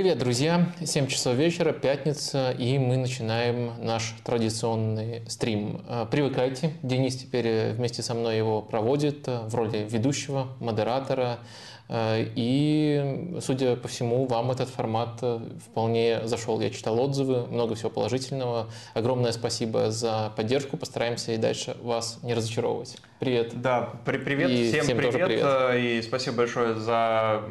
Привет, друзья! 7 часов вечера, пятница, и мы начинаем наш традиционный стрим. Э, привыкайте, Денис теперь э, вместе со мной его проводит э, в роли ведущего, модератора, и, судя по всему, вам этот формат вполне зашел. Я читал отзывы, много всего положительного. Огромное спасибо за поддержку. Постараемся и дальше вас не разочаровывать. Привет. Да, при привет, и всем, всем привет. привет. Э, и спасибо большое за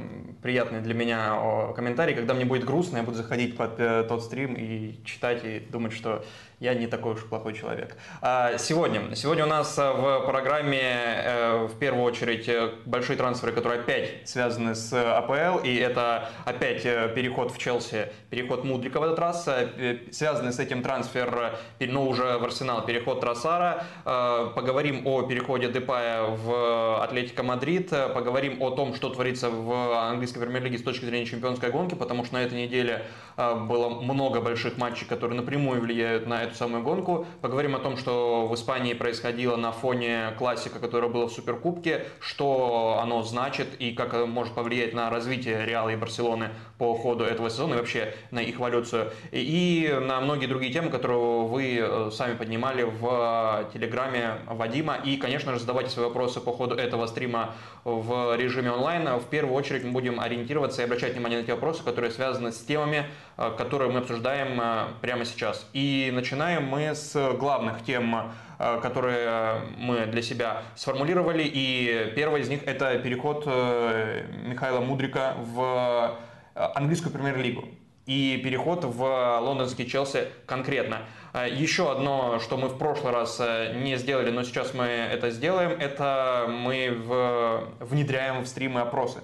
приятный для меня комментарий. Когда мне будет грустно, я буду заходить под тот стрим и читать и думать, что я не такой уж плохой человек. А, сегодня, сегодня у нас э, в программе э, в первую очередь э, большие трансферы, которые опять связаны с АПЛ, и это опять переход в Челси, переход Мудрика в этот раз, связанный с этим трансфер, но уже в Арсенал, переход Троссара. Поговорим о переходе Депая в Атлетико Мадрид, поговорим о том, что творится в английской премьер-лиге с точки зрения чемпионской гонки, потому что на этой неделе было много больших матчей, которые напрямую влияют на эту самую гонку. Поговорим о том, что в Испании происходило на фоне классика, которая была в Суперкубке, что оно значит и как может повлиять на развитие Реала и Барселоны по ходу этого сезона и вообще на их эволюцию. И на многие другие темы, которые вы э, сами поднимали в Телеграме Вадима. И, конечно же, задавайте свои вопросы по ходу этого стрима в режиме онлайн. В первую очередь мы будем ориентироваться и обращать внимание на те вопросы, которые связаны с темами, э, которые мы обсуждаем э, прямо сейчас. И начинаем мы с главных тем, э, которые мы для себя сформулировали. И первая из них это переход Михаила Мудрика в английскую премьер-лигу и переход в лондонский Челси конкретно. Еще одно, что мы в прошлый раз не сделали, но сейчас мы это сделаем, это мы внедряем в стримы опросы.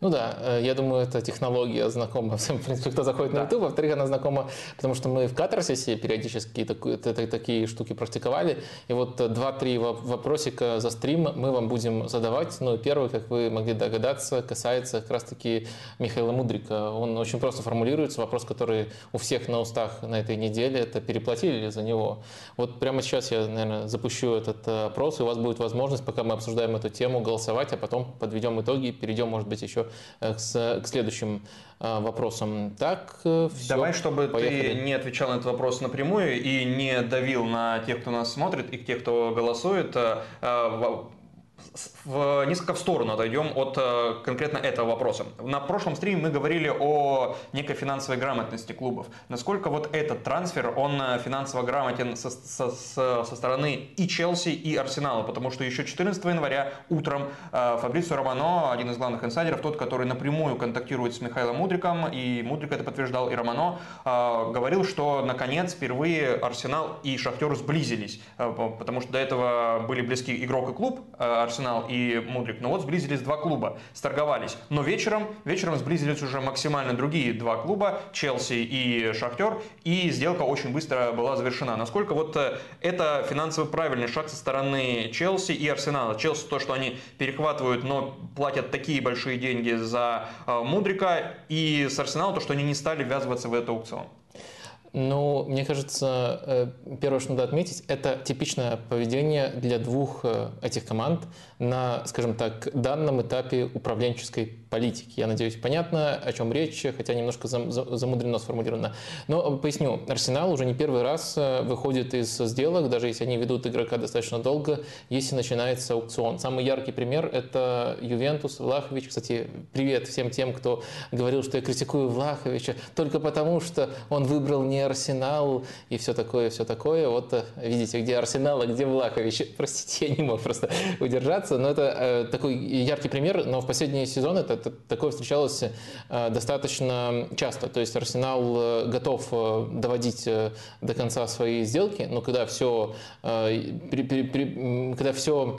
Ну да, э, я думаю, эта технология знакома всем, в принципе, кто заходит на YouTube. Во-вторых, она знакома, потому что мы в катарсисе периодически такие штуки практиковали. И вот два-три вопросика за стрим мы вам будем задавать. Ну, первый, как вы могли догадаться, касается как раз-таки Михаила Мудрика. Он очень просто формулируется. Вопрос, который у всех на устах на этой неделе, это переплатили ли за него. Вот прямо сейчас я, наверное, запущу этот э, опрос, и у вас будет возможность, пока мы обсуждаем эту тему, голосовать, а потом подведем итоги и перейдем, может быть, еще Э, к, к следующим э, вопросам. Так, э, все, Давай, чтобы поехали. ты не отвечал на этот вопрос напрямую и не давил на тех, кто нас смотрит и тех, кто голосует, в, несколько в сторону отойдем от э, конкретно этого вопроса. На прошлом стриме мы говорили о некой финансовой грамотности клубов. Насколько вот этот трансфер, он э, финансово грамотен со, со, со стороны и Челси, и Арсенала, потому что еще 14 января утром э, Фабрицио Романо, один из главных инсайдеров, тот, который напрямую контактирует с Михаилом Мудриком, и Мудрик это подтверждал, и Романо, говорил, что наконец впервые Арсенал и Шахтер сблизились, потому что до этого были близки игрок и клуб, Арсенал и Мудрик. Но вот сблизились два клуба, сторговались. Но вечером, вечером сблизились уже максимально другие два клуба, Челси и Шахтер, и сделка очень быстро была завершена. Насколько вот э, это финансово правильный шаг со стороны Челси и Арсенала. Челси то, что они перехватывают, но платят такие большие деньги за э, Мудрика, и с Арсеналом то, что они не стали ввязываться в этот аукцион. Ну, мне кажется, э, первое, что надо отметить, это типичное поведение для двух э, этих команд на, скажем так, данном этапе управленческой политики. Я надеюсь, понятно, о чем речь, хотя немножко замудрено сформулировано. Но поясню, Арсенал уже не первый раз э, выходит из сделок, даже если они ведут игрока достаточно долго, если начинается аукцион. Самый яркий пример – это Ювентус, Влахович. Кстати, привет всем тем, кто говорил, что я критикую Влаховича только потому, что он выбрал не Арсенал и все такое, все такое. Вот э, видите, где Арсенал, а где Влахович. Простите, я не мог просто удержаться. Но это э, такой яркий пример. Но в последние сезоны это, это, такое встречалось э, достаточно часто. То есть Арсенал готов доводить до конца свои сделки, но когда все, при, при, при, когда все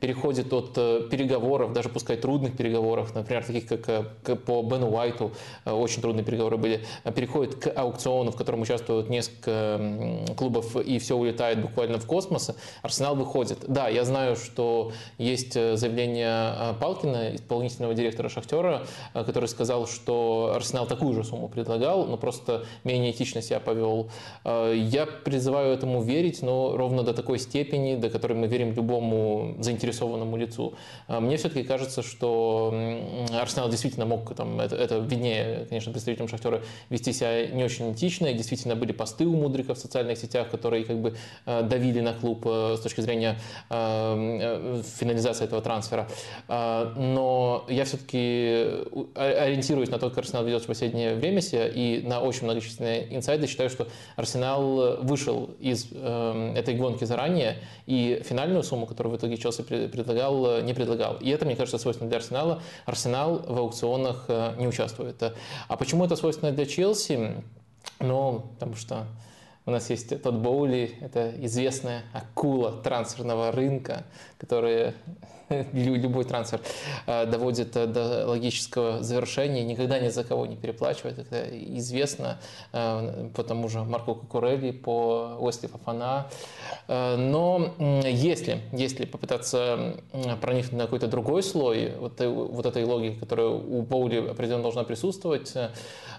переходит от э, переговоров, даже пускай трудных переговоров, например, таких как, э, по Бену Уайту, э, очень трудные переговоры были, переходит к аукциону, в котором участвуют несколько клубов, и все улетает буквально в космос, Арсенал выходит. Да, я знаю, что есть заявление Палкина, исполнительного директора Шахтера, который сказал, что Арсенал такую же сумму предлагал, но просто менее этично себя повел. Я призываю этому верить, но ровно до такой степени, до которой мы верим любому заинтересованному нарисованному лицу. Мне все-таки кажется, что Арсенал действительно мог, там, это, это виднее, конечно, представителям Шахтера, вести себя не очень этично, и действительно были посты у Мудрика в социальных сетях, которые как бы давили на клуб с точки зрения финализации этого трансфера. Но я все-таки ориентируюсь на то, как Арсенал ведет в последнее время себя, и на очень многочисленные инсайды считаю, что Арсенал вышел из э, этой гонки заранее, и финальную сумму, которую в итоге Челси предлагал, не предлагал. И это, мне кажется, свойственно для Арсенала. Арсенал в аукционах э, не участвует. А почему это свойственно для Челси? Ну, потому что у нас есть тот Боули, это известная акула трансферного рынка, которая любой трансфер э, доводит э, до логического завершения, никогда ни за кого не переплачивает. Это известно э, по тому же Марку Кукурелли, по Уэсли Фафана. Но если, если попытаться проникнуть на какой-то другой слой вот, вот этой логики, которая у Боули определенно должна присутствовать,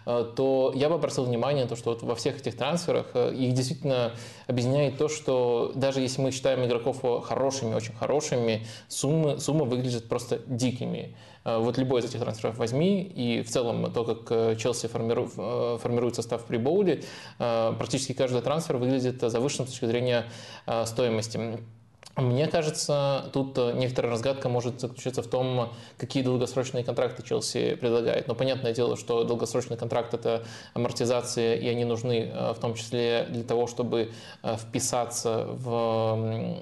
то я бы обратил внимание на то, что вот во всех этих трансферах их действительно объединяет то, что даже если мы считаем игроков хорошими, очень хорошими, суммы суммы, выглядят просто дикими. Э, вот любой из этих трансферов возьми, и в целом то, как э, Челси формирует, э, формирует состав при Боуле, практически каждый трансфер выглядит завышенным с точки зрения стоимости. Мне кажется, тут некоторая разгадка может заключаться в том, какие долгосрочные контракты Челси предлагает. Но понятное дело, что долгосрочный контракт – это амортизация, и они нужны в том числе для того, чтобы вписаться в,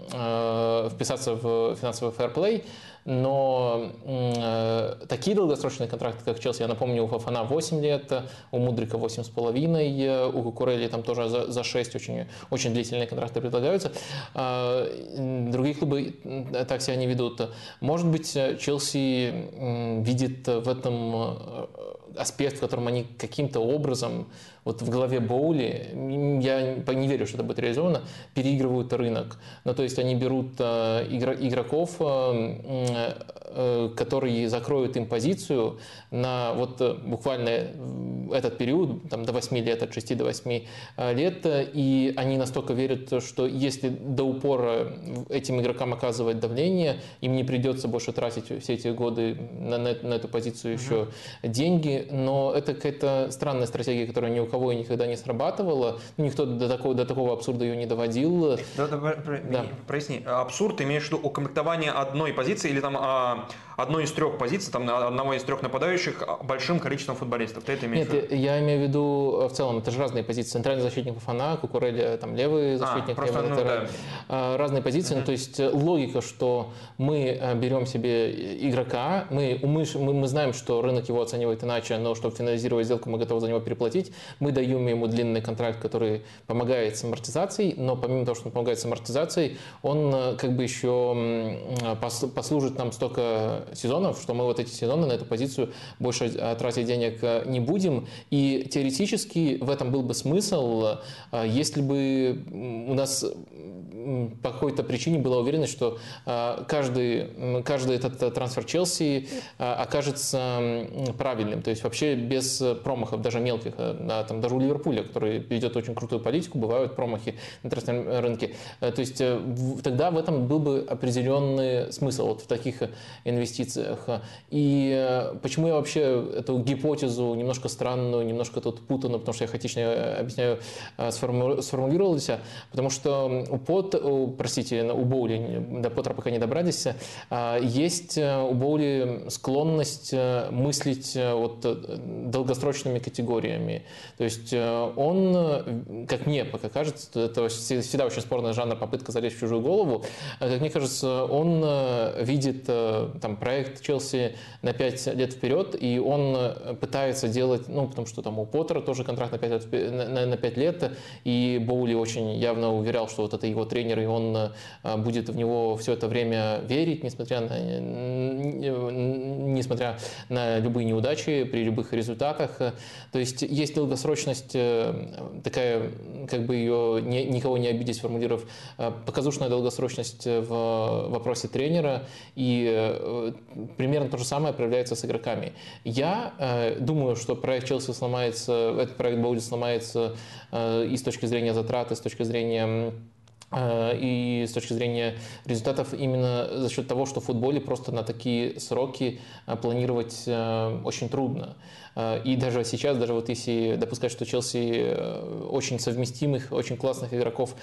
вписаться в финансовый фэрплей но э, такие долгосрочные контракты, как Челси, я напомню, у Фафана 8 лет, у Мудрика 8,5, у Кукурелли там тоже за, за 6 очень, очень длительные контракты предлагаются. Э, другие клубы так себя не ведут. Может быть, Челси э, видит в этом э, аспект, в котором они каким-то образом вот в голове Боули, я не верю, что это будет реализовано, переигрывают рынок. Ну, то есть они берут э, игроков, э, э, которые закроют им позицию на вот буквально этот период, там, до 8 лет, от 6 до 8 лет, и они настолько верят, что если до упора этим игрокам оказывать давление, им не придется больше тратить все эти годы на, на, на эту позицию еще uh деньги, но это какая-то странная стратегия, которая ни у кого и никогда не срабатывала. Ну, никто до такого, до такого абсурда ее не доводил. Да, да, да. Проясни, абсурд имеешь в виду укомплектование одной позиции или там а, одной из трех позиций, там одного из трех нападающих большим количеством футболистов? Ты это имеешь Нет, в виду? я имею в виду в целом, это же разные позиции. Центральный защитник Фана, Кукурелли, там левый а, защитник, а, просто, левый, ну, да. разные позиции. Uh-huh. Ну, то есть э, логика, что мы э, берем себе игрока, мы, мы, мы знаем, что рынок его оценивает иначе, но чтобы финализировать сделку, мы готовы за него переплатить. Мы даем ему длинный контракт, который помогает с амортизацией, но помимо того, что он помогает с амортизацией, он э, как бы еще послужит нам столько сезонов, что мы вот эти сезоны на эту позицию больше тратить денег э, не будем. И теоретически в этом был бы смысл, э, если бы у нас по какой-то причине была уверенность, что каждый, каждый этот трансфер Челси окажется правильным. То есть вообще без промахов, даже мелких. А, там, даже у Ливерпуля, который ведет очень крутую политику, бывают промахи на трансферном рынке. То есть э, тогда в этом был бы определенный смысл вот в таких инвестициях. И э, почему я вообще эту гипотезу немножко странную, немножко тут путанную, потому что я хаотично объясняю, сформулировал для себя, потому что у Пот простите, у Боули, до Поттера пока не добрались, есть э, у Боули склонность э, мыслить э, вот долгосрочными категориями. То есть он, как мне пока кажется, это всегда очень спорный жанр попытка залезть в чужую голову, как мне кажется, он видит там, проект Челси на 5 лет вперед, и он пытается делать, ну, потому что там у Поттера тоже контракт на 5 лет, на, на 5 лет и Боули очень явно уверял, что вот это его тренер, и он э, будет в него все это время верить, несмотря на, несмотря на любые неудачи, при любых результатах. То есть есть долгосрочность, э, такая, как бы ее никого не обидеть, сформулировав, э, показушная долгосрочность в вопросе тренера, и примерно то же самое проявляется с игроками. Я думаю, что проект Челси сломается, этот проект Боули сломается и с точки зрения затрат, и с точки зрения Э, и с точки зрения результатов именно за счет того, что в футболе просто на такие сроки э, планировать э, очень трудно. И даже сейчас, даже вот если допускать, что Челси очень совместимых, очень классных игроков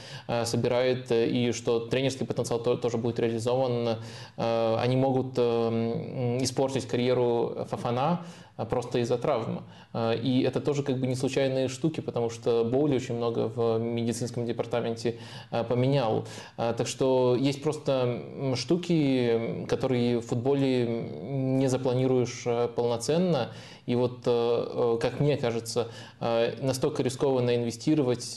собирает, и что тренерский потенциал тоже будет реализован, они могут испортить карьеру Фафана, просто из-за травмы. А, и это тоже как бы не случайные штуки, потому что Боули очень много в медицинском департаменте а, поменял. Так что есть просто штуки, которые в футболе не запланируешь полноценно, и вот, э, как мне кажется, настолько рискованно инвестировать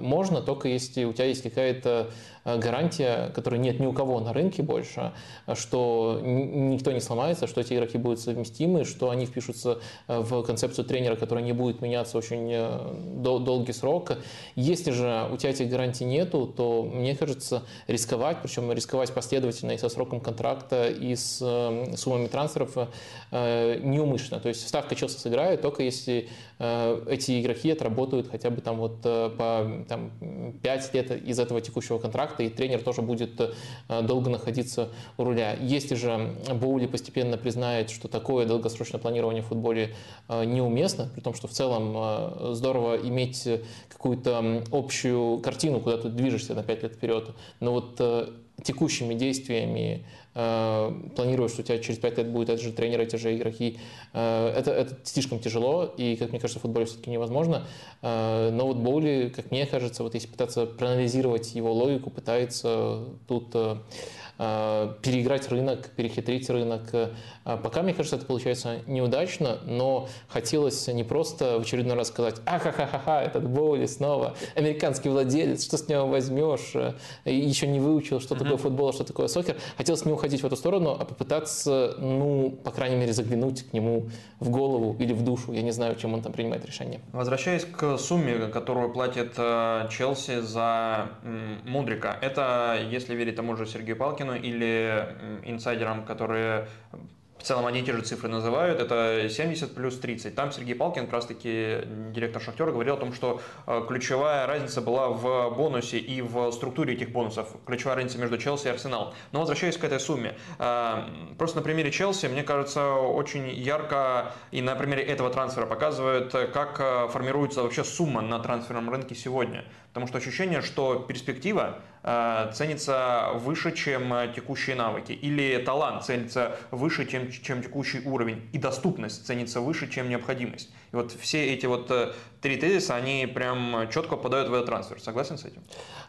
можно, только если у тебя есть какая-то Э, гарантия, которой нет ни у кого на рынке больше, что никто не сломается, что эти игроки будут совместимы, что они впишутся э, в концепцию тренера, которая не будет меняться очень э, дол- долгий срок. Если же у тебя этих гарантий нету, то, мне кажется, рисковать, причем рисковать последовательно и со сроком контракта, и с суммами трансферов неумышленно. То есть ставка Челси сыграет только если эти игроки отработают хотя бы там вот по там, 5 лет из этого текущего контракта, и тренер тоже будет э, долго находиться у руля. Если же Боули постепенно признает, что такое долгосрочное планирование в футболе э, неуместно, при том, что в целом э, здорово иметь какую-то общую картину, куда ты движешься на 5 лет вперед, но вот текущими действиями э, планируешь, что у тебя через 5 лет будет этот же тренер, эти же игроки, э, это, это слишком тяжело, и, как мне кажется, в футболе все-таки невозможно. Э, но вот Боули, как мне кажется, вот если пытаться проанализировать его логику, пытается тут переиграть рынок, перехитрить рынок. Э, пока, мне кажется, это получается неудачно, но хотелось не просто в очередной раз сказать «Ахахахаха, этот Боули снова, американский владелец, что с него возьмешь?» э, Еще не выучил, что такое футбол, что такое сокер. Хотелось не уходить в эту сторону, а попытаться, ну, по крайней мере, заглянуть к нему в голову или в душу. Я не знаю, чем он там принимает решение. Возвращаясь к сумме, которую платит Челси за Мудрика, это, если верить тому же Сергею Палкину, или инсайдерам, которые в целом одни и те же цифры называют, это 70 плюс 30. Там Сергей Палкин, как раз таки директор Шахтера, говорил о том, что э, ключевая разница была в бонусе и в структуре этих бонусов, ключевая разница между Челси и Арсенал. Но возвращаясь к этой сумме, э, просто на примере Челси, мне кажется, очень ярко и на примере этого трансфера показывает, как э, формируется вообще сумма на трансферном рынке сегодня. Потому что ощущение, что перспектива э, ценится выше, чем текущие навыки, или талант ценится выше, чем, чем текущий уровень, и доступность ценится выше, чем необходимость. И вот все эти вот э, три тезиса, они прям четко попадают в этот трансфер. Согласен с этим?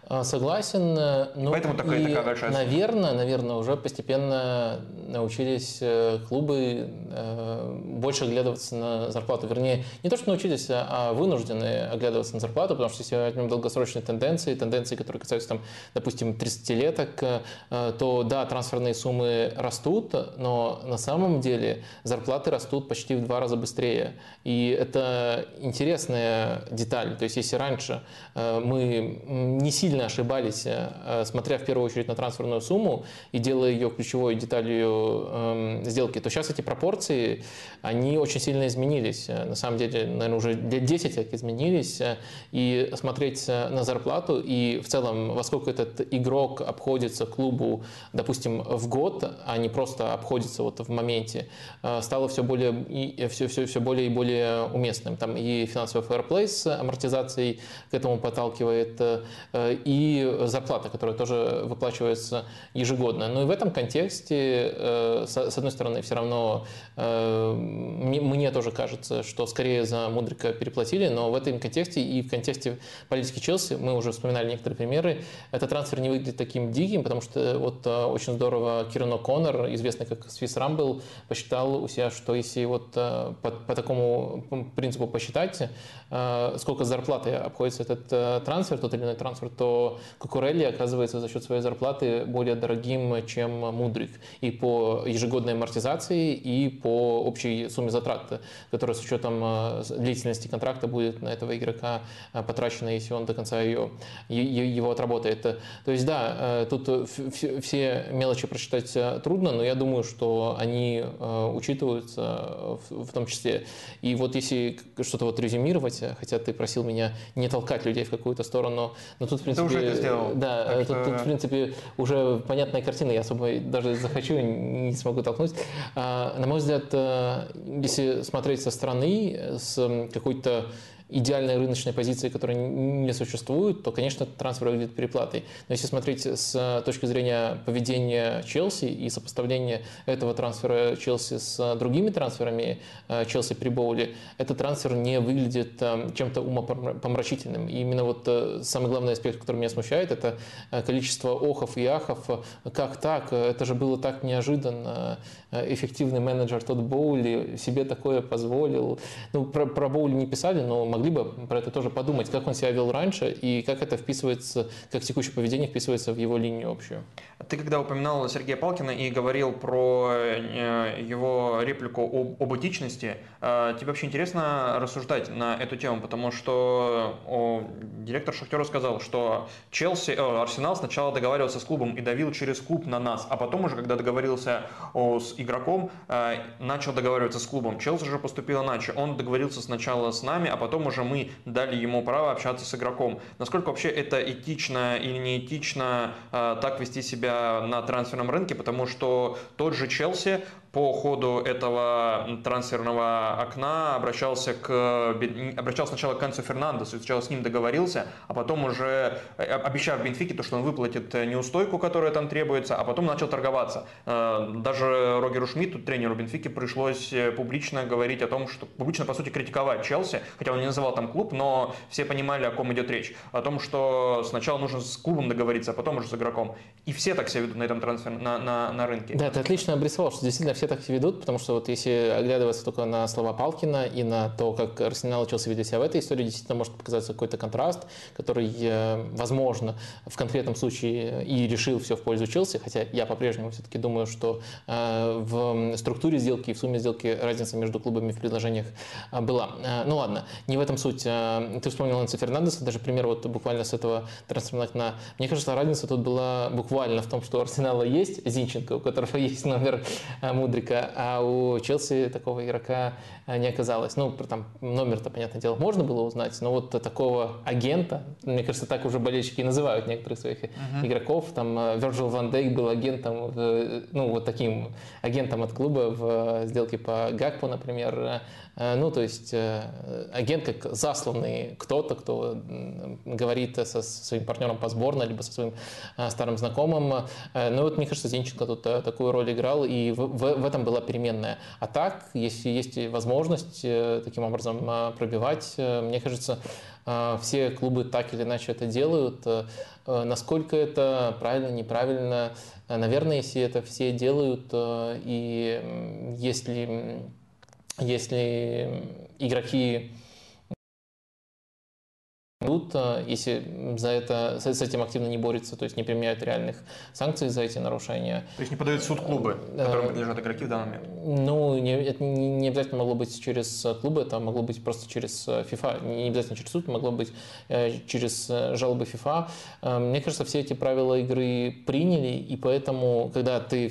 А, согласен. Э, ну, Поэтому такая, и, такая большая Наверное, наверное, уже постепенно научились э, клубы больше оглядываться на зарплату. Вернее, не то, что научились, а вынуждены оглядываться на зарплату, потому что если мы возьмем долгосрочные тенденции, тенденции, которые касаются, там, допустим, 30-леток, то да, трансферные суммы растут, но на самом деле зарплаты растут почти в два раза быстрее. И это интересная деталь. То есть если раньше э, мы не сильно ошибались, э, смотря в первую очередь на трансферную сумму и делая ее ключевой деталью эм, сделки, то сейчас эти пропорции, они очень сильно изменились. На самом деле, наверное, уже лет 10 как изменились. И смотреть на зарплату и в целом, во сколько этот игрок обходится клубу, допустим, в год, а не просто обходится вот в моменте, э, стало все более и все, все, все более и более уместным. Там и финансовый фэрплей с амортизацией к этому подталкивает, э, и зарплата, которая тоже выплачивается ежегодно. Но и в этом контексте, э, с одной стороны, все равно э, мне тоже кажется, что скорее за Мудрика переплатили, но в этом контексте и в контексте политики Челси, мы уже вспоминали некоторые примеры, этот трансфер не выглядит таким диким, потому что вот очень здорово Кирно Коннор, известный как Swiss Rumble, посчитал у себя, что если вот по, по такому принципу посчитать, э, сколько зарплаты обходится этот э, трансфер, тот или иной трансфер, то Кукурелли оказывается за счет своей зарплаты более дорогим, чем Мудрик. И по ежегодной амортизации, и по общей сумме затрат, которая с учетом э, длительности контракта будет на этого игрока потрачена, если он до конца ее, его отработает. То есть да, тут все мелочи просчитать трудно, но я думаю, что они учитываются в том числе. И вот если что-то вот резюмировать, хотя ты просил меня не толкать людей в какую-то сторону, но тут, в принципе, ты уже это сделал. Да, тут, что... тут, в принципе, уже понятная картина, я особо даже захочу, не смогу толкнуть. А, на мой взгляд, если смотреть со стороны, с какой-то идеальной рыночной позиции, которая не существует, то, конечно, трансфер выглядит переплатой. Но если смотреть с точки зрения поведения Челси и сопоставления этого трансфера Челси с другими трансферами э, Челси при Боуле, этот трансфер не выглядит э, чем-то умопомрачительным. И именно вот э, самый главный аспект, который меня смущает, это количество охов и ахов. Как так? Это же было так неожиданно. Эффективный менеджер тот Боули себе такое позволил. Ну, про, про Боули не писали, но могли бы про это тоже подумать, как он себя вел раньше и как это вписывается, как текущее поведение вписывается в его линию общую. Ты когда упоминал Сергея Палкина и говорил про э, его реплику об, об этичности, э, тебе вообще интересно рассуждать на эту тему, потому что о, директор Шахтера сказал, что Челси, о, Арсенал сначала договаривался с клубом и давил через клуб на нас, а потом уже, когда договорился о, с игроком, э, начал договариваться с клубом. Челси же поступил иначе. Он договорился сначала с нами, а потом уже мы дали ему право общаться с игроком. Насколько вообще это этично или неэтично э, так вести себя на трансферном рынке, потому что тот же Челси по ходу этого трансферного окна обращался, к, обращался сначала к Канцу Фернандесу, сначала с ним договорился, а потом уже э, обещав Бенфике, то, что он выплатит неустойку, которая там требуется, а потом начал торговаться. Э, даже Рогеру Шмидту, тренеру Бенфики, пришлось э, публично говорить о том, что публично, по сути, критиковать Челси, хотя он не называл там клуб, но все понимали, о ком идет речь. О том, что сначала нужно с клубом договориться, а потом уже с игроком. И все так себя ведут на этом трансфере, на, на, на рынке. Да, ты отлично обрисовал, что действительно все так ведут, потому что вот если оглядываться только на слова Палкина и на то, как Арсенал учился вести себя в этой истории, действительно может показаться какой-то контраст, который, э, возможно, в конкретном случае и решил все в пользу Челси, хотя я по-прежнему все-таки думаю, что э, в структуре сделки и в сумме сделки разница между клубами в предложениях э, была. Ну ладно, не в этом суть. Ты вспомнил Ланса Фернандеса, даже пример вот буквально с этого трансферного окна. Мне кажется, разница тут была буквально в том, что у Арсенала есть Зинченко, у которого есть номер Мудрика, а у Челси такого игрока э, не оказалось. Ну, там номер-то, понятное дело, можно было узнать, но вот такого агента, мне кажется, так уже болельщики называют некоторых своих uh-huh. игроков. Там Вирджил Ван Дейк был агентом, ну, вот таким агентом от клуба в сделке по Гакпу, например. Э, ну, то есть э, агент как засланный кто-то, кто говорит со своим партнером по сборной, либо со своим старым знакомым. Ну, вот, мне кажется, Зинченко тут такую роль играл, и в, в, этом была переменная. А так, если есть возможность э, таким образом э, пробивать, э, мне кажется, все клубы так или иначе это делают. Насколько это правильно, неправильно, наверное, если это все делают, и если, если игроки идут, э, если за это, с этим активно не борются, то есть не применяют реальных санкций за эти нарушения. То есть не подают суд клубы, э, которым принадлежат игроки в данный момент? Ну, не, это не обязательно могло быть через клубы, это могло быть просто через FIFA. Не обязательно через суд, могло быть э, через жалобы FIFA. Мне кажется, все эти правила игры приняли, и поэтому, когда ты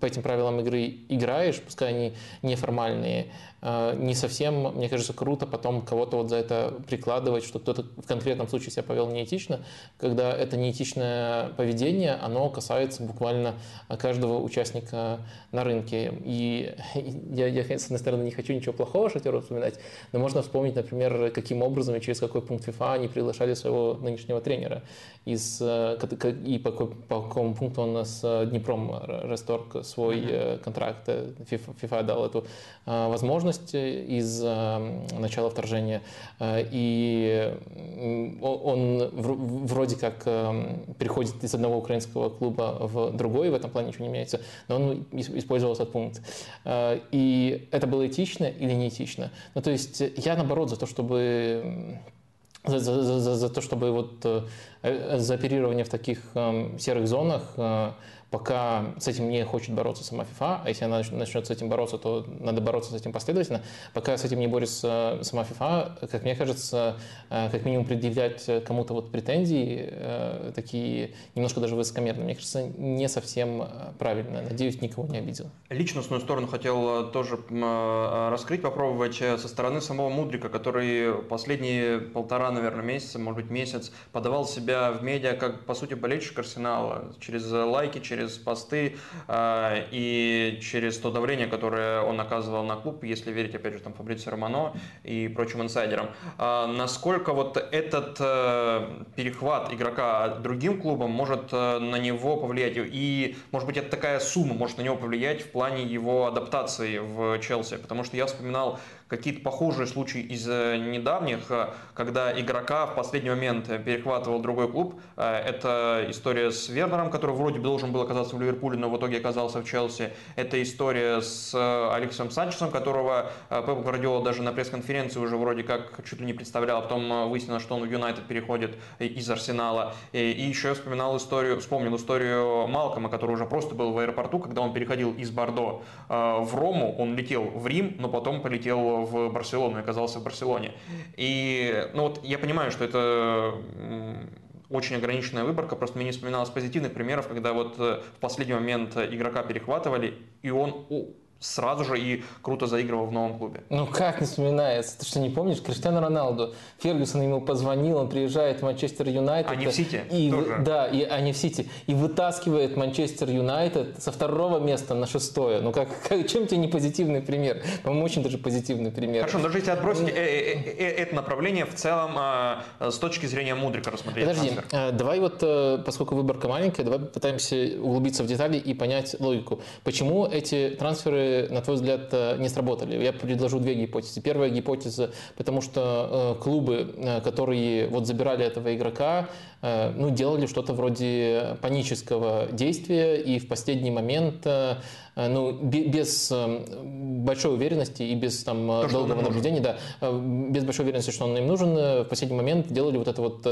по этим правилам игры играешь, пускай они неформальные, Э, не совсем, мне кажется, круто потом кого-то вот за это прикладывать, что кто-то в конкретном случае себя повел неэтично, когда это неэтичное поведение, оно касается буквально каждого участника на рынке. И я, я с одной стороны, не хочу ничего плохого Шатеру вспоминать, но можно вспомнить, например, каким образом и через какой пункт FIFA они приглашали своего нынешнего тренера, из, э, и по, по какому пункту он с Днепром расторг свой контракт. FIFA, FIFA дал эту возможность возможность из э, начала вторжения, э, и он вроде как э, переходит из одного украинского клуба в другой, в этом плане ничего не меняется, но он использовал этот пункт. И это было этично или не этично? Ну, то есть я, наоборот, за то, чтобы за, за, за, за то, чтобы вот за оперирование в таких серых зонах пока с этим не хочет бороться сама FIFA, а если она начнет с этим бороться, то надо бороться с этим последовательно. Пока с этим не борется сама FIFA, как мне кажется, э, как минимум предъявлять кому-то вот претензии, э, такие немножко даже высокомерные, мне кажется, не совсем э, правильно. Надеюсь, никого не обидел. Личностную сторону хотел тоже раскрыть, попробовать со стороны самого Мудрика, который последние полтора наверное, месяца, может быть, месяц, подавал себя в медиа как, по сути, болельщик Арсенала, через лайки, через посты э, и через то давление, которое он оказывал на клуб, если верить, опять же, там, Фабрицио Романо и прочим инсайдерам. Э, насколько вот этот э, перехват игрока другим клубом может э, на него повлиять? И, может быть, это такая сумма может на него повлиять в плане его адаптации в Челси? Потому что я вспоминал какие-то похожие случаи из э, недавних, э, когда игрока в последний момент перехватывал другой клуб. Э, это история с Вернером, который вроде бы должен был оказаться в Ливерпуле, но в итоге оказался в Челси. Это история с Алексом Санчесом, которого Пеп Гвардиола даже на пресс-конференции уже вроде как чуть ли не представлял, а потом выяснилось, что он в Юнайтед переходит из Арсенала. И еще вспоминал историю, вспомнил историю Малкома, который уже просто был в аэропорту, когда он переходил из Бордо в Рому, он летел в Рим, но потом полетел в Барселону и оказался в Барселоне. И ну вот я понимаю, что это очень ограниченная выборка, просто мне не вспоминалось позитивных примеров, когда вот э, в последний момент игрока перехватывали, и он сразу же и круто заигрывал в новом клубе. Ну как не вспоминается? Ты что, не помнишь? Криштиану Роналду. Фергюсон ему позвонил, он приезжает в Манчестер Юнайтед. Они в Сити и, тоже. Да, и они в Сити. И вытаскивает Манчестер Юнайтед со второго места на шестое. Ну как, как чем тебе не позитивный пример? По-моему, очень даже позитивный пример. Хорошо, даже если отбросить э, э, э, это направление в целом а, с точки зрения Мудрика рассмотреть Подожди, трансфер. давай вот, поскольку выборка маленькая, давай попытаемся углубиться в детали и понять логику. Почему эти трансферы на твой взгляд, э, не сработали? Я предложу две гипотезы. Первая гипотеза, потому что э, клубы, э, которые вот забирали этого игрока, ну, делали что-то вроде панического действия, и в последний момент ну, без эм, большой уверенности и без там, То, долгого наблюдения, да, э, без большой уверенности, что он им нужен, э, в последний момент делали вот это вот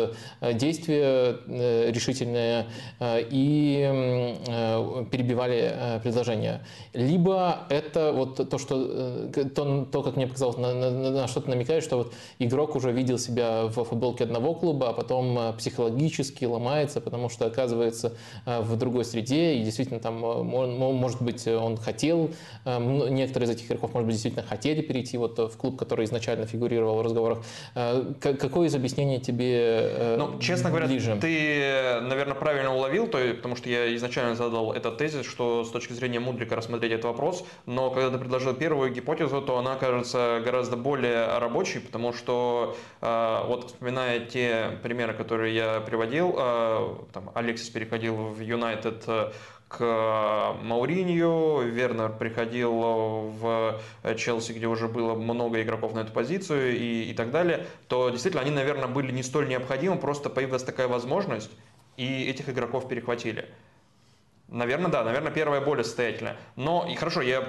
действие решительное и перебивали предложение. Либо это вот то, что, то, то как мне показалось, на, на, на что-то намекает, что вот игрок уже видел себя в футболке одного клуба, а потом психологически ломается, потому что оказывается в другой среде, и действительно там может быть он хотел, э, некоторые из этих игроков, может быть, действительно хотели перейти вот в клуб, который изначально фигурировал в разговорах. Э, какое из объяснений тебе э, ну, честно говоря, ближе? ты, наверное, правильно уловил, то, потому что я изначально задал этот тезис, что с точки зрения Мудрика рассмотреть этот вопрос, но когда ты предложил первую гипотезу, то она кажется гораздо более рабочей, потому что вот вспоминая те примеры, которые я приводил, там Алексис переходил в Юнайтед к Мауринью, Вернер приходил в Челси, где уже было много игроков на эту позицию и, и так далее, то действительно они, наверное, были не столь необходимы, просто появилась такая возможность, и этих игроков перехватили. Наверное, да, наверное, первая более состоятельная. Но, и хорошо, я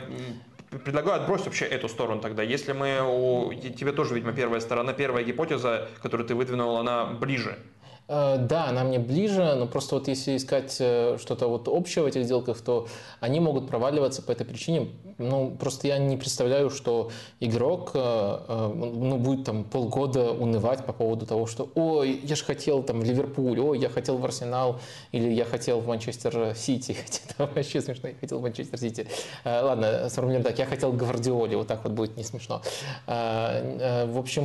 предлагаю отбросить вообще эту сторону тогда. Если мы, у, тебе тоже, видимо, первая сторона, первая гипотеза, которую ты выдвинул, она ближе Э, да, она мне ближе, но просто вот если искать э, что-то вот общее в этих сделках, то они могут проваливаться по этой причине. Ну, просто я не представляю, что игрок э, ну, будет там полгода унывать по поводу того, что «Ой, я же хотел там в Ливерпуль», «Ой, я хотел в Арсенал», или «Я хотел в Манчестер Сити». Это вообще смешно, я хотел в Манчестер Сити. Ладно, сформулируем так, я хотел Гвардиоле, вот так вот будет не смешно. В общем,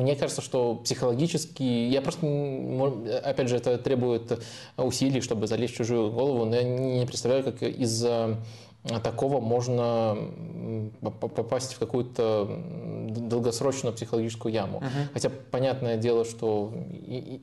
мне кажется, что психологически, я просто опять же, это требует усилий, чтобы залезть в чужую голову, но я не представляю, как из такого можно попасть в какую-то долгосрочную психологическую яму. Uh-huh. Хотя понятное дело, что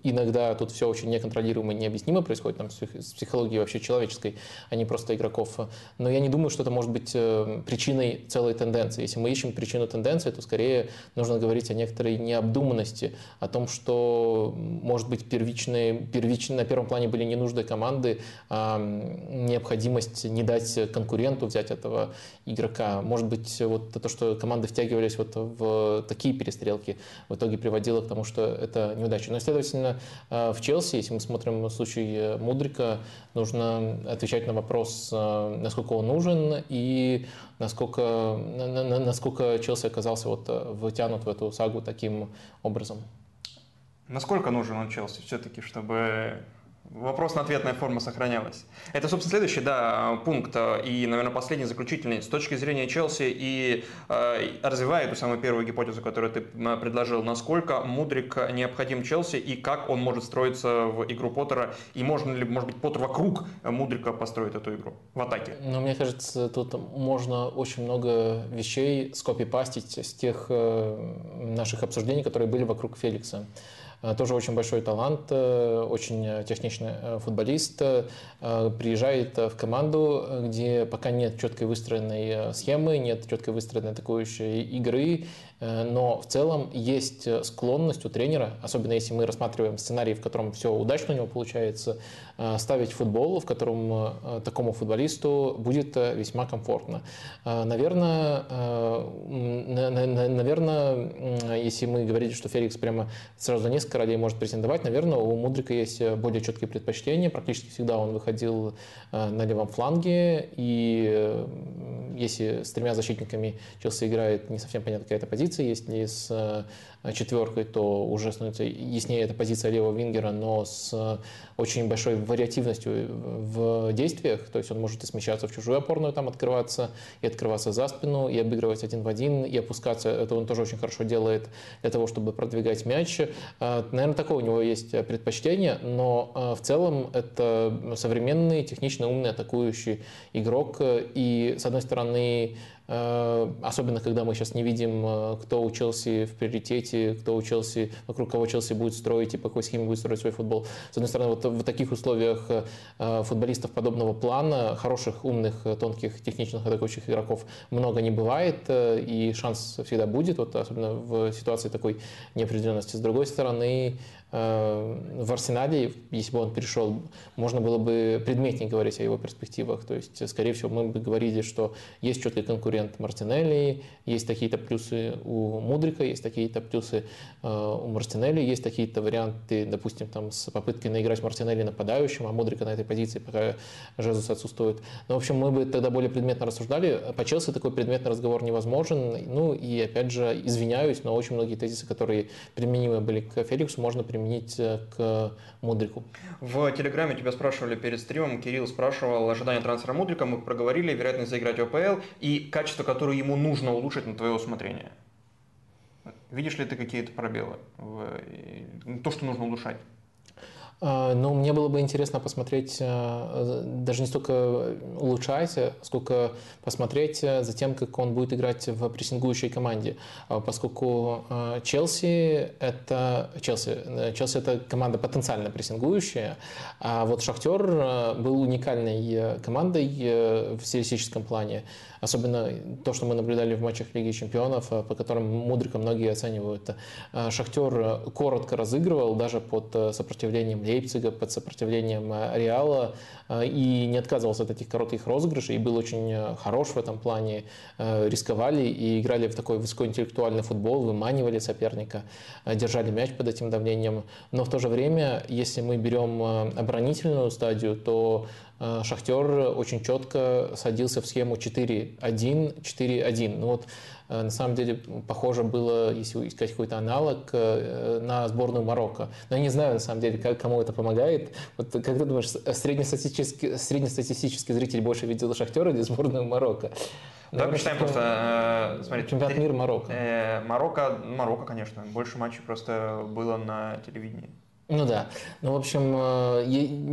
иногда тут все очень неконтролируемо и необъяснимо происходит там, с психологией вообще человеческой, а не просто игроков. Но я не думаю, что это может быть э, причиной целой тенденции. Если мы ищем причину тенденции, то скорее нужно говорить о некоторой необдуманности, о том, что, может быть, первичные, первичные на первом плане были не нужды команды, а необходимость не дать конкуренту конкуренту взять этого игрока. Может быть, вот то, что команды втягивались вот в такие перестрелки, в итоге приводило к тому, что это неудача. Но, следовательно, э, в Челси, если мы смотрим случай э, Мудрика, нужно отвечать на вопрос, э, насколько он нужен и насколько, насколько Челси оказался вот вытянут в эту сагу таким образом. Насколько нужен он Челси все-таки, чтобы вопрос-ответная форма сохранялась. Это, собственно, следующий да, пункт и, наверное, последний, заключительный. С точки зрения Челси и э, развивая эту самую первую гипотезу, которую ты предложил, насколько Мудрик необходим Челси и как он может строиться в игру Поттера, и можно ли, может быть, Поттер вокруг Мудрика построить эту игру в атаке? Ну, мне кажется, тут можно очень много вещей скопипастить с тех э, наших обсуждений, которые были вокруг Феликса. Э, тоже очень большой талант, э, очень техничный э, футболист, приезжает в команду, где пока нет четкой выстроенной схемы, нет четкой выстроенной атакующей игры, но в целом есть э, склонность у тренера, особенно если мы рассматриваем сценарий, в котором все удачно у него получается, э, ставить футбол, в котором такому футболисту будет весьма комфортно. Наверное, наверное, если мы говорили, что Феликс прямо сразу за несколько ролей может претендовать, наверное, у Мудрика есть более четкие предпочтения. Практически всегда он выходил на левом фланге, и если с тремя защитниками Челси играет, не совсем понятно какая-то позиция, позиции, если с э, четверкой, то уже становится яснее эта позиция левого вингера, но с очень большой вариативностью в действиях, то есть он может и смещаться в чужую опорную, там открываться, и открываться за спину, и обыгрывать один в один, и опускаться, это он тоже очень хорошо делает для того, чтобы продвигать мяч. Э, Наверное, такое у него есть предпочтение, но э, в целом это современный, технично умный атакующий игрок, и с одной стороны Э, особенно когда мы сейчас не видим, э, кто у Челси в приоритете, кто у Челси, вокруг кого Челси будет строить и по какой схеме будет строить свой футбол. С одной стороны, вот в таких условиях э, футболистов подобного плана, хороших, умных, тонких, техничных атакующих игроков много не бывает, и шанс всегда будет, вот особенно в ситуации такой неопределенности. С другой стороны, Э, в Арсенале, если бы он перешел, можно было бы предметнее говорить о его перспективах. То есть, скорее всего, мы бы говорили, что есть четкий конкурент Мартинелли, есть такие-то плюсы у Мудрика, есть такие-то плюсы э, у Мартинелли, есть такие-то варианты, допустим, там с попыткой наиграть Мартинелли нападающим, а Мудрика на этой позиции пока Жезус отсутствует. Но, в общем, мы бы тогда более предметно рассуждали. По Челси такой предметный разговор невозможен. Ну и, опять же, извиняюсь, но очень многие тезисы, которые применимы были к Феликсу, можно применить применить э, к Мудрику. В Телеграме тебя спрашивали перед стримом, Кирилл спрашивал ожидания трансфера Мудрика, мы проговорили, вероятность заиграть в АПЛ и качество, которое ему нужно улучшить на твое усмотрение. Видишь ли ты какие-то пробелы, в то, что нужно улучшать? А, ну, мне было бы интересно посмотреть, э, даже не столько улучшать, сколько посмотреть э, за тем, как он будет играть в прессингующей команде. А, поскольку э, Челси это, Челси, Челси это команда потенциально прессингующая, а вот Шахтер был уникальной командой в стилистическом плане. Особенно то, что мы наблюдали в матчах Лиги Чемпионов, по которым Мудрика многие оценивают. Шахтер коротко разыгрывал даже под сопротивлением Лейпцига под сопротивлением э, Реала э, и не отказывался от этих коротких розыгрышей и был очень э, хорош в этом плане. Рисковали и играли в такой высокоинтеллектуальный футбол, выманивали соперника, держали мяч под этим давлением. Но в то же время, если мы берем оборонительную стадию, то Шахтер очень четко садился в схему 4-1, 4-1. Ну вот Э, на самом деле похоже было, если искать какой-то аналог, э, на сборную Марокко. Но я не знаю, на самом деле, как, кому это помогает. Вот как ты думаешь, среднестатистический, среднестатистический зритель больше видел Шахтера или сборную Марокко? Давай посчитаем просто, э, смотрите. Чемпионат мира Марокко. Э, Марокко, Марокко, конечно. Больше матчей просто было на телевидении. Ну да. Ну, в общем, э,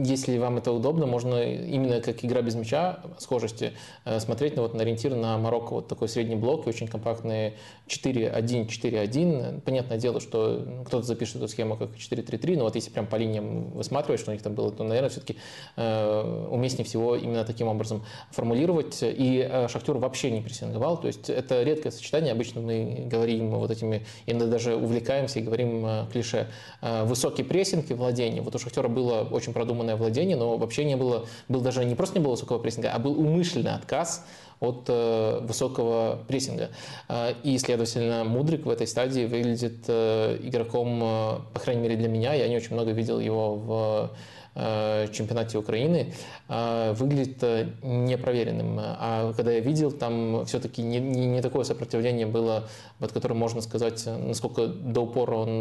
если вам это удобно, можно именно как игра без мяча схожести э, смотреть на, вот, на ориентир на Марокко. Вот такой средний блок и очень компактные 4-1, 4-1. Понятное дело, что кто-то запишет эту схему как 4-3-3, но вот если прям по линиям высматривать, что у них там было, то, наверное, все-таки э, уместнее всего именно таким образом формулировать. И Шахтер вообще не прессинговал. То есть это редкое сочетание. Обычно мы говорим вот этими, иногда даже увлекаемся и говорим клише. Высокий пресс прессинг и владение. Вот у Шахтера было очень продуманное владение, но вообще не было, был даже не просто не было высокого прессинга, а был умышленный отказ от э, высокого прессинга. Э, и, следовательно, Мудрик в этой стадии выглядит э, игроком, э, по крайней мере для меня, я не очень много видел его в чемпионате Украины, выглядит непроверенным. А когда я видел, там все-таки не, не, не такое сопротивление было, под которым можно сказать, насколько до упора он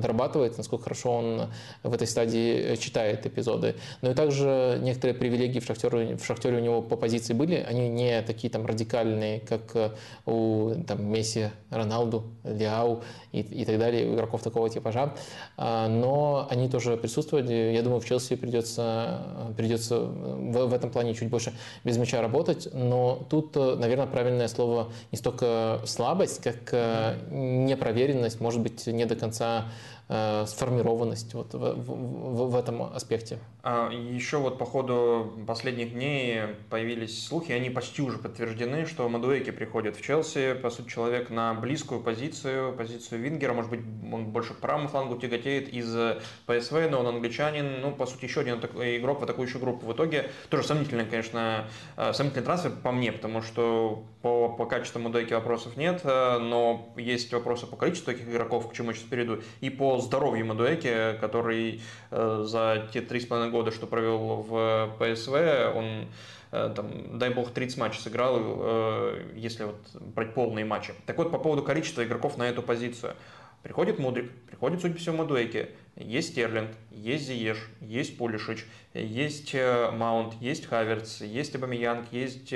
дорабатывает, насколько хорошо он в этой стадии читает эпизоды. Но и также некоторые привилегии в Шахтере, в Шахтере у него по позиции были, они не такие там радикальные, как у там, Месси, Роналду, Ляу и, и так далее, игроков такого типажа. Но они тоже присутствуют. Я думаю, в Челси придется, придется в, в этом плане чуть больше без мяча работать. Но тут, наверное, правильное слово не столько слабость, как э, непроверенность, может быть, не до конца Э, сформированность вот в, в, в этом аспекте. А еще вот по ходу последних дней появились слухи, они почти уже подтверждены, что Мадуэки приходит в Челси, по сути, человек на близкую позицию, позицию Вингера, может быть, он больше к правому флангу тяготеет из ПСВ, но он англичанин, ну, по сути, еще один игрок в атакующую группу. В итоге тоже сомнительный, конечно, э, сомнительный трансфер по мне, потому что по, по качеству Мадуэки вопросов нет, э, но есть вопросы по количеству таких игроков, к чему я сейчас перейду, и по здоровью Мадуэки, который э, за те три с половиной года, что провел в ПСВ, он э, там, дай бог, 30 матчей сыграл, э, если вот брать полные матчи. Так вот, по поводу количества игроков на эту позицию. Приходит Мудрик, приходит, судя по всему, Мадуэки, есть Стерлинг, есть Зиеш, есть Пулишич, есть Маунт, есть Хаверц, есть Абамиянг, есть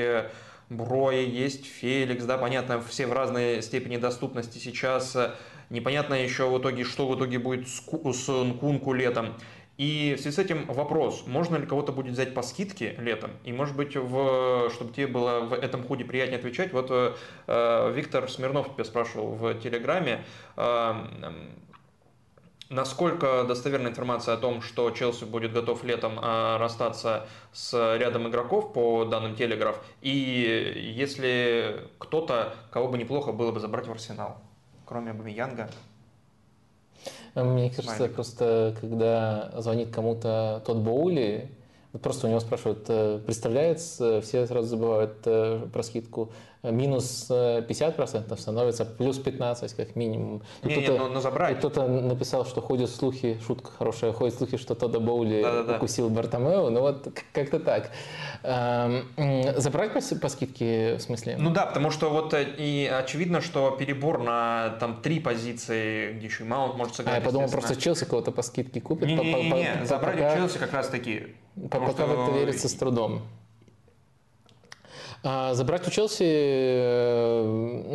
Броя, есть Феликс, да, понятно, все в разной степени доступности сейчас Непонятно еще в итоге, что в итоге будет с Нкунку летом. И в связи с этим вопрос, можно ли кого-то будет взять по скидке летом? И может быть, в, чтобы тебе было в этом ходе приятнее отвечать, вот э, Виктор Смирнов тебя спрашивал в Телеграме, э, насколько достоверна информация о том, что Челси будет готов летом э, расстаться с рядом игроков по данным Телеграф, и если кто-то, кого бы неплохо было бы забрать в Арсенал? кроме Бамиянга? Мне кажется, Смайлик. просто когда звонит кому-то тот Боули, просто у него спрашивают, э, представляет, все сразу забывают э, про скидку минус 50% становится плюс 15 как минимум. Не, кто-то, не, но, но забрать. Кто-то написал, что ходят слухи, шутка хорошая, ходят слухи, что Тодда Боули да, да, укусил Бартомео, ну вот как-то так. Эм, забрать по, по скидке в смысле? Ну да, потому что вот э, и очевидно, что перебор на там три позиции, где еще и Маунт может сыграть. А я подумал, просто Челси кого-то по скидке купит. Не-не-не, забрать пока, Челси как раз таки. Пока что... в это верится с трудом. А забрать у Челси, э,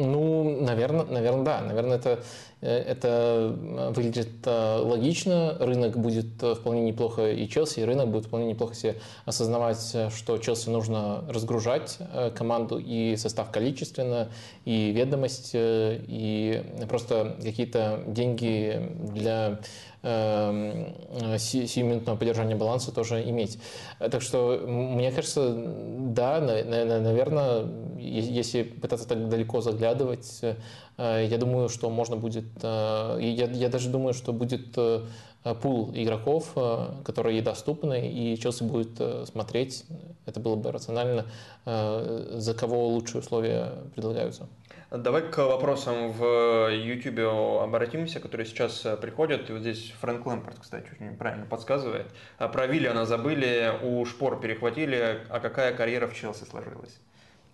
ну, наверное, наверное, да. Наверное, это, это выглядит э, логично. Рынок будет вполне неплохо и Челси, и рынок будет вполне неплохо себе осознавать, что Челси нужно разгружать команду и состав количественно, и ведомость, и просто какие-то деньги для сиюминутного поддержания баланса тоже иметь. Так что, мне кажется, да, наверное, если пытаться так далеко заглядывать, э, я думаю, что можно будет, э, я, я даже думаю, что будет э, пул игроков, которые доступны, и Челси будет смотреть, это было бы рационально, за кого лучшие условия предлагаются. Давай к вопросам в YouTube обратимся, которые сейчас э, приходят. И вот здесь Фрэнк Лэмпорт, кстати, очень правильно подсказывает. А про Виллиана забыли, у Шпор перехватили, а какая карьера в Челси сложилась?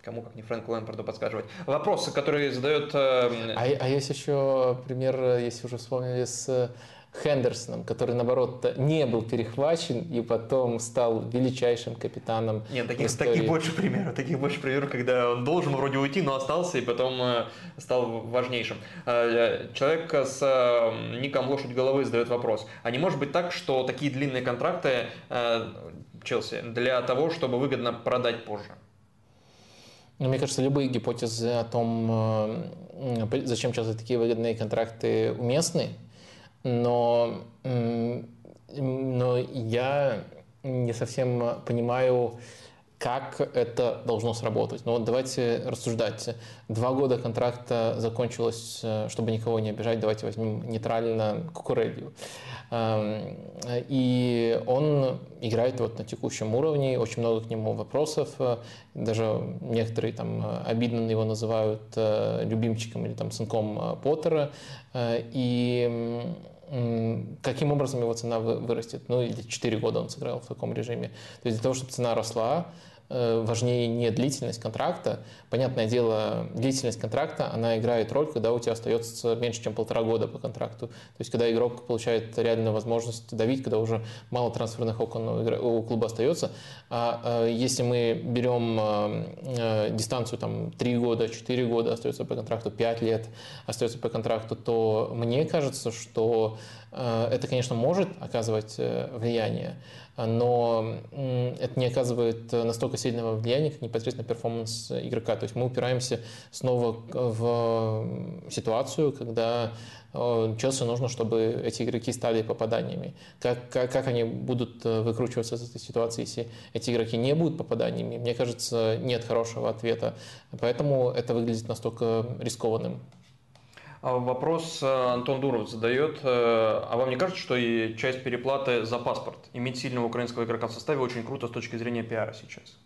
Кому, как не Фрэнк Лэмпорду подсказывать. Вопросы, которые задает... Э, а, а есть еще пример, э, если уже вспомнили, с Хендерсоном, который, наоборот, не был перехвачен и потом стал величайшим капитаном. Нет, таких, таких больше примеров. Таких больше примеров, когда он должен вроде уйти, но остался и потом э, стал важнейшим. Э, человек с э, ником «Лошадь головы» задает вопрос. А не может быть так, что такие длинные контракты Челси для того, чтобы выгодно продать позже? Ну, мне кажется, любые гипотезы о том, зачем Челси такие выгодные контракты уместны, но, но я не совсем понимаю, как это должно сработать. Но ну вот давайте рассуждать. Два года контракта закончилось, чтобы никого не обижать, давайте возьмем нейтрально Кукурелью. Эм, и он играет вот на текущем уровне, очень много к нему вопросов, даже некоторые там обидно его называют э, любимчиком или там сынком Поттера. Э, и каким образом его цена вырастет. Ну, или 4 года он сыграл в таком режиме. То есть для того, чтобы цена росла, Э, важнее не длительность контракта. Понятное дело, длительность контракта, она играет роль, когда у тебя остается меньше, чем полтора года по контракту. То есть, когда игрок получает реальную возможность давить, когда уже мало трансферных окон у клуба остается. А э, если мы берем э, дистанцию там 3 года, 4 года остается по контракту, 5 лет остается по контракту, то мне кажется, что это, конечно, может оказывать влияние, но это не оказывает настолько сильного влияния, как непосредственно перформанс игрока. То есть мы упираемся снова в ситуацию, когда э, Челси нужно, чтобы эти игроки стали попаданиями. Как, как, как они будут э, выкручиваться из этой ситуации, если эти игроки не будут попаданиями? Мне кажется, нет хорошего ответа. Поэтому это выглядит настолько рискованным. А вопрос э, Антон Дуров задает. Э, а вам не кажется, что и часть переплаты за паспорт иметь сильного украинского игрока в составе очень круто с точки зрения пиара сейчас?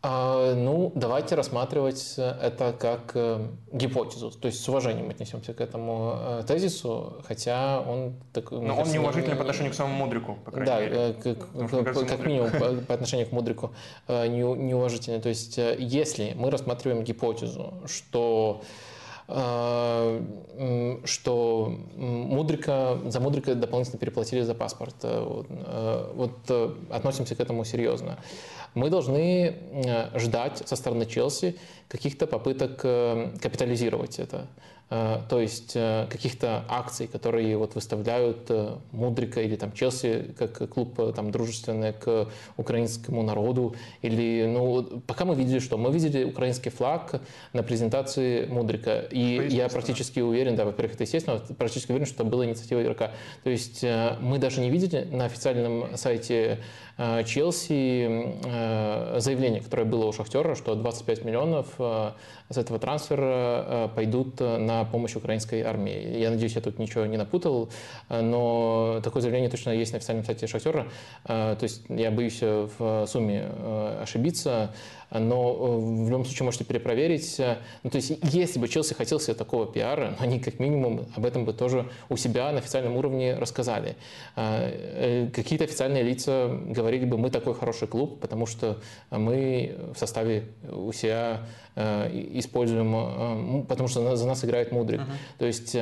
А, ну, давайте рассматривать это как э, гипотезу, то есть с уважением отнесемся к этому тезису, хотя он... Так, Но он неуважительный по отношению к самому Мудрику, по крайней да, мере. Да, как, как, как минимум по, по отношению к Мудрику неуважительный. То есть если мы рассматриваем гипотезу, что Э, что Мудрика, за Мудрика дополнительно переплатили за паспорт. Э, вот э, относимся к этому серьезно. Мы должны ждать со стороны Челси каких-то попыток капитализировать это. Э, то есть э, каких-то акций, которые вот выставляют э, Мудрика или там Челси как клуб там дружественный к украинскому народу. Или ну пока мы видели что мы видели украинский флаг на презентации Мудрика. И я практически уверен да во-первых это естественно практически уверен что это была инициатива игрока. То есть мы даже не видели на официальном сайте Челси заявление которое было у Шахтера что 25 миллионов с этого трансфера э, пойдут э, на помощь украинской армии. Я надеюсь, я тут ничего не напутал, э, но такое заявление точно есть на официальном сайте Шахтера. То есть я боюсь в сумме ошибиться но э, в любом случае можете перепроверить. Ну, то есть, если бы Челси хотел себе такого пиара, они как минимум об этом бы тоже у себя на официальном уровне рассказали. А, э, какие-то официальные лица говорили бы, мы такой хороший клуб, потому что мы в составе у себя э, используем, потому что за нас играет Мудрик. Uh-huh. То есть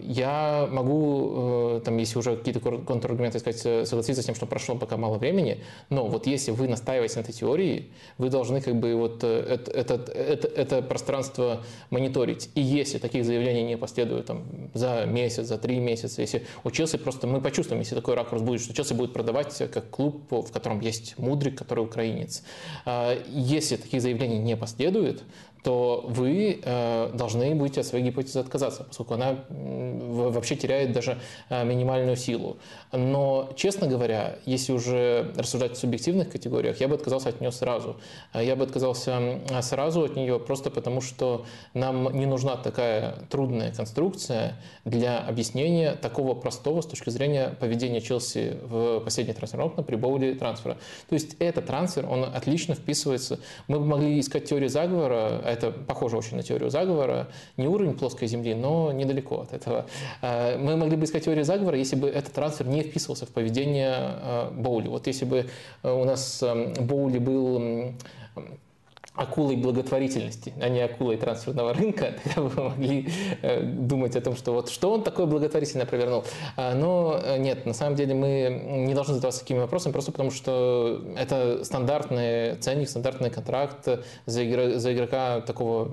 я могу, там, если уже какие-то контраргументы сказать, согласиться с тем, что прошло пока мало времени, но вот если вы настаиваете на этой теории, вы должны как бы вот э, это, это, это, это пространство мониторить. И если таких заявлений не последует там, за месяц, за три месяца, если у Челси просто мы почувствуем, если такой ракурс будет, что Челси будет продавать как клуб, в котором есть Мудрик, который украинец. А, если таких заявлений не последует, то вы э, должны будете от своей гипотезы отказаться, поскольку она вообще теряет даже э, минимальную силу. Но, честно говоря, если уже рассуждать в субъективных категориях, я бы отказался от нее сразу. Э, я бы отказался сразу от нее просто потому, что нам не нужна такая трудная конструкция для объяснения такого простого с точки зрения поведения Челси в последний трансфер при боуле трансфера. То есть этот трансфер, он отлично вписывается. Мы могли искать теорию заговора, это похоже очень на теорию заговора, не уровень плоской Земли, но недалеко от этого. Э, мы могли бы искать теорию заговора, если бы этот трансфер не вписывался в поведение э, Боули. Вот если бы э, у нас Боули был акулой благотворительности, а не акулой трансферного рынка, тогда вы могли э, думать о том, что вот что он такое благотворительно провернул. А, но э, нет, на самом деле мы не должны задаваться такими вопросами, просто потому что это стандартный ценник, стандартный контракт за, игрока такого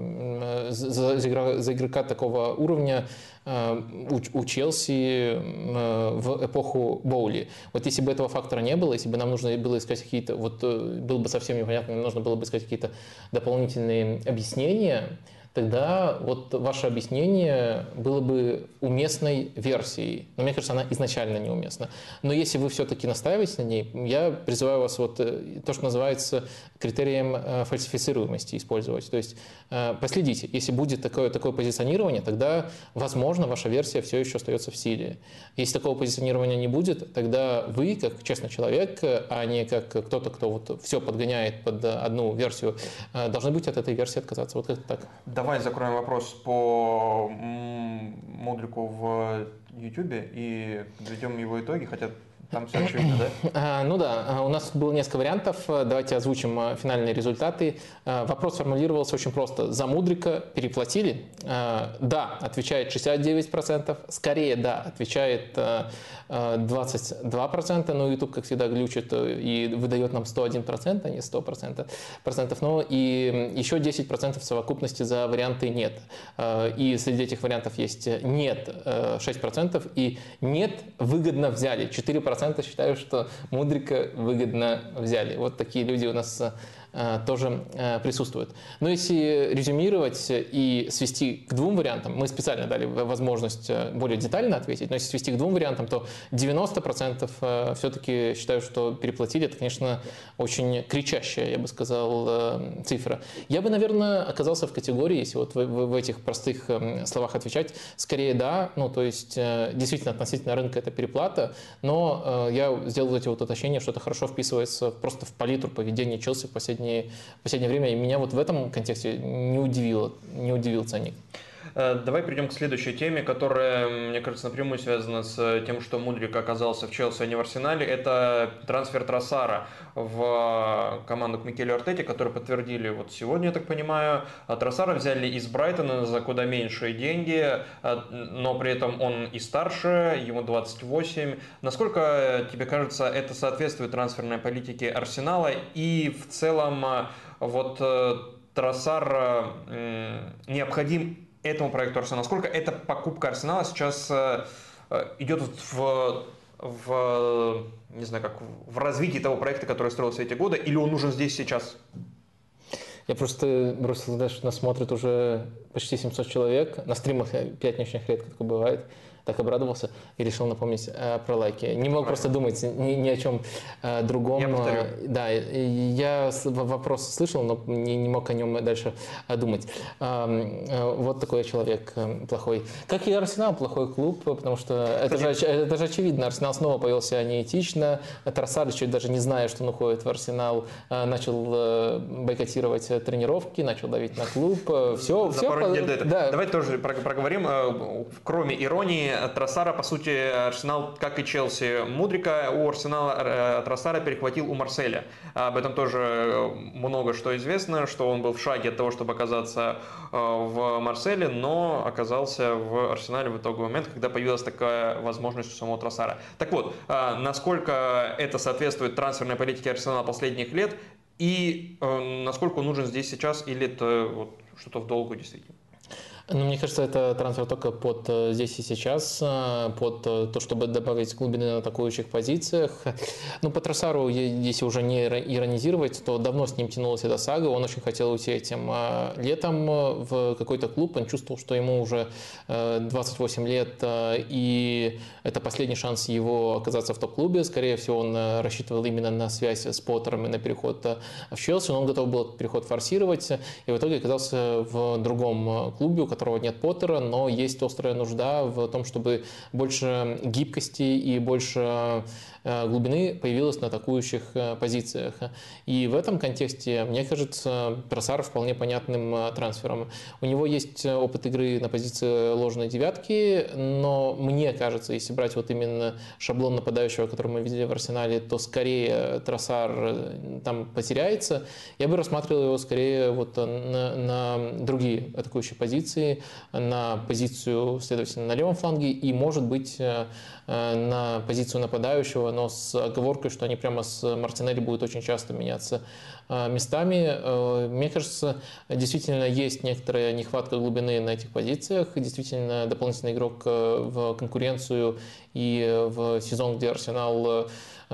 за, за, игрока, за игрока такого уровня Э, у, у Челси э, в эпоху Боули. Вот если бы этого фактора не было, если бы нам нужно было искать какие-то, вот э, было бы совсем непонятно, нужно было бы искать какие-то дополнительные объяснения, тогда вот ваше объяснение было бы уместной версией. Но мне кажется, она изначально неуместна. Но если вы все-таки настаиваете на ней, я призываю вас вот э, то, что называется критерием э, фальсифицируемости использовать. То есть э, последите, если будет такое, такое позиционирование, тогда, возможно, ваша версия все еще остается в силе. Если такого позиционирования не будет, тогда вы, как честный человек, а не как кто-то, кто вот все подгоняет под одну версию, должны быть от этой версии отказаться. Вот как так давай закроем вопрос по Мудрику в YouTube и подведем его итоги, хотя там все очевидно, да? А, ну да, а, у нас было несколько вариантов. Давайте озвучим а, финальные результаты. Вопрос формулировался очень просто. За Мудрика переплатили? Да, отвечает 69%. Скорее да, отвечает 22%. Но YouTube, как всегда, глючит и выдает нам 101%, а не 100%. Процентов. Но и еще 10% в совокупности за варианты нет. И среди этих вариантов есть нет 6% и нет выгодно взяли 4% процента считаю, что Мудрика выгодно взяли. Вот такие люди у нас Э, тоже э, присутствует. Но если резюмировать и свести к двум вариантам, мы специально дали возможность э, более детально ответить, но если свести к двум вариантам, то 90% все-таки считаю, что переплатили. Это, конечно, очень кричащая, я бы сказал, цифра. Я бы, наверное, оказался в категории, если вот в, этих простых словах отвечать, скорее да, ну то есть действительно относительно рынка это переплата, но я сделал эти вот уточнения, что это хорошо вписывается просто в палитру поведения Челси в последние последние, последнее время. И меня вот в этом контексте не удивило, не удивил ценник. Э, давай перейдем к следующей теме, которая, мне кажется, напрямую связана с тем, что Мудрик оказался в Челси, а не в Арсенале. Это трансфер Тросара в команду к Микелю Артете, который подтвердили вот сегодня, я так понимаю. А Тросара взяли из Брайтона за куда меньшие деньги, э, но при этом он и старше, ему 28. Насколько тебе кажется, это соответствует трансферной политике Арсенала и в целом э, вот Тросар необходим этому проекту Арсенала? Насколько эта покупка Арсенала сейчас э, э, идет в, в, не знаю, как в развитии того проекта, который строился эти годы, или он нужен здесь сейчас? Я просто бросил, знаешь, нас смотрит уже почти 700 человек. На стримах пятничных редко такое бывает так обрадовался и решил напомнить э, про лайки. Не мог просто думать ни, ни о чем э, другом. Я повторю. Да, я вопрос слышал, но не, не мог о нем дальше э, думать. Э, э, вот такой человек э, плохой. Как и Арсенал, плохой клуб, потому что это же, это же очевидно. Арсенал снова повелся неэтично. Тросар, чуть даже не зная, что он уходит в Арсенал, э, начал э, бойкотировать тренировки, начал давить на клуб. Все, За все. Пару недель до этого. Да. Давайте тоже проговорим. Кроме иронии, Тросара, по сути, Арсенал, как и Челси, Мудрика у Арсенала э, Тросара перехватил у Марселя. Об этом тоже э, много что известно, что он был в шаге от того, чтобы оказаться э, в Марселе, но оказался в Арсенале в итоговый момент, когда появилась такая возможность у самого Тросара. Так вот, насколько это соответствует трансферной политике Арсенала последних лет и насколько он нужен здесь сейчас, или это вот что-то в долгу действительно? Ну, мне кажется, это трансфер только под э, здесь и сейчас, э, под э, то, чтобы добавить глубины на атакующих позициях. Ну, по Тросару, если уже не иронизировать, то давно с ним тянулась эта сага. Он очень хотел уйти этим летом в какой-то клуб. Он чувствовал, что ему уже 28 лет, и это последний шанс его оказаться в топ-клубе. Скорее всего, он рассчитывал именно на связь с Поттером и на переход в Челси. Но он готов был переход форсировать, и в итоге оказался в другом клубе, которого нет Поттера, но есть острая нужда в том, чтобы больше гибкости и больше глубины появилась на атакующих э, позициях. И в этом контексте, мне кажется, Тросар вполне понятным э, трансфером. У него есть опыт игры на позиции ложной девятки, но мне кажется, если брать вот именно шаблон нападающего, который мы видели в Арсенале, то скорее Тросар там потеряется. Я бы рассматривал его скорее вот на, на другие атакующие позиции, на позицию, следовательно, на левом фланге и, может быть, на позицию нападающего, но с оговоркой, что они прямо с Мартинелли будут очень часто меняться э, местами. Э, мне кажется, действительно есть некоторая нехватка глубины на этих позициях. Действительно, дополнительный игрок э, в конкуренцию и в сезон, где Арсенал Э,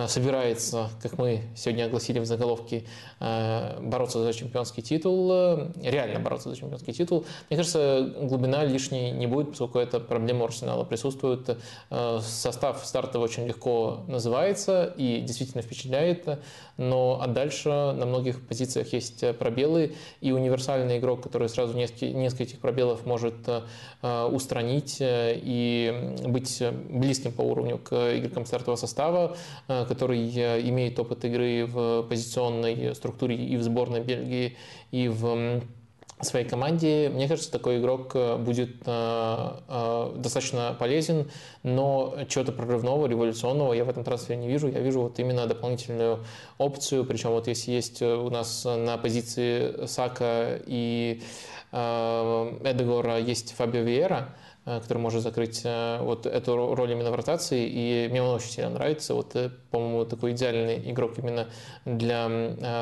собирается, как мы сегодня огласили в заголовке, э, бороться за чемпионский титул, э, реально бороться за чемпионский титул. Мне кажется, глубина лишней не будет, поскольку эта проблема Арсенала присутствует. Состав стартовый очень легко называется и действительно впечатляет, но а дальше на многих позициях есть пробелы, и универсальный игрок, который сразу несколько, несколько этих пробелов может устранить и быть близким по уровню к игрокам стартового состава, который имеет опыт игры в позиционной структуре и в сборной Бельгии, и в своей команде. Мне кажется, такой игрок э, будет э, э, достаточно полезен, но чего-то прорывного, революционного я в этом трансфере не вижу. Я вижу вот именно дополнительную опцию, причем вот если есть у нас на позиции Сака и Эдегора есть Фабио Виера, Э, который может закрыть э, вот эту роль именно в ротации, и мне он очень сильно нравится. Вот, э, по-моему, такой идеальный игрок именно для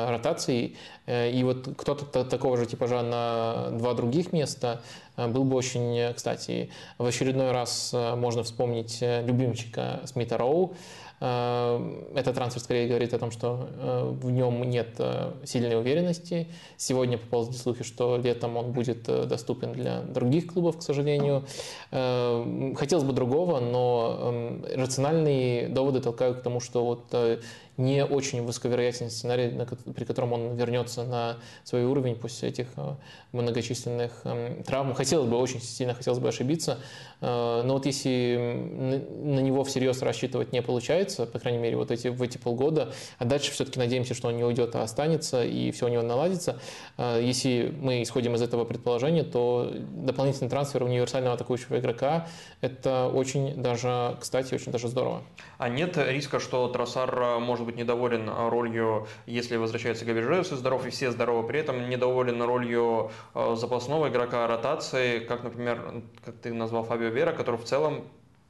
ротации. И вот кто-то такого же типажа на два других места был бы очень кстати. В очередной раз можно вспомнить любимчика Смита Роу, Э, этот трансфер скорее говорит о том, что э, в нем нет э, сильной уверенности. Сегодня поползли слухи, что летом он будет доступен для других клубов, к сожалению. Хотелось бы другого, но эм, рациональные доводы толкают к тому, что вот не очень высоковероятный сценарий, при котором он вернется на свой уровень после этих э, многочисленных эм, травм. Хотелось бы, очень сильно хотелось бы ошибиться, э, но вот если на него всерьез рассчитывать не получается, по крайней мере, вот эти, в эти полгода, а дальше все-таки надеемся, что он не уйдет, а останется, и все у него наладится. Э, если мы исходим из этого предположения, то дополнительный трансфер универсального атакующего игрока – это очень даже, кстати, очень даже здорово. А нет риска, что Тросар может быть недоволен ролью, если возвращается Габижеус и здоров, и все здоровы, при этом недоволен ролью э, запасного игрока ротации, как, например, как ты назвал Фабио Вера, который в целом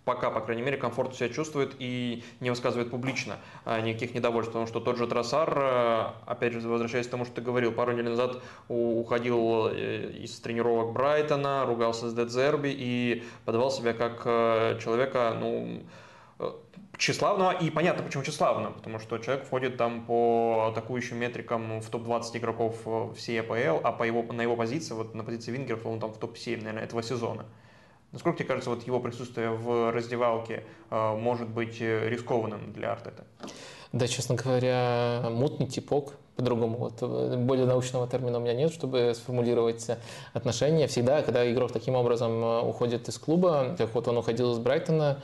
пока, по крайней мере, комфортно себя чувствует и не высказывает публично а, никаких недовольств. Потому что тот же Тросар, э, опять же, возвращаясь к тому, что ты говорил, пару недель назад уходил э, из тренировок Брайтона, ругался с Дедзерби и подавал себя как человека, ну, тщеславного, и понятно, почему тщеславного, потому что человек входит там по атакующим метрикам в топ-20 игроков всей АПЛ, а по его, на его позиции, вот на позиции вингеров, он там в топ-7, наверное, этого сезона. Насколько тебе кажется, вот его присутствие в раздевалке э, может быть э, рискованным для Артета? Да, честно говоря, мутный типок, по-другому. Вот, э, более научного термина у меня нет, чтобы сформулировать отношения. Всегда, когда игрок таким образом уходит из клуба, как вот он уходил из Брайтона,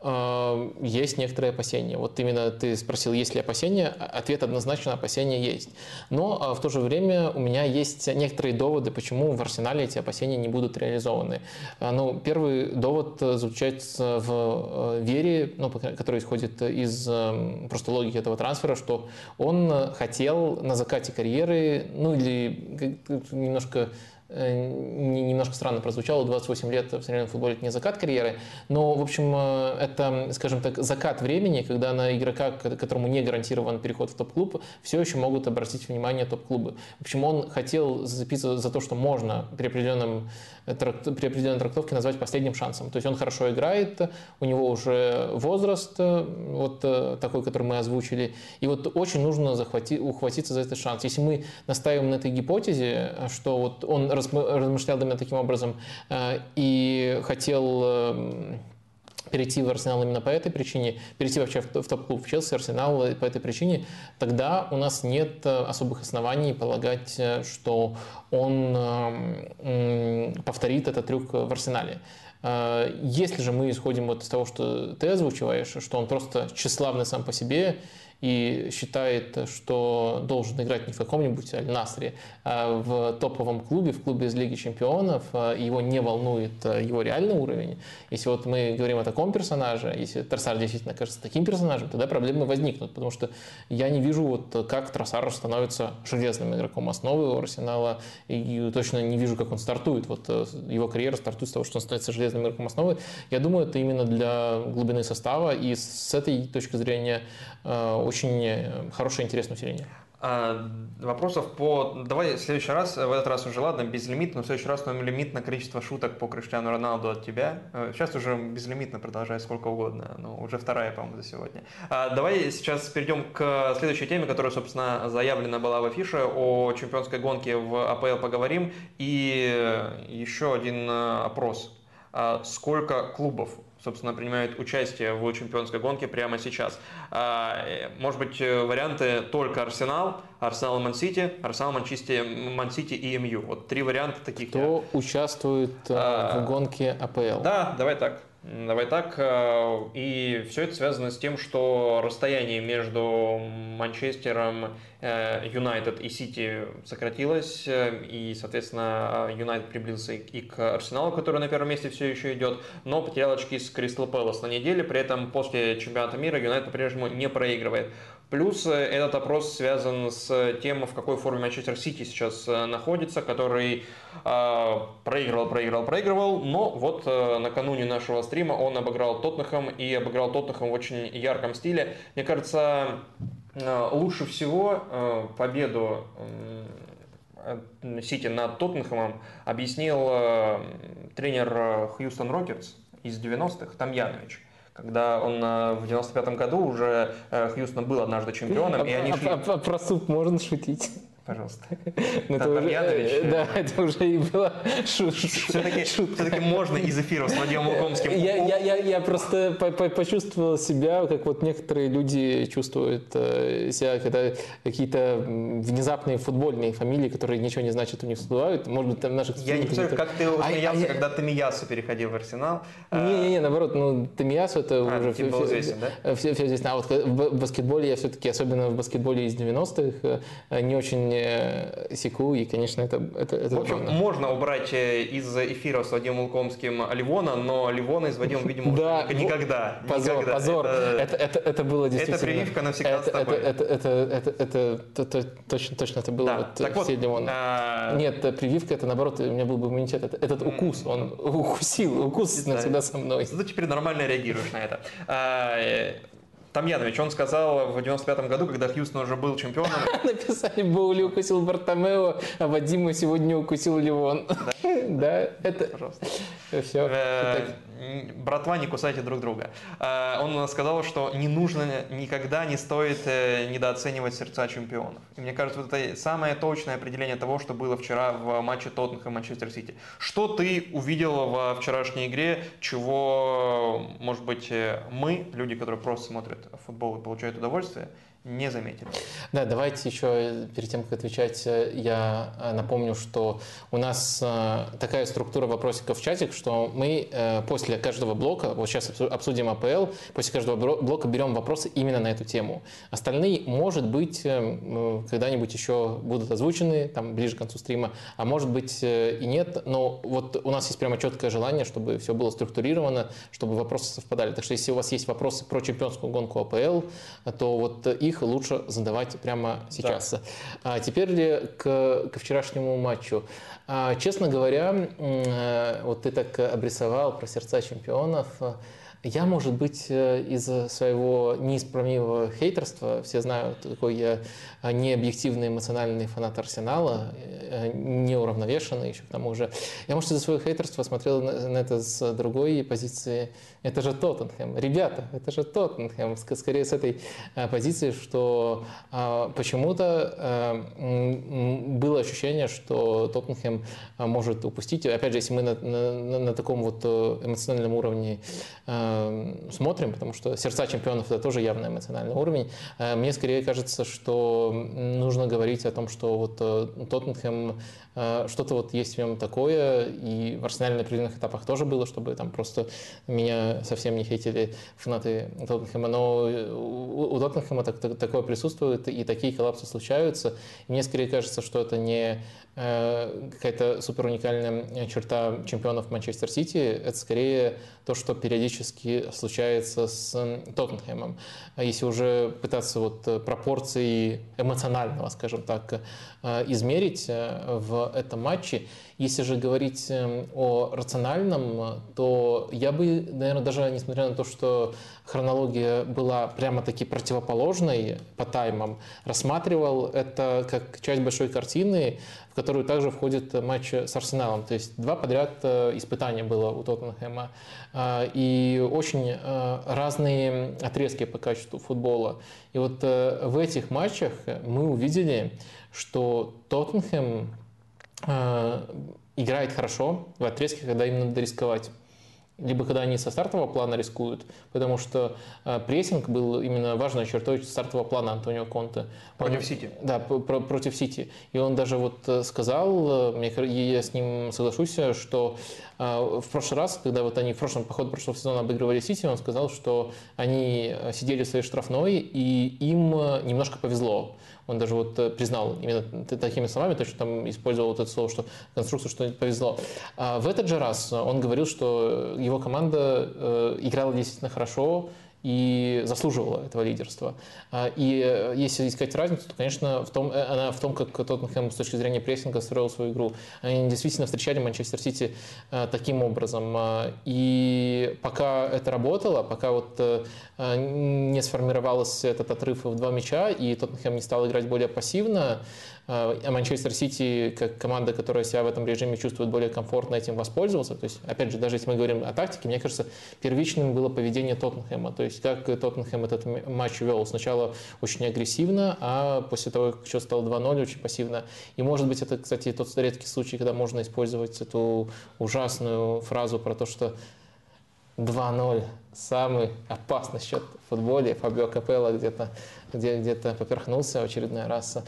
есть некоторые опасения. Вот именно ты спросил, есть ли опасения. Ответ однозначно, опасения есть. Но а, в то же время у меня есть некоторые доводы, почему в арсенале эти опасения не будут реализованы. А, ну, первый довод заключается в э, вере, ну, который исходит из эм, просто логики этого трансфера, что он хотел на закате карьеры, ну или немножко Э, немножко странно прозвучало, 28 лет в современном футболе это не закат карьеры, но, в общем, э, это, скажем так, закат времени, когда на игрока, которому не гарантирован переход в топ-клуб, все еще могут обратить внимание топ-клубы. В общем, он хотел зацепиться за то, что можно при определенном при определенной трактовке назвать последним шансом. То есть он хорошо играет, у него уже возраст, э, вот э, такой, который мы озвучили, и вот очень нужно захвати, ухватиться за этот шанс. Если мы настаиваем на этой гипотезе, что вот он размышлял именно таким образом э, и хотел перейти в Арсенал именно по этой причине, перейти вообще в топ-клуб в Челси, Арсенал по этой причине, тогда у нас нет э, особых оснований полагать, э, что он эм, повторит этот трюк в Арсенале. Э, если же мы исходим вот из того, что ты озвучиваешь, что он просто тщеславный сам по себе, и считает, что должен играть не в каком-нибудь Аль-Насре, а в топовом клубе, в клубе из Лиги Чемпионов, а, его не волнует а, его реальный уровень. Если вот мы говорим о таком персонаже, если Тросар действительно кажется таким персонажем, тогда проблемы возникнут, потому что я не вижу, вот как Тросар становится железным игроком основы у Арсенала, и точно не вижу, как он стартует. Вот э, его карьера стартует с того, что он становится железным игроком основы. Я думаю, это именно для глубины состава, и с этой точки зрения очень э, хорошее, интересное усиление. А, вопросов по... Давай в следующий раз, в этот раз уже ладно, безлимит, но в следующий раз нам лимитное количество шуток по Криштиану Роналду от тебя. Э, сейчас уже безлимитно продолжай сколько угодно, но уже вторая, по-моему, за сегодня. А, давай сейчас перейдем к следующей теме, которая, собственно, заявлена была в афише. О чемпионской гонке в АПЛ поговорим. И еще один э, опрос. А, сколько клубов собственно, принимают участие в чемпионской гонке прямо сейчас. А, э, может быть, э, варианты только Арсенал, Арсенал и Мансити, Арсенал, Мансити и МЮ. Вот три варианта таких. Кто участвует э, а, в гонке АПЛ? Да, давай так. Давай так. Э, и все это связано с тем, что расстояние между Манчестером, э, Юнайтед и Сити сократилось, э, и, соответственно, Юнайтед приблизился и к Арсеналу, который на первом месте все еще идет, но потерял очки с Кристал Пэлас на неделе, при этом после чемпионата мира Юнайтед по-прежнему не проигрывает. Плюс этот опрос связан с тем, в какой форме Манчестер Сити сейчас находится, который э, проигрывал, проигрывал, проигрывал, но вот э, накануне нашего стрима он обыграл Тоттенхэм и обыграл Тоттенхэм в очень ярком стиле. Мне кажется, э, лучше всего э, победу э, Сити над Тоттенхэмом объяснил э, тренер Хьюстон Рокетс из 90-х, Томьянович когда он в 95-м году уже Хьюстон был однажды чемпионом, и они шли... А, а, а про суп можно шутить? Пожалуйста. Ну, это уже, э, да, это уже и было Все-таки, все-таки можно из эфира с Владимиром Лукомским. Я, я, я, я просто почувствовал себя, как вот некоторые люди чувствуют э, себя, когда какие-то внезапные футбольные фамилии, которые ничего не значат, у них всплывают. Может быть, там наших... Я не представляю, как ты а, смеялся, а, когда Тамиясу переходил в Арсенал. Не-не-не, наоборот, ну, Тамиясу это а, уже все, известен, да? все, все здесь. А вот в баскетболе я все-таки, особенно в баскетболе из 90-х, э, не очень не секу, и, конечно, это, это, это В общем, забавно. можно убрать э, из эфира с Вадимом Лукомским Ливона, но Ливона из Вадима, видимо, да, никогда. Позор, никогда. позор. Это, это, это, это было действительно... Это прививка навсегда это, с тобой. Это, это, это, это, это, это, точно, точно это было да. вот так все вот, Ливона. А... Нет, прививка, это наоборот, у меня был бы иммунитет. Это, этот укус, он укусил, укус навсегда со мной. Ты теперь нормально реагируешь на это. Тамьянович, он сказал в 95 году, когда Хьюстон уже был чемпионом. Написали, Боули укусил Бартомео, а Вадима сегодня укусил Ливон. Да, это... Пожалуйста. Все. Э, братва, не кусайте друг друга. Э, он сказал, что не нужно, никогда не стоит э, недооценивать сердца чемпионов. И мне кажется, вот это самое точное определение того, что было вчера в матче Тоттенхэм Манчестер Сити. Что ты увидел во вчерашней игре, чего, может быть, мы, люди, которые просто смотрят футбол и получают удовольствие, не заметили. Да, давайте еще перед тем, как отвечать, я э, напомню, что у нас э, такая структура вопросиков в чатик, что мы э, после каждого блока, вот сейчас обсудим АПЛ, после каждого блока берем вопросы именно на эту тему. Остальные, может быть, когда-нибудь еще будут озвучены, там, ближе к концу стрима, а может быть и нет, но вот у нас есть прямо четкое желание, чтобы все было структурировано, чтобы вопросы совпадали. Так что если у вас есть вопросы про чемпионскую гонку АПЛ, то вот их их лучше задавать прямо сейчас. Да. А теперь к, к вчерашнему матчу. А, честно говоря, э, вот ты так обрисовал про сердца чемпионов. Я, может быть, э, из своего неисправимого хейтерства, все знают, какой я необъективный эмоциональный фанат Арсенала, э, неуравновешенный еще к тому же. Я, может, из-за своего хейтерства смотрел на это с другой позиции. Это же Тоттенхэм. Ребята, это же Тоттенхэм. Скорее с этой э, позиции, что почему-то было ощущение, что Тоттенхэм может упустить. Опять же, если мы на, на, на таком вот эмоциональном уровне смотрим, потому что сердца чемпионов это тоже явный эмоциональный уровень. Э, мне скорее кажется, что нужно говорить о том, что вот э, Тоттенхэм э, что-то вот есть в нем такое, и в Арсенале на определенных этапах тоже было, чтобы там просто меня совсем не хейтили фанаты Тоттенхэма, но у, у Тоттенхэма так, так, такое присутствует, и такие коллапсы случаются. Мне скорее кажется, что это не какая-то супер уникальная черта чемпионов Манчестер Сити, это скорее то, что периодически случается с Тоттенхэмом. А если уже пытаться вот пропорции эмоционального, скажем так, э, измерить э, в этом матче, если же говорить о рациональном, то я бы, наверное, даже несмотря на то, что хронология была прямо-таки противоположной по таймам, рассматривал это как часть большой картины, в которую также входит матч с Арсеналом. То есть два подряд э, испытания было у Тоттенхэма. Э, и очень э, разные отрезки по качеству футбола. И вот в этих матчах мы увидели, что Тоттенхэм играет хорошо в отрезке, когда им надо рисковать. Либо когда они со стартового плана рискуют, потому что э, прессинг был именно важной чертой стартового плана Антонио Конте. Против Сити. Да, про, против Сити. И он даже вот э, сказал, мне, я с ним соглашусь, что э, в прошлый раз, когда вот они в прошлом, по ходу прошлого сезона обыгрывали Сити, он сказал, что они сидели в своей штрафной, и им немножко повезло. Он даже вот признал именно такими словами, то, что там использовал вот это слово, что конструкцию, что повезло. А в этот же раз он говорил, что его команда э, играла действительно хорошо, и заслуживала этого лидерства. А, и э, если искать разницу, то, конечно, в том, э, она в том, как Тоттенхэм с точки зрения прессинга строил свою игру. Они действительно встречали Манчестер Сити таким образом. А, и пока это работало, пока вот не сформировался этот отрыв в два мяча, и Тоттенхэм не стал играть более пассивно, а Манчестер Сити, как команда, которая себя в этом режиме чувствует более комфортно, этим воспользовался. То есть, опять же, даже если мы говорим о тактике, мне кажется, первичным было поведение Тоттенхэма. То есть, как Тоттенхэм этот матч вел. Сначала очень агрессивно, а после того, как счет стал 2-0, очень пассивно. И, может быть, это, кстати, тот редкий случай, когда можно использовать эту ужасную фразу про то, что 2-0 самый опасный счет в футболе. Фабио Капелло где-то где, где-то поперхнулся в очередной раз.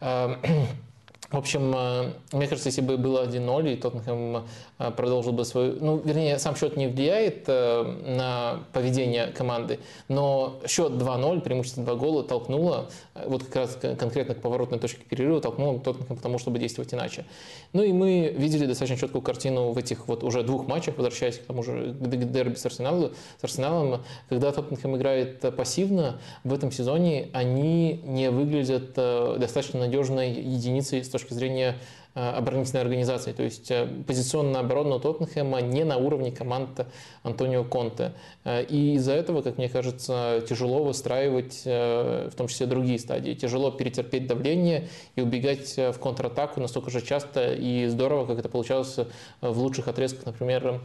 В общем, э, мне кажется, если бы было 1-0, и Тоттенхэм э, продолжил бы свою... Ну, вернее, сам счет не влияет э, на поведение команды, но счет 2-0, преимущество 2 гола, толкнуло, вот как раз конкретно к поворотной точке перерыва, толкнуло Тоттенхэм потому, чтобы действовать иначе. Ну и мы видели достаточно четкую картину в этих вот уже двух матчах, возвращаясь к тому же к дерби с Арсеналом, с Арсеналом, когда Тоттенхэм играет пассивно, в этом сезоне они не выглядят достаточно надежной единицей с точки точки зрения оборонительной организации. То есть э, позиционная оборона Тоттенхэма не на уровне команд Антонио Конте. Э, и из-за этого, как мне кажется, тяжело выстраивать в том числе другие стадии. Тяжело перетерпеть давление и убегать в контратаку настолько же часто и здорово, как это получалось в лучших отрезках, например,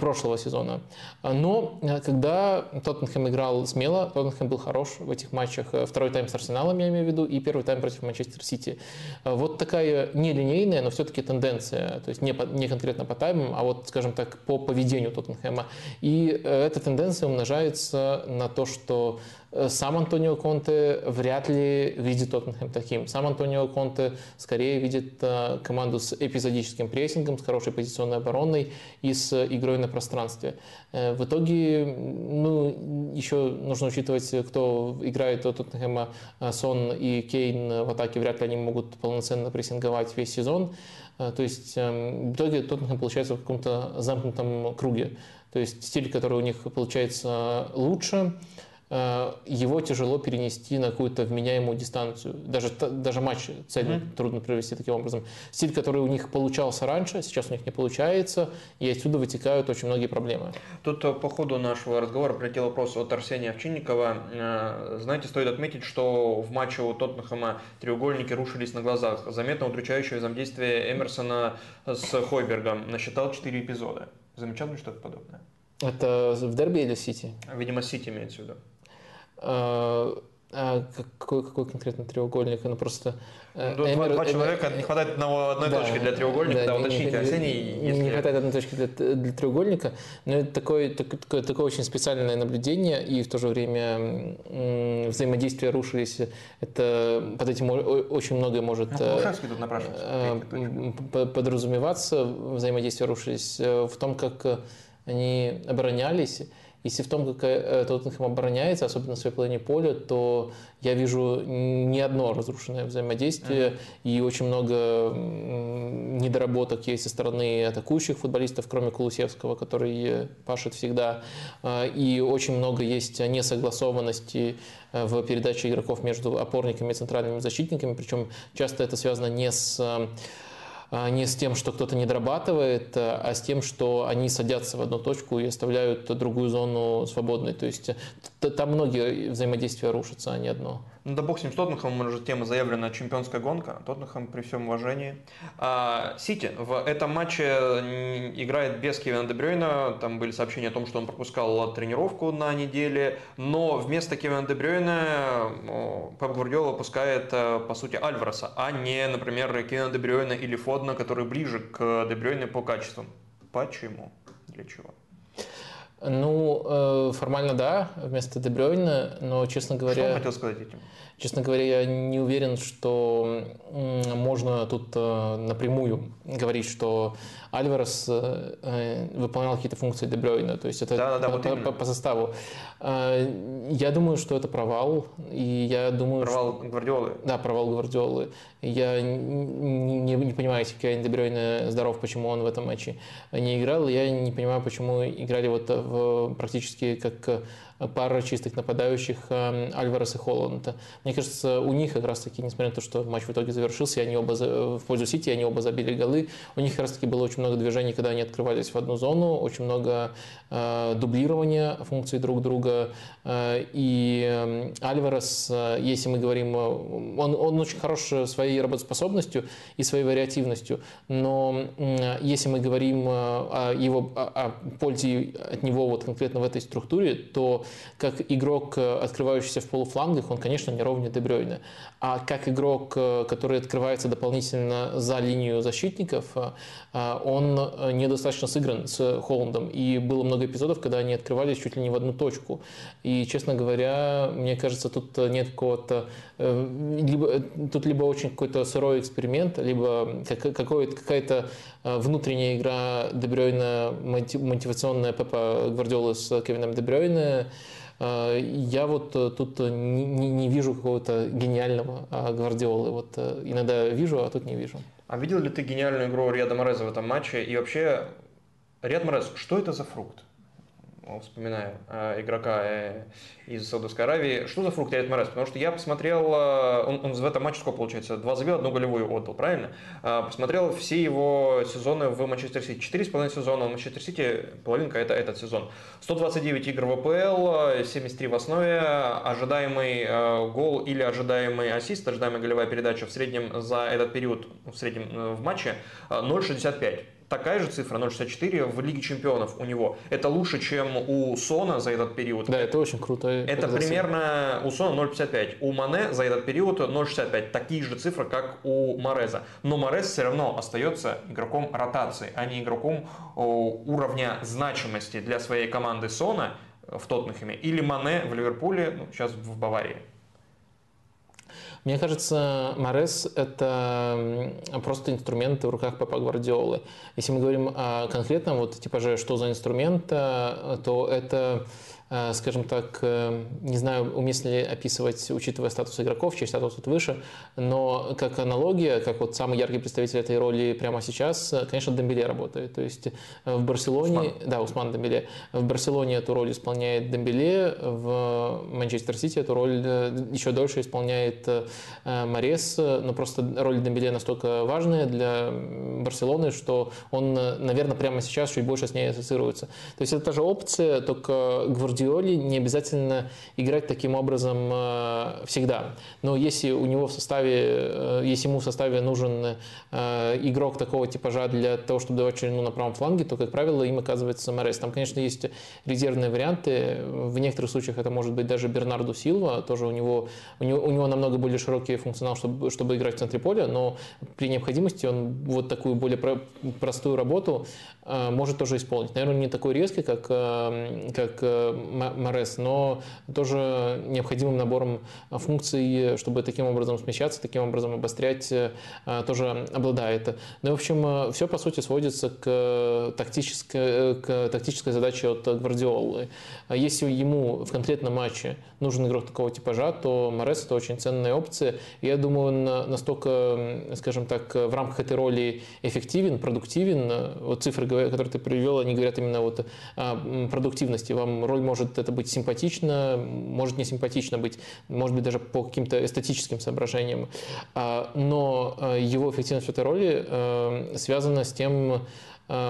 прошлого сезона. Но когда Тоттенхэм играл смело, Тоттенхэм был хорош в этих матчах. Второй тайм с Арсеналом, я имею в виду, и первый тайм против Манчестер Сити. Вот такая нелинейная линейная, но все-таки тенденция, то есть не, по, не конкретно по таймам, а вот, скажем так, по поведению Тоттенхэма. И э, эта тенденция умножается на то, что сам Антонио Конте вряд ли видит Тоттенхэм таким. Сам Антонио Конте скорее видит э, команду с эпизодическим прессингом, с хорошей позиционной обороной и с игрой на пространстве. Э, в итоге, ну, еще нужно учитывать, кто играет у Тоттенхэма, Сон и Кейн в атаке, вряд ли они могут полноценно прессинговать весь сезон. То есть в итоге Тоттенхэм получается в каком-то замкнутом круге. То есть стиль, который у них получается лучше, Э, его тяжело перенести на какую-то вменяемую дистанцию. Даже, даже матч цельно mm-hmm. трудно провести таким образом. Стиль, который у них получался раньше, сейчас у них не получается, и отсюда вытекают очень многие проблемы. Тут э, по ходу нашего разговора прилетел вопрос от Арсения Овчинникова. Э, знаете, стоит отметить, что в матче у Тоттенхэма треугольники рушились на глазах. Заметно удручающее взаимодействие Эмерсона с Хойбергом. Насчитал 4 эпизода. Замечал ли что-то подобное? Это в дерби или Сити? Видимо, Сити имеется в виду. А, а какой, какой конкретно треугольник? Ну просто... Э, ну, Эмер, два, человека, не хватает одного, одной да, точки для треугольника, да, да уточните, не, Арсений, если... Не хватает одной точки для, для треугольника, но это такое, такое, такое очень специальное наблюдение, и в то же время взаимодействия рушились. Это под этим очень многое может ну, тут подразумеваться. Взаимодействия рушились в том, как они оборонялись, если в том, как э, Тоттенхэм обороняется, особенно в своей половине поля, то я вижу не одно разрушенное взаимодействие mm-hmm. и очень много недоработок есть со стороны атакующих футболистов, кроме Кулусевского, который пашет всегда. И очень много есть несогласованности э, в передаче игроков между опорниками и центральными защитниками, причем часто это связано не с не с тем, что кто-то не дорабатывает, а с тем, что они садятся в одну точку и оставляют другую зону свободной. То есть там многие взаимодействия рушатся, а не одно. Ну да бог с ним, с Тоттенхэмом уже тема заявлена чемпионская гонка. Тоттенхэм при всем уважении. А, Сити в этом матче играет без Кевина Дебрёйна. Там были сообщения о том, что он пропускал тренировку на неделе. Но вместо Кевина Дебрёйна Пеп Гвардиола пускает, э, по сути, Альвареса, а не, например, Кевина Дебрёйна или Фодна, который ближе к Дебрёйне по качеству. Почему? Для чего? Ну, э, формально да, вместо Дебрёйна, но, честно говоря... Что он хотел сказать этим? Честно говоря, я не уверен, что можно тут э, напрямую говорить, что Альварес э, выполнял какие-то функции Дебрёйна. То есть это да, да, по, вот по, по составу. Я думаю, что это провал. И я думаю, провал что... Гвардиолы? Да, провал Гвардиолы. Я не, не, не понимаю, если Кевин Дебрёйна здоров, почему он в этом матче не играл. Я не понимаю, почему играли вот в, практически как пара чистых нападающих эм, Альварес и Холланд. Мне кажется, у них как раз-таки, несмотря на то, что матч в итоге завершился, и они оба в пользу Сити, они оба забили голы, у них как раз-таки было очень много движений, когда они открывались в одну зону, очень много э, дублирования функций друг друга. Э, и э, Альварес, э, если мы говорим, э, он, он очень хорош своей работоспособностью и своей вариативностью, но э, если мы говорим о его о, о пользе от него вот конкретно в этой структуре, то как игрок, э, открывающийся в полуфлангах, он, конечно, не ровнее Дебрёйна. А как игрок, э, который открывается дополнительно за линию защитников, э, он недостаточно сыгран с Холландом. И было много эпизодов, когда они открывались чуть ли не в одну точку. И, честно говоря, мне кажется, тут нет какого-то... Либо, тут либо очень какой-то сырой эксперимент, либо какая-то внутренняя игра Дебрёйна, мотивационная Пепа Гвардиолы с Кевином Дебрёйне, Э, я вот э, тут не, не вижу какого-то гениального а, Гвардиолы. Вот э, иногда вижу, а тут не вижу. А видел ли ты гениальную игру Риада Мореза в этом матче? И вообще, Риад Морез, что это за фрукт? Вспоминаю э, игрока э, из Саудовской Аравии. Что за фрукт Рияд Морес? Потому что я посмотрел, э, он, он в этом матче сколько получается? Два забил, одну голевую отдал, правильно? Посмотрел все его сезоны в Манчестер Сити. Четыре с половиной сезона в Манчестер Сити, половинка это этот сезон. 129 игр в АПЛ, 73 в основе, ожидаемый гол или ожидаемый ассист, ожидаемая голевая передача в среднем за этот период, в среднем в матче 0,65 такая же цифра, 0,64 в Лиге Чемпионов у него. Это лучше, чем у Сона за этот период. Да, это очень круто. Это примерно у Сона 0,55. У Мане за этот период 0,65. Такие же цифры, как у Мореза. Но Морез все равно остается игроком ротации, а не игроком уровня значимости для своей команды Сона в Тоттенхэме или Мане в Ливерпуле, ну, сейчас в Баварии. Мне кажется, Морес – это просто инструмент в руках Папа Гвардиолы. Если мы говорим о конкретном вот типаже, что за инструмент, э, то это скажем так, э, не знаю, уместно ли описывать, учитывая статус игроков, чей статус тут выше, но как аналогия, как вот самый яркий представитель этой роли прямо сейчас, э, конечно, Дембеле работает. То есть в Барселоне, Усман. да, Усман Дембеле, в Барселоне эту роль исполняет Дембеле, в Манчестер Сити эту роль еще дольше исполняет Морес, но просто роль Дембеле настолько важная для Барселоны, что он, наверное, прямо сейчас чуть больше с ней ассоциируется. То есть это та же опция, только Гвардиола Гвардиоли не обязательно играть таким образом э, всегда. Но если у него в составе, э, если ему в составе нужен э, игрок такого типажа для того, чтобы давать ширину на правом фланге, то, как правило, им оказывается Морес. Там, конечно, есть резервные варианты. В некоторых случаях это может быть даже Бернарду Силва. Тоже у него, у него, у него намного более широкий функционал, чтобы, чтобы играть в центре поля, но при необходимости он вот такую более простую работу может тоже исполнить. Наверное, не такой резкий, как, как Морес, но тоже необходимым набором функций, чтобы таким образом смещаться, таким образом обострять, э, тоже обладает. Ну, в общем, э, все по сути сводится к тактической, к тактической задаче от Гвардиолы. Если ему в конкретном матче нужен игрок такого типажа, то Морес это очень ценная опция. Я думаю, он настолько, скажем так, в рамках этой роли эффективен, продуктивен. Вот цифры, которые ты привел, они говорят именно вот о продуктивности. Вам роль может может это быть симпатично, может не симпатично быть, может быть даже по каким-то эстетическим соображениям. А, но э, его эффективность в этой роли э, связана с тем,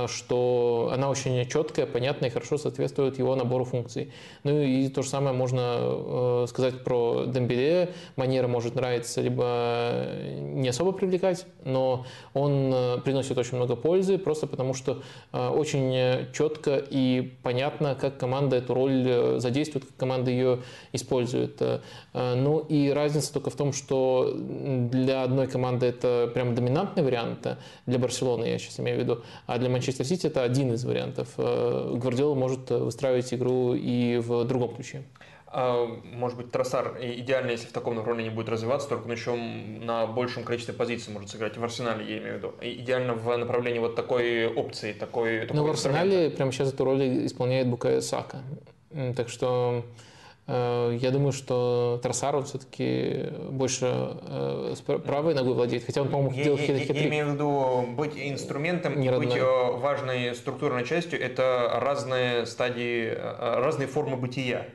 что она очень четкая, понятная и хорошо соответствует его набору функций. Ну и то же самое можно э, сказать про Дембеле. Манера может нравиться, либо не особо привлекать, но он э, приносит очень много пользы, просто потому что очень четко и понятно, как команда эту роль задействует, как команда ее использует. Ну и разница только в том, что для одной команды это прям доминантный вариант, для Барселоны я сейчас имею в виду, а для Манчестер Сити это один из вариантов. Гвардиола может выстраивать игру и в другом ключе. А, может быть, Тросар идеально, если в таком направлении будет развиваться, только он еще на большем количестве позиций может сыграть. В Арсенале, я имею в виду. идеально в направлении вот такой опции, такой, Но в Арсенале прямо сейчас эту роль исполняет Букая Сака. Так что э, я думаю, что Тросар он все-таки больше э, правой ногой владеет, хотя он, по-моему, делал хит Я, я имею в виду быть инструментом Не родной. быть э, важной структурной частью – это разные стадии, разные формы бытия.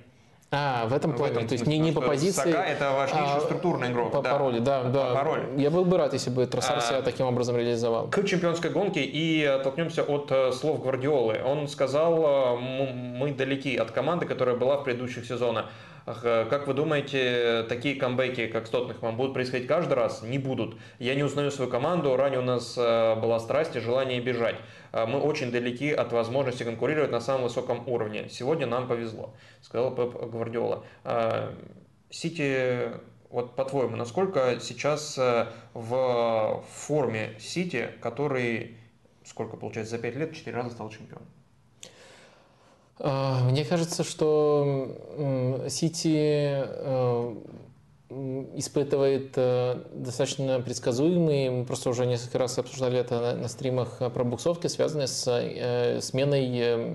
А, в этом плане. В этом, То есть не, не по позиции. Сака это важнейший а, структурный игрок. По да. пароли, да, да. По пароли. Я был бы рад, если бы Тросар а, себя таким образом реализовал. К чемпионской гонке и оттолкнемся от э, слов Гвардиолы. Он сказал, э, мы далеки от команды, которая была в предыдущих сезонах. Э, как вы думаете, такие камбэки, как с Тоттенхэмом, будут происходить каждый раз? Не будут. Я не узнаю свою команду. Ранее у нас была страсть и желание бежать. А, мы очень далеки от возможности конкурировать на самом высоком уровне. Сегодня нам повезло, сказал Пеп Гвардиола. Сити, вот по-твоему, насколько сейчас э, в форме Сити, который, сколько получается, за 5 лет, 4 раза стал чемпионом? А, мне кажется, что Сити э, испытывает э, достаточно предсказуемые, мы просто уже несколько раз обсуждали это на, на стримах э, пробуксовки, связанные с сменой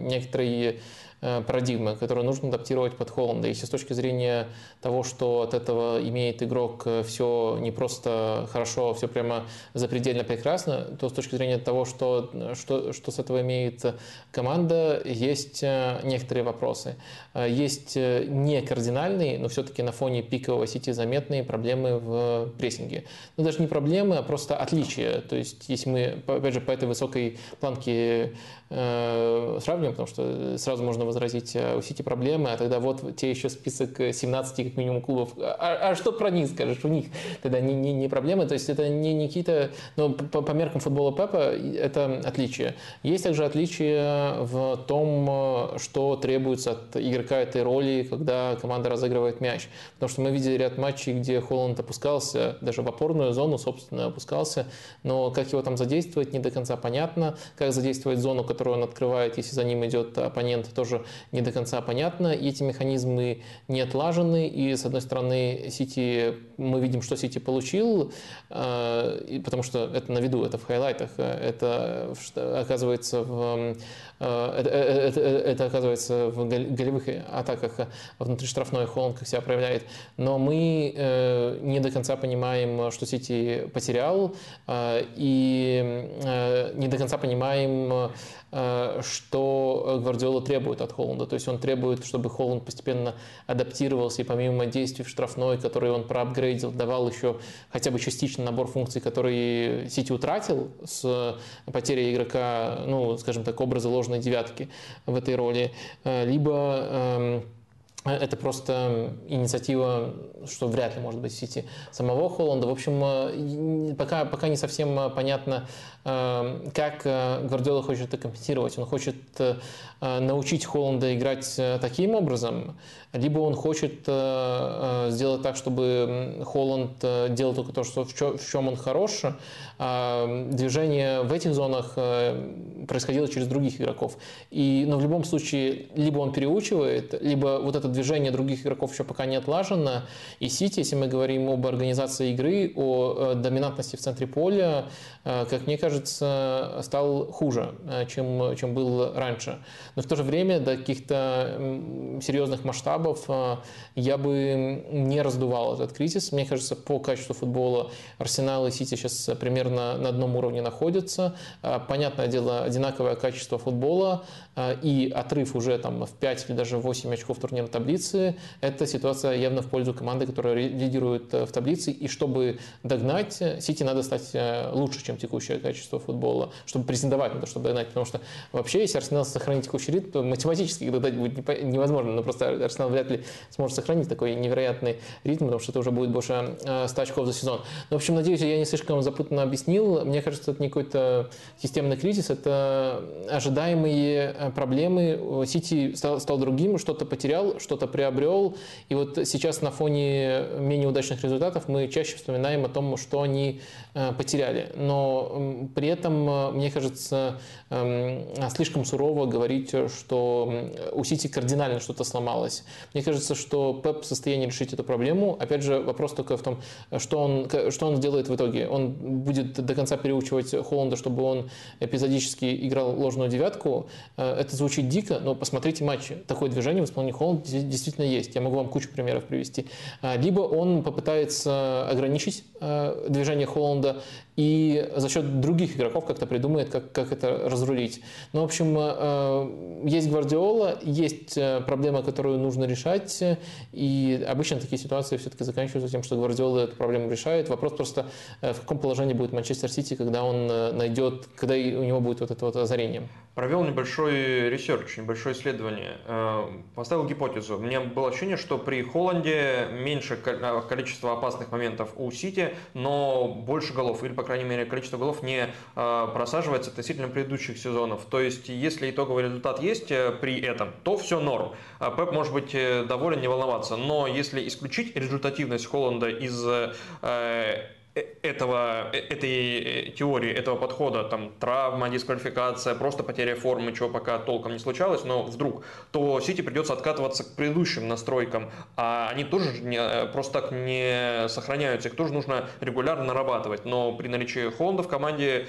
некоторой Э, парадигмы, которую нужно адаптировать под Холланда. Если с точки зрения того, что от этого имеет игрок э, все не просто хорошо, все прямо запредельно прекрасно, то с точки зрения того, что, что, что с этого имеет команда, есть э, некоторые вопросы. Есть не кардинальные, но все-таки на фоне пикового сети заметные проблемы в прессинге. Ну, даже не проблемы, а просто отличия. То есть, если мы, опять же, по этой высокой планке сравниваем, потому что сразу можно возразить, э, у Сити проблемы, а тогда вот те еще список 17 как минимум клубов. А, а что про них скажешь? У них тогда не, не, не проблемы, то есть это не, не какие-то, но по, по меркам футбола Пепа это отличие. Есть также отличие в том, что требуется от игрока этой роли, когда команда разыгрывает мяч. Потому что мы видели ряд матчей, где Холланд опускался, даже в опорную зону, собственно, опускался, но как его там задействовать, не до конца понятно. Как задействовать зону, которую он открывает, если за ним идет оппонент, тоже не до конца понятно. И эти механизмы не отлажены. И, с одной стороны, Сити, мы видим, что Сити получил, э, потому что это на виду, это в хайлайтах, это оказывается в Э, это, э, это, это оказывается в голевых атаках внутри штрафной Холланд как себя проявляет. Но мы э, не до конца понимаем, что Сити потерял, и не до конца понимаем, что Гвардиола требует от Холланда. То есть он требует, чтобы Холланд постепенно адаптировался и помимо действий в штрафной, которые он проапгрейдил, давал еще хотя бы частично набор функций, которые Сити утратил с потерей игрока, ну, скажем так, образа ложной ложной девятки в этой роли, э, либо эм, это просто инициатива, что вряд ли может быть в сети самого Холланда. В общем, э, пока, пока не совсем понятно, э, как Гвардиола хочет это компенсировать. Он хочет научить Холланда играть таким образом, либо он хочет сделать так, чтобы Холланд делал только то, что, в чем он хорош, движение в этих зонах происходило через других игроков. И, но в любом случае, либо он переучивает, либо вот это движение других игроков еще пока не отлажено. И Сити, если мы говорим об организации игры, о э, доминантности в центре поля, э, как мне кажется, стал хуже, э, чем, чем был раньше. Но в то же время до каких-то серьезных масштабов я бы не раздувал этот кризис. Мне кажется, по качеству футбола Арсенал и Сити сейчас примерно на одном уровне находятся. Понятное дело, одинаковое качество футбола э, и отрыв уже там в 5 или даже 8 очков турнирной таблицы, это ситуация явно в пользу команды, которая лидирует э, в таблице. И чтобы догнать, Сити надо стать э, лучше, чем текущее качество футбола, чтобы претендовать на то, чтобы догнать. Потому что вообще, если Арсенал сохранит текущий ритм, то математически догнать будет невозможно. Но просто Арсенал вряд ли сможет сохранить такой невероятный ритм, потому что это уже будет больше 100 очков за сезон. Ну, в общем, надеюсь, я не слишком запутанно объяснил. Мне кажется, это не какой-то системный кризис, это ожидаемые э, проблемы. Сити стал, стал другим, что-то потерял, что что-то приобрел, и вот сейчас на фоне менее удачных результатов мы чаще вспоминаем о том, что они э, потеряли. Но при этом, мне кажется, эм, слишком сурово говорить, что у Сити кардинально что-то сломалось. Мне кажется, что Пеп в состоянии решить эту проблему. Опять же, вопрос только в том, что он, что он сделает в итоге. Он будет до конца переучивать Холланда, чтобы он эпизодически играл ложную девятку. Это звучит дико, но посмотрите матчи. Такое движение в исполнении Холланда действительно есть. Я могу вам кучу примеров привести. Э, либо он попытается ограничить э, движение Холланда и за счет других игроков как-то придумает, как, как это разрулить. Ну, в общем, э, есть Гвардиола, есть э, проблема, которую нужно решать, и обычно такие ситуации все-таки заканчиваются тем, что Гвардиола эту проблему решает. Вопрос просто, э, в каком положении будет Манчестер Сити, когда он найдет, когда у него будет вот это вот озарение. Провел небольшой research, небольшое исследование, поставил гипотезу. Меня было ощущение, что при Холланде меньше количество опасных моментов у Сити, но больше голов, или, по крайней мере, количество голов не а, просаживается относительно предыдущих сезонов. То есть, если итоговый результат есть э, при этом, то все норм. А Пеп может быть э, доволен, не волноваться. Но если исключить результативность Холланда из э, этого, э, этой э, теории, этого подхода, там, травма, дисквалификация, просто потеря формы, чего пока толком не случалось, но вдруг, то Сити придется откатываться к предыдущим настройкам, а они тоже не, просто так не сохраняются, их тоже нужно регулярно нарабатывать, но при наличии Холанда в команде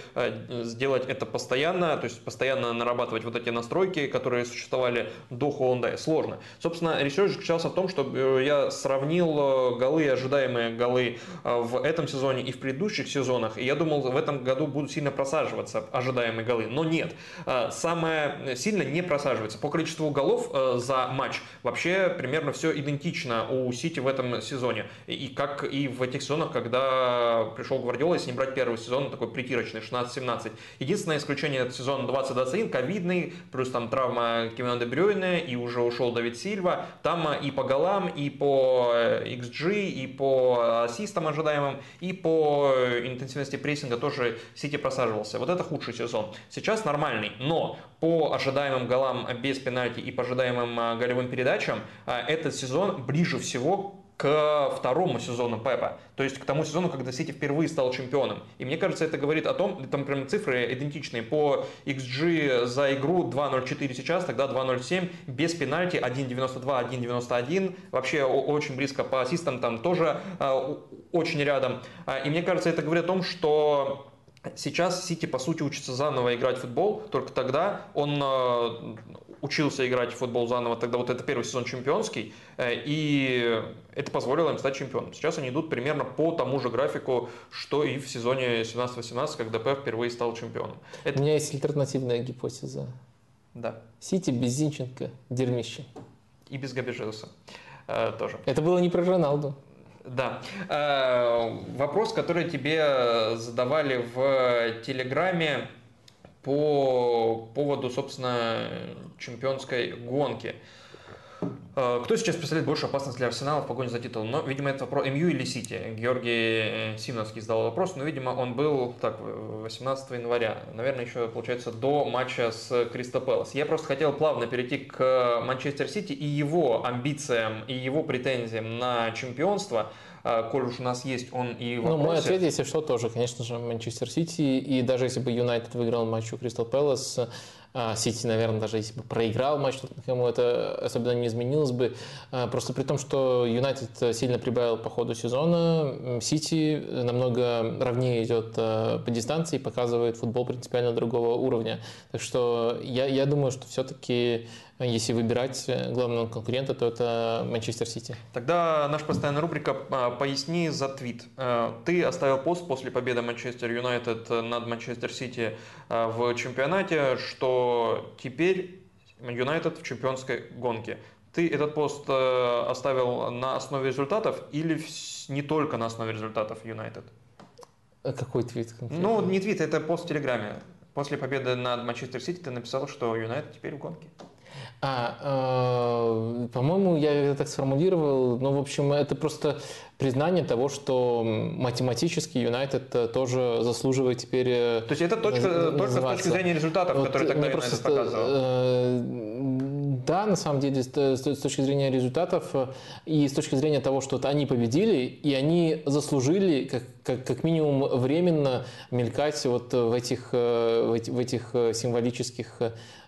сделать это постоянно, то есть постоянно нарабатывать вот эти настройки, которые существовали до Холанда, сложно. Собственно, research заключался в том, что я сравнил голы, ожидаемые голы в этом сезоне сезоне и в предыдущих сезонах. И я думал, в этом году будут сильно просаживаться ожидаемые голы. Но нет. А, самое сильно не просаживается. По количеству голов э, за матч вообще примерно все идентично у Сити в этом сезоне. И как и в этих сезонах, когда пришел Гвардиола, если не брать первый сезон, такой притирочный, 16-17. Единственное исключение это сезон 2021, ковидный, плюс там травма Кевина Де Брюйне, и уже ушел Давид Сильва. Там и по голам, и по XG, э, и по ассистам ожидаемым, и по интенсивности прессинга тоже Сити просаживался. Вот это худший сезон. Сейчас нормальный, но по ожидаемым голам без пенальти и по ожидаемым а, голевым передачам а, этот сезон ближе всего к второму сезону Пепа, то есть к тому сезону, когда Сити впервые стал чемпионом. И мне кажется, это говорит о том, там прям цифры идентичные, по XG за игру 2.04 сейчас, тогда 2.07, без пенальти 1.92, 1.91, вообще очень близко по ассистам, там тоже э, очень рядом. А, и мне кажется, это говорит о том, что Сейчас Сити, по сути, учится заново играть в футбол, только тогда он э, учился играть в футбол заново, тогда вот это первый сезон чемпионский, э, и это позволило им стать чемпионом. Сейчас они идут примерно по тому же графику, что и в сезоне 17-18, когда ПФ впервые стал чемпионом. Это... У меня есть альтернативная гипотеза. Да. Сити без Зинченко, дерьмище. И без Габи э, тоже. Это было не про Роналду. Да. Э, вопрос, который тебе задавали в Телеграме по поводу, собственно, чемпионской гонки. Э, кто сейчас представляет большую опасность для Арсенала в погоне за титул? Но, видимо, это вопрос МЮ или Сити. Георгий э, Симновский задал вопрос, но, видимо, он был так 18 января. Наверное, еще, получается, до матча с Кристо Пэлас. Я просто хотел плавно перейти к Манчестер Сити и его амбициям, и его претензиям на чемпионство – коль уж у нас есть он и вопросы... Ну, мой ответ, если что, тоже, конечно же, Манчестер Сити. И даже если бы Юнайтед выиграл матч у Кристал Пэлас, а, Сити, наверное, даже если бы проиграл матч Тоттенхэму, это особенно не изменилось бы. А, просто при том, что Юнайтед сильно прибавил по ходу сезона, Сити намного ровнее идет по дистанции и показывает футбол принципиально другого уровня. Так что я, я думаю, что все-таки если выбирать главного конкурента, то это Манчестер Сити. Тогда наша постоянная рубрика «Поясни за твит». Ты оставил пост после победы Манчестер Юнайтед над Манчестер Сити в чемпионате, что теперь Юнайтед в чемпионской гонке. Ты этот пост э, оставил на основе результатов или не только на основе результатов Юнайтед? Какой твит? Конкретно? Ну, не твит, это пост в Телеграме. После победы над Манчестер Сити ты написал, что Юнайтед теперь в гонке. А, э, по-моему, я это так сформулировал. Ну, в общем, это просто признание того, что математически Юнайтед тоже заслуживает теперь... Э, То есть это точка, только с точки зрения результатов, вот которые тогда Юнайтед показывал? Э, Да, на самом деле, с точки зрения результатов и с точки зрения того, что они победили, и они заслужили как, как, как минимум временно мелькать вот в этих, в этих символических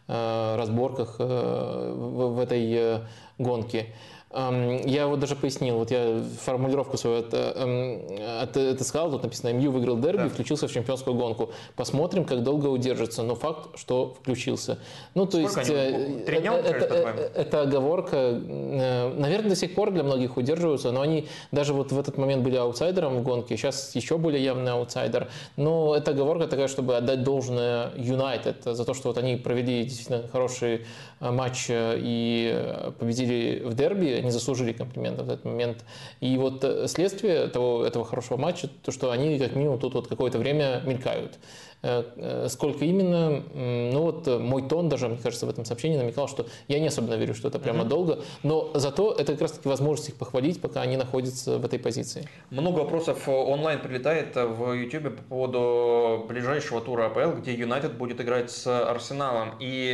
разборках в, в этой гонке. Я вот даже пояснил, вот я формулировку свою от, от, отыскал, тут написано «МЮ выиграл дерби да. включился в чемпионскую гонку». Посмотрим, как долго удержится, но факт, что включился. Ну, то Сколько есть, э, Три дня это, это, это оговорка, э, наверное, до сих пор для многих удерживаются, но они даже вот в этот момент были аутсайдером в гонке, сейчас еще более явный аутсайдер. Но это оговорка такая, чтобы отдать должное Юнайтед за то, что вот они провели действительно хороший э, матч и победили в дерби, они заслужили комплимента в этот момент. И вот э, следствие того, этого хорошего матча, то, что они как минимум тут вот какое-то время мелькают. Э, э, сколько именно, ну вот мой тон даже, мне кажется, в этом сообщении намекал, что я не особенно верю, что это прямо mm-hmm. долго, но зато это как раз-таки возможность их похвалить, пока они находятся в этой позиции. Много вопросов онлайн прилетает в YouTube по поводу ближайшего тура АПЛ, где Юнайтед будет играть с Арсеналом. И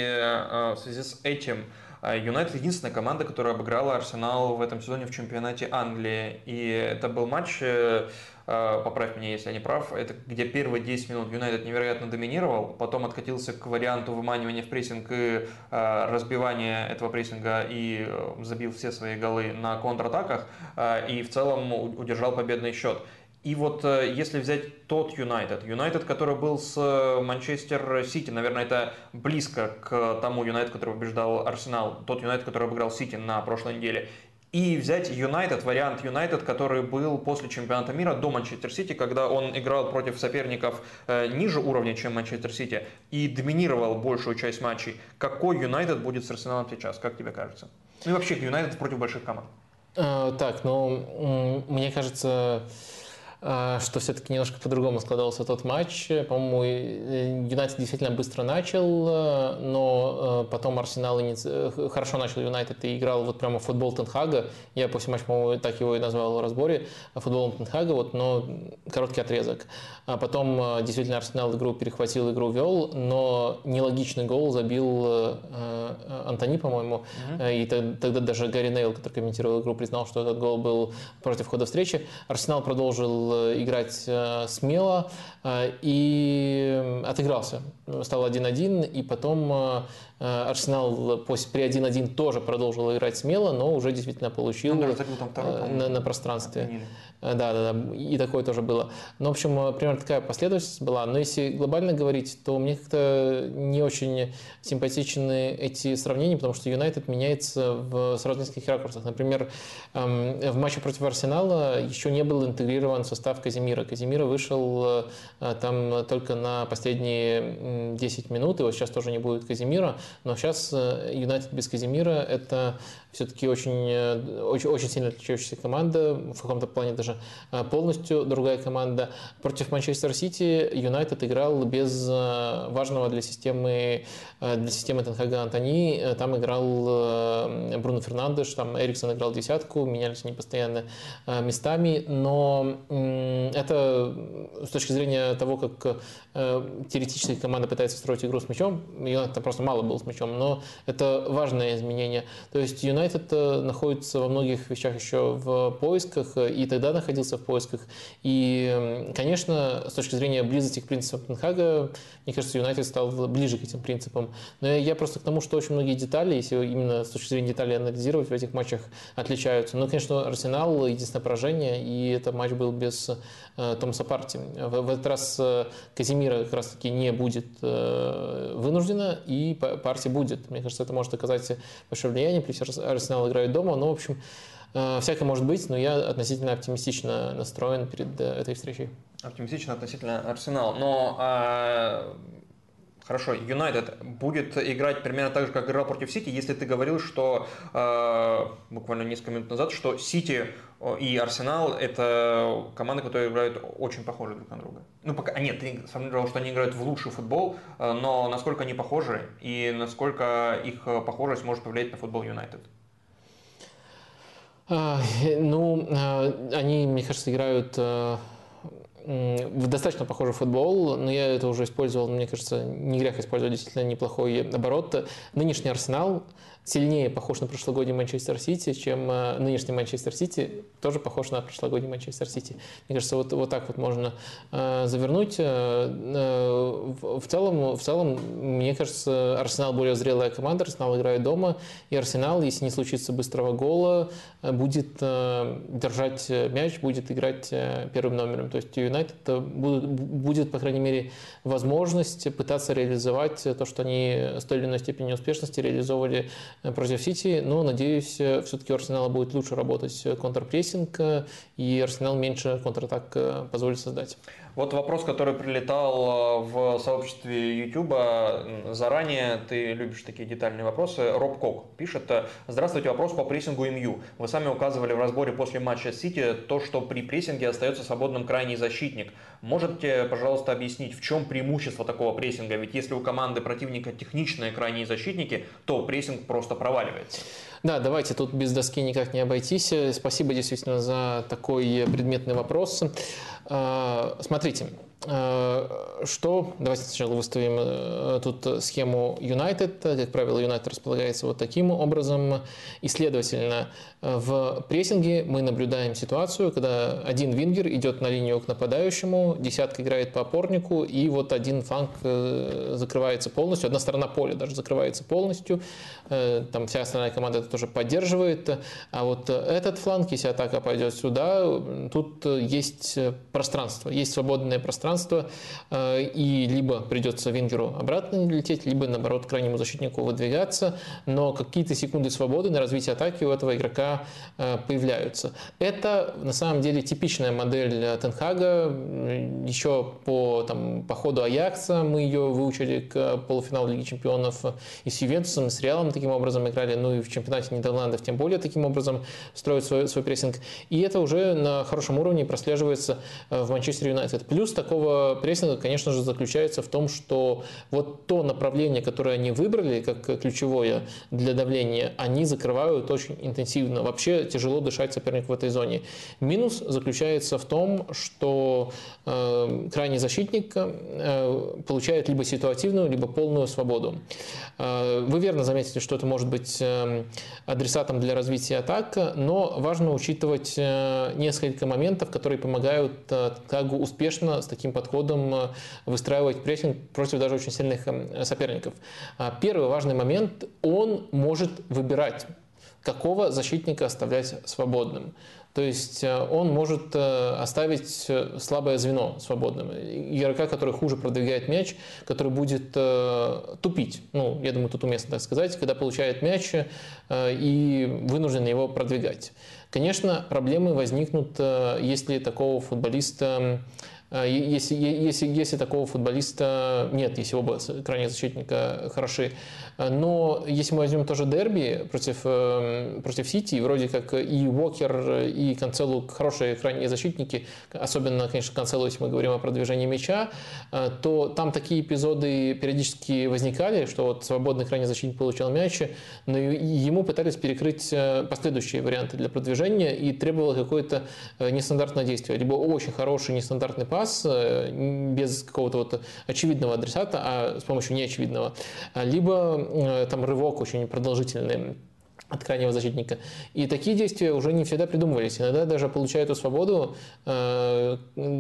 в связи с этим Юнайтед единственная команда, которая обыграла Арсенал в этом сезоне в чемпионате Англии. И это был матч, э, э, поправь меня, если я не прав, это где первые 10 минут Юнайтед невероятно доминировал, потом откатился к варианту выманивания в прессинг и э, разбивания этого прессинга и забил все свои голы на контратаках и в целом удержал победный счет. И вот э, если взять тот Юнайтед, Юнайтед, который был с э, Манчестер Сити, наверное, это близко к тому Юнайтед, который побеждал Арсенал, тот Юнайтед, который обыграл Сити на прошлой неделе, и взять Юнайтед, вариант Юнайтед, который был после чемпионата мира до Манчестер Сити, когда он играл против соперников э, ниже уровня, чем Манчестер Сити, и доминировал большую часть матчей. Какой Юнайтед будет с Арсеналом сейчас, как тебе кажется? Ну и вообще Юнайтед против больших команд. Так, ну, мне кажется, что все-таки немножко по-другому складывался тот матч. По-моему, Юнайтед действительно быстро начал, э, но э, потом Арсенал э, хорошо начал Юнайтед и играл вот прямо в футбол Тен Хага. Я после матча, по-моему, так его и назвал в разборе, футболом Тенхага, вот, но короткий отрезок. А потом действительно Арсенал игру перехватил, игру вел, но нелогичный гол забил Антони, по-моему, mm-hmm. и тогда даже Гарри Нейл, который комментировал игру, признал, что этот гол был против хода встречи. Арсенал продолжил Э, играть э, смело э, и отыгрался. Стал 1-1, и потом Арсенал после, при 1-1 тоже продолжил играть смело, но уже действительно получил ну, на, на пространстве. Да, да, да, и такое тоже было. Ну, в общем, примерно такая последовательность была. Но если глобально говорить, то мне как-то не очень симпатичны эти сравнения, потому что Юнайтед меняется в сразу нескольких ракурсах. Например, эм, в матче против Арсенала еще не был интегрирован состав Казимира. Казимира вышел э, там только на последние 10 минут, и вот сейчас тоже не будет Казимира, но сейчас э, Юнайтед без Казимира – это все-таки очень, э, очень, очень сильно отличающаяся команда, в каком-то плане даже э, полностью другая команда. Против Манчестер Сити Юнайтед играл без э, важного для системы, для системы Тенхага Антони. Там играл Бруно Фернандеш, там Эриксон играл десятку, менялись они постоянно местами, но это с точки зрения того, как теоретически команда пытается строить игру с мячом, Юнайтед просто мало было с мячом, но это важное изменение. То есть Юнайтед Юнайтед э, находится во многих вещах еще в поисках, э, и тогда находился в поисках. И, конечно, с точки зрения близости к принципам Пенхага, мне кажется, Юнайтед стал ближе к этим принципам. Но я просто к тому, что очень многие детали, если именно с точки зрения деталей анализировать, в этих матчах отличаются. Ну, конечно, Арсенал единственное поражение, и этот матч был без э, Томаса Парти. В, в этот раз Казимира как раз-таки не будет вынуждена, и Парти будет. Мне кажется, это может оказать большое влияние. Плюс Арсенал играет дома. Ну, в общем, э, всякое может быть, но я относительно оптимистично настроен перед э, этой встречей. Оптимистично относительно Арсенал. Но а... Хорошо, Юнайтед будет играть примерно так же, как играл против Сити, если ты говорил, что э, буквально несколько минут назад, что Сити и Арсенал это команды, которые играют очень похожи друг на друга. Ну, пока, а нет, ты сформулировал, что они играют в лучший футбол, но насколько они похожи и насколько их похожесть может повлиять на футбол Юнайтед? А, ну, а, они, мне кажется, играют а, достаточно похожий футбол, но я это уже использовал, мне кажется, не грех использовать действительно неплохой оборот. Нынешний Арсенал сильнее похож на прошлогодний Манчестер Сити, чем э, нынешний Манчестер Сити тоже похож на прошлогодний Манчестер Сити. Мне кажется, вот, вот так вот можно э, завернуть. Э, э, в, целом, в целом, мне кажется, Арсенал более зрелая команда, Арсенал играет дома, и Арсенал, если не случится быстрого гола, э, будет э, держать мяч, будет играть э, первым номером. То есть Юнайтед будет, будет, по крайней мере, возможность пытаться реализовать то, что они с той или иной степенью успешности реализовывали против Сити, но, надеюсь, э, все-таки у Арсенала будет лучше работать э, контрпрессинг, и Арсенал меньше контратак позволит создать. Вот вопрос, который прилетал в сообществе YouTube заранее, ты любишь такие детальные вопросы. Роб Кок пишет, здравствуйте, вопрос по прессингу МЮ. Вы сами указывали в разборе после матча Сити то, что при прессинге остается свободным крайний защитник. Можете, пожалуйста, объяснить, в чем преимущество такого прессинга? Ведь если у команды противника техничные крайние защитники, то прессинг просто проваливается. Да, давайте тут без доски никак не обойтись. Спасибо действительно за такой предметный вопрос. А, смотрите, а, что? Давайте сначала выставим э, тут схему United. Как правило, United располагается вот таким образом. И, следовательно, в прессинге мы наблюдаем ситуацию, когда один вингер идет на линию к нападающему, десятка играет по опорнику, и вот один фланг э, закрывается полностью, одна сторона поля даже закрывается полностью, э, там вся остальная команда это тоже поддерживает, а вот этот фланг, если атака пойдет сюда, тут есть пространство, есть свободное пространство, э, и либо придется вингеру обратно лететь, либо наоборот крайнему защитнику выдвигаться, но какие-то секунды свободы на развитие атаки у этого игрока Э, появляются. Это на самом деле типичная модель Тенхага. Еще по, там, по ходу Аякса мы ее выучили к полуфиналу Лиги Чемпионов и с Ювентусом, и с Реалом таким образом играли, ну и в чемпионате Нидерландов тем более таким образом строят свой, свой прессинг. И это уже на хорошем уровне прослеживается э, в Манчестер Юнайтед. Плюс такого прессинга, конечно же, заключается в том, что вот то направление, которое они выбрали как ключевое для давления, они закрывают очень интенсивно вообще тяжело дышать сопернику в этой зоне. Минус заключается в том, что э, крайний защитник э, получает либо ситуативную, либо полную свободу. Э, вы верно заметили, что это может быть э, адресатом для развития атак, но важно учитывать э, несколько моментов, которые помогают э, Тагу успешно с таким подходом э, выстраивать прессинг против даже очень сильных э, соперников. А первый важный момент – он может выбирать какого защитника оставлять свободным. То есть э, он может э, оставить слабое звено свободным. Игрока, который хуже продвигает мяч, который будет тупить. Ну, я думаю, тут уместно так сказать, когда получает мяч и вынужден его продвигать. Конечно, проблемы возникнут, если такого футболиста если, если, если такого футболиста нет, если оба крайних защитника хороши. А, но если мы возьмем тоже дерби против, эм, против Сити, вроде как и Уокер, и Канцелу хорошие крайние защитники, особенно, конечно, Канцелу, если мы говорим о продвижении мяча, а, то там такие эпизоды периодически возникали, что вот свободный крайний защитник получал мяч, но ему пытались перекрыть э, последующие варианты для продвижения и требовало какое-то э, нестандартное действие. Либо очень хороший нестандартный пас, вас э, без какого-то вот очевидного адресата, а с помощью неочевидного, либо э, там рывок очень продолжительный от крайнего защитника. И такие действия уже не всегда придумывались. Иногда даже получая эту свободу э,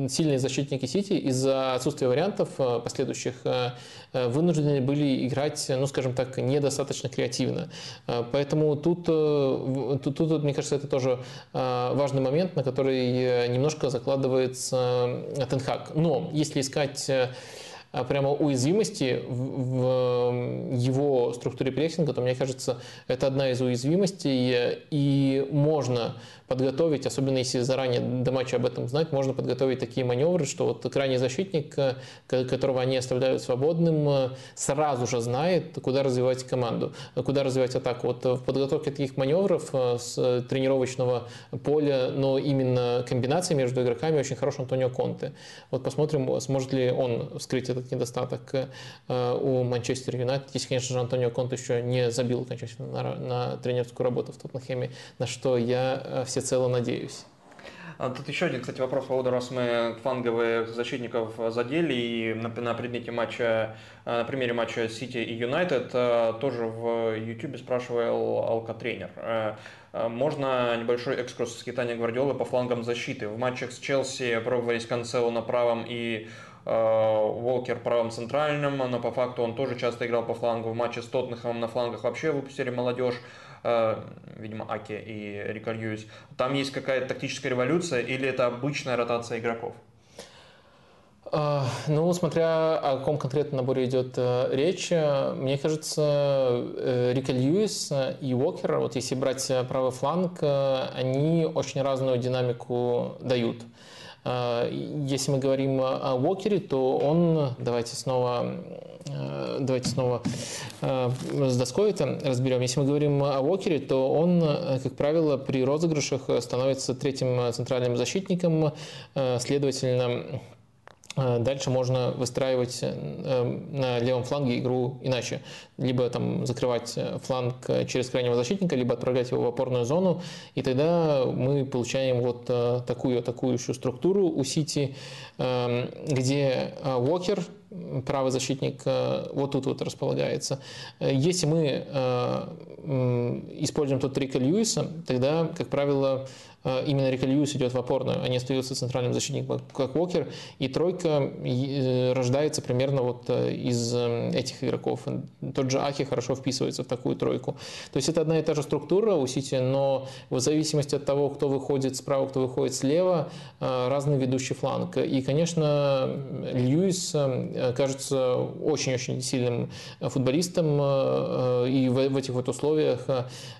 сильные защитники Сити из-за отсутствия вариантов э, последующих э, э, вынуждены были играть, ну, скажем так, недостаточно креативно. Э, поэтому тут, э, тут, тут, мне кажется, это тоже важный момент, на который немножко закладывается Тенхак. Но если искать прямо уязвимости в его структуре прессинга, то мне кажется, это одна из уязвимостей, и можно подготовить, особенно если заранее до матча об этом знать, можно подготовить такие маневры, что вот крайний защитник, э, которого они оставляют свободным, э, сразу же знает, куда развивать команду, куда развивать атаку. Вот в подготовке таких маневров э, с тренировочного поля, но именно комбинация между игроками очень хорош Антонио Конте. Вот посмотрим, сможет ли он вскрыть этот недостаток у Манчестер Юнайтед, если, конечно же, Антонио Конте еще не забил окончательно на, на тренерскую работу в Тоттенхэме, на что я всецело надеюсь. А тут еще один, кстати, вопрос поводу, раз мы фланговых защитников задели, и на, на предмете матча, э, на примере матча Сити и Юнайтед, э, тоже в YouTube спрашивал Алка-тренер. Э, можно небольшой экскурс с Китания Гвардиолы по флангам защиты. В матчах с Челси пробовались Канцело на правом и Волкер правым центральным, но по факту он тоже часто играл по флангу. В матче с Тоттенхэмом на флангах вообще выпустили молодежь. Э, видимо, Аки и Рикард там есть какая-то тактическая революция или это обычная ротация игроков? А, ну, смотря о каком конкретном наборе идет э, речь, мне кажется, э, Рика Льюис и Уокер, вот если брать правый фланг, они очень разную динамику дают. Если мы говорим о Уокере, то он, давайте снова Э, давайте снова э, с доской это разберем. Если мы говорим о Уокере, то он, э, как правило, при розыгрышах становится третьим центральным защитником, следовательно, Дальше можно выстраивать на левом фланге игру иначе. Либо там закрывать фланг через крайнего защитника, либо отправлять его в опорную зону. И тогда мы получаем вот такую атакующую структуру у Сити, где Уокер правый защитник э, вот тут вот располагается. Э, если мы э, используем тот Рика Льюиса, тогда, как правило, именно Рика Льюис идет в опорную, а не остается центральным защитником, как Уокер. И тройка э, рождается примерно вот э, из этих игроков. Тот же Ахи хорошо вписывается в такую тройку. То есть это одна и та же структура у Сити, но в зависимости от того, кто выходит справа, кто выходит слева, разный ведущий фланг. И, конечно, Льюис кажется очень-очень сильным футболистом, и в этих вот условиях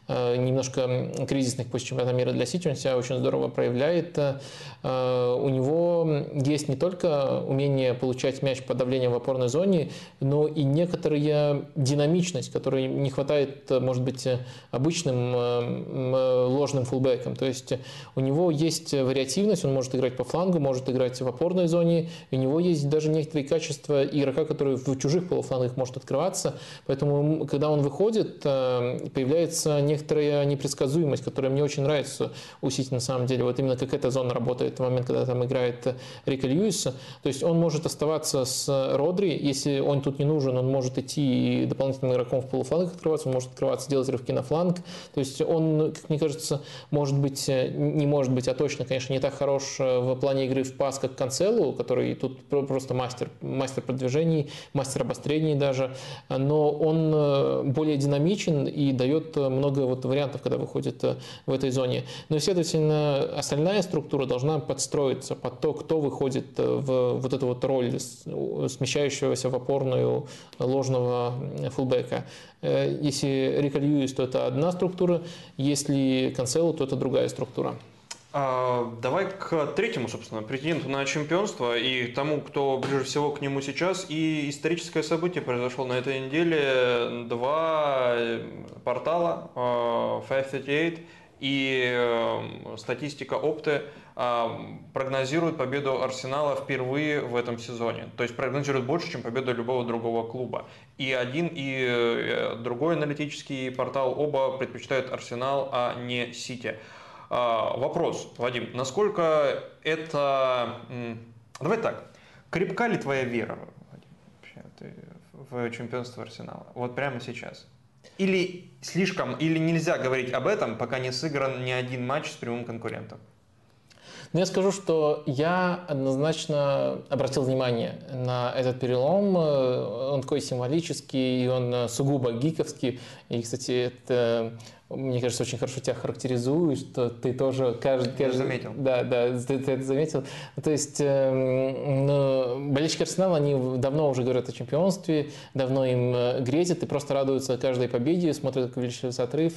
немножко кризисных после чемпионата мира для Сити он себя очень здорово проявляет. Э, у него есть не только умение получать мяч под давлением в опорной зоне, но и некоторая динамичность, которой не хватает, может быть, обычным э, ложным фулбеком. То есть у него есть вариативность, он может играть по флангу, может играть в опорной зоне, у него есть даже некоторые качества игрока, который в чужих полуфлангах может открываться. Поэтому, когда он выходит, э, появляется некоторая непредсказуемость, которая мне очень нравится у Сити на самом деле. Вот именно как эта зона работает в момент, когда там играет Рика Льюиса. То есть он может оставаться с Родри, если он тут не нужен, он может идти и дополнительным игроком в полуфланг открываться, он может открываться, делать рывки на фланг. То есть он, как мне кажется, может быть, не может быть, а точно, конечно, не так хорош в плане игры в пас, как Канцелу, который тут просто мастер, мастер продвижений, мастер обострений даже, но он более динамичен и дает много вот вариантов, когда выходит в этой зоне. Но, следовательно, остальная структура должна подстроиться под то, кто выходит э, в вот эту вот роль смещающегося в опорную ложного фулбека. Э, если Рика Льюис, то это одна структура, если Канцело, то это другая структура. А, давай к третьему, собственно, претенденту на чемпионство и тому, кто ближе всего к нему сейчас. И историческое событие произошло на этой неделе. Два портала, 538 э, и э, статистика Опты э, прогнозирует победу Арсенала впервые в этом сезоне. То есть прогнозирует больше, чем победу любого другого клуба. И один, и э, другой аналитический портал оба предпочитают Арсенал, а не Сити. Вопрос, Вадим, насколько это... Давай так, крепка ли твоя вера Вадим, в чемпионство Арсенала? Вот прямо сейчас. Или слишком, или нельзя говорить об этом, пока не сыгран ни один матч с прямым конкурентом? Но я скажу, что я однозначно обратил внимание на этот перелом. Он такой символический, и он сугубо гиковский. И, кстати, это мне кажется, очень хорошо тебя характеризует, что ты тоже каждый... каждый заметил. Да, да, ты, ты это заметил. То есть э, ну, болельщики Арсенала, они давно уже говорят о чемпионстве, давно им э, грезят и просто радуются каждой победе, смотрят, как увеличивается отрыв.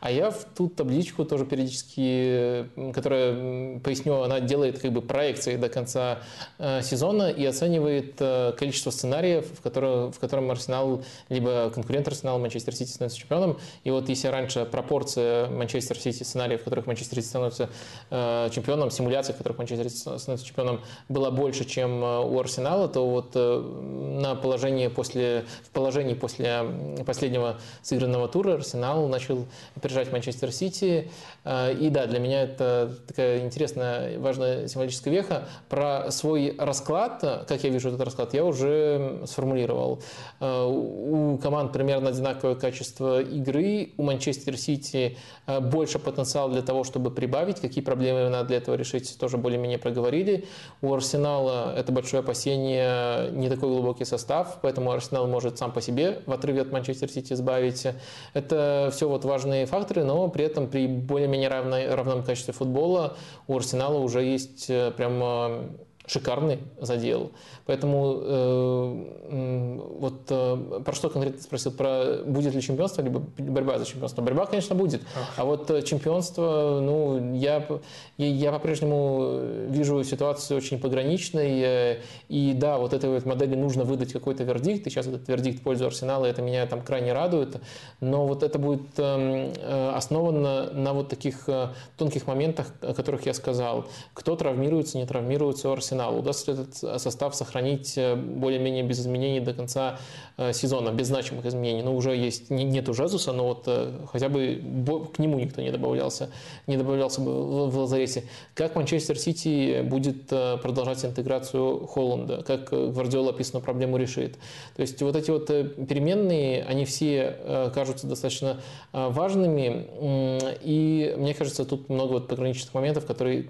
А я в ту табличку тоже периодически, которая, поясню, она делает как бы проекции до конца э, сезона и оценивает э, количество сценариев, в, котором, в котором Арсенал, либо конкурент Арсенала, Манчестер Сити становится чемпионом. И вот если раньше пропорция Манчестер Сити, сценариев, в которых Манчестер Сити становится э, чемпионом, симуляций, в которых Манчестер Сити становится чемпионом, была больше, чем э, у Арсенала, то вот на положении после, в положении после последнего сыгранного тура Арсенал начал опережать Манчестер Сити. И да, для меня это такая интересная, важная символическая веха. Про свой расклад, как я вижу этот расклад, я уже сформулировал. У команд примерно одинаковое качество игры, у Манчестер Сити больше потенциал для того, чтобы прибавить, какие проблемы надо для этого решить, тоже более-менее проговорили. У Арсенала это большое опасение, не такой глубокий состав, поэтому Арсенал может сам по себе в отрыве от Манчестер Сити избавить. Это все вот важные факторы, но при этом при более-менее равной, равном качестве футбола у Арсенала уже есть э, прям шикарный задел. Поэтому э, вот э, про что конкретно спросил, про будет ли чемпионство, либо борьба за чемпионство. Борьба, конечно, будет. А вот э, чемпионство, ну, я, я по-прежнему вижу ситуацию очень пограничной. Э, и да, вот этой вот модели нужно выдать какой-то вердикт. И сейчас этот вердикт в пользу Арсенала, это меня там крайне радует. Но вот это будет эм, э, основано на вот таких э, тонких моментах, о которых я сказал. Кто травмируется, не травмируется у Арсенала. Удастся ли этот состав сохранить э, более-менее без изменений до конца э, сезона, без значимых изменений. Ну, уже есть, нет уже Жезуса, но вот э, хотя бы к нему никто не добавлялся, не добавлялся бы в лазарете. Как Манчестер Сити будет продолжать интеграцию Холланда? Как Гвардиола описанную проблему решит? То есть вот эти вот переменные, они все кажутся достаточно важными, и мне кажется, тут много вот пограничных моментов, которые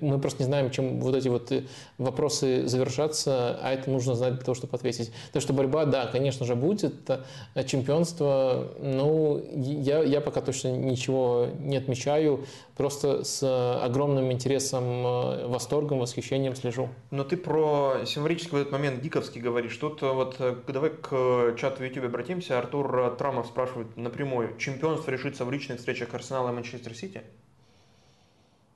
мы просто не знаем, чем вот эти вот вопросы завершатся, а это нужно знать для того, чтобы ответить. То, что борьба, да, конечно же, будет. Чемпионство, ну, я, я пока точно ничего не отмечаю. Просто с огромным интересом, э, восторгом, восхищением слежу. Но ты про символический в этот момент гиковский говоришь. Тут э, вот э, давай к чату в YouTube обратимся. Артур Трамов спрашивает напрямую. Чемпионство решится в личных встречах Арсенала и Манчестер Сити?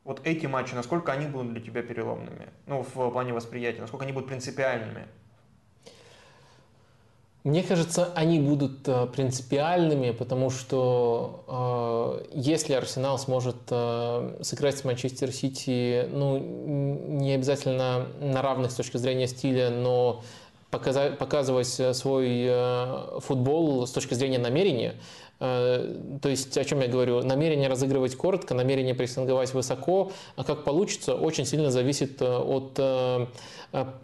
Вот эти матчи, насколько они будут для тебя переломными? Ну, в плане восприятия, насколько они будут принципиальными? Мне кажется, они будут э, принципиальными, потому что э, если Арсенал сможет э, сыграть с Манчестер Сити, ну, не обязательно на равных с точки зрения стиля, но показать, показывать свой э, футбол с точки зрения намерения, Э, то есть, о чем я говорю, намерение разыгрывать коротко, намерение прессинговать высоко, а как получится, очень сильно зависит э, от э,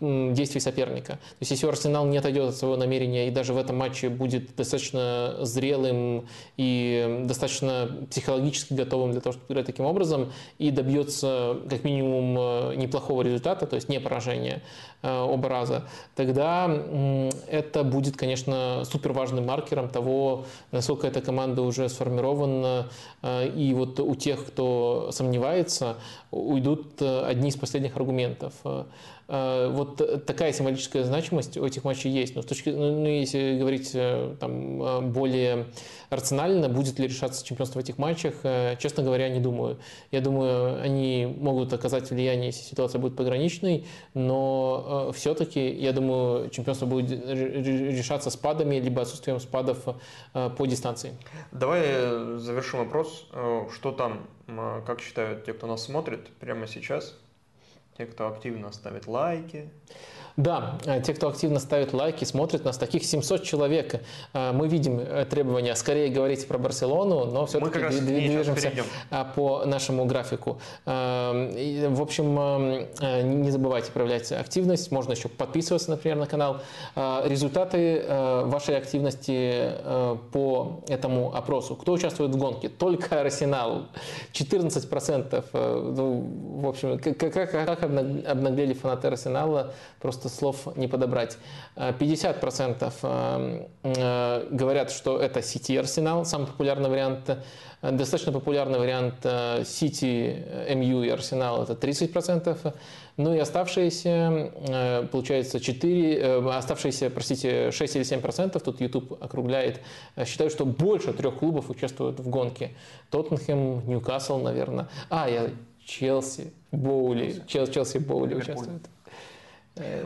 действий соперника. То есть, если Арсенал не отойдет от своего намерения и даже в этом матче будет достаточно зрелым и достаточно психологически готовым для того, чтобы играть таким образом, и добьется как минимум неплохого результата, то есть не поражения оба раза, тогда это будет, конечно, супер важным маркером того, насколько эта команда уже сформирована, э, и вот у тех, кто сомневается, уйдут э, одни из последних аргументов. Э, вот такая символическая значимость у этих матчей есть. Но с точки, ну, ну если говорить там, более рационально, будет ли решаться чемпионство в этих матчах, честно говоря, не думаю. Я думаю, они могут оказать влияние, если ситуация будет пограничной, но все-таки, я думаю, чемпионство будет решаться спадами, либо отсутствием спадов по дистанции. Давай э, завершим вопрос. Э, что там, как считают те, кто нас смотрит прямо сейчас? Те, кто активно ставит лайки, да, э, те, кто активно ставит лайки, смотрит нас, таких 700 человек. Э, мы видим э, требования скорее говорить про Барселону, но все-таки движемся по нашему графику. В общем, не забывайте проявлять активность. Можно еще подписываться, например, на канал. Результаты вашей активности по этому опросу. Кто участвует в гонке? Только Арсенал. 14%. Ну, в общем, как, как, как обнаглели фанаты Арсенала, просто просто слов не подобрать. 50% э, э, говорят, что это City Арсенал, самый популярный вариант. Достаточно популярный вариант City, MU и Арсенал – это 30%. Ну и оставшиеся, э, получается, 4, оставшиеся, простите, 6 или 7%, тут YouTube округляет, считают, что больше трех клубов участвуют в гонке. Тоттенхэм, Ньюкасл, наверное. А, я Челси, Боули, Челси, Челси Боули участвуют.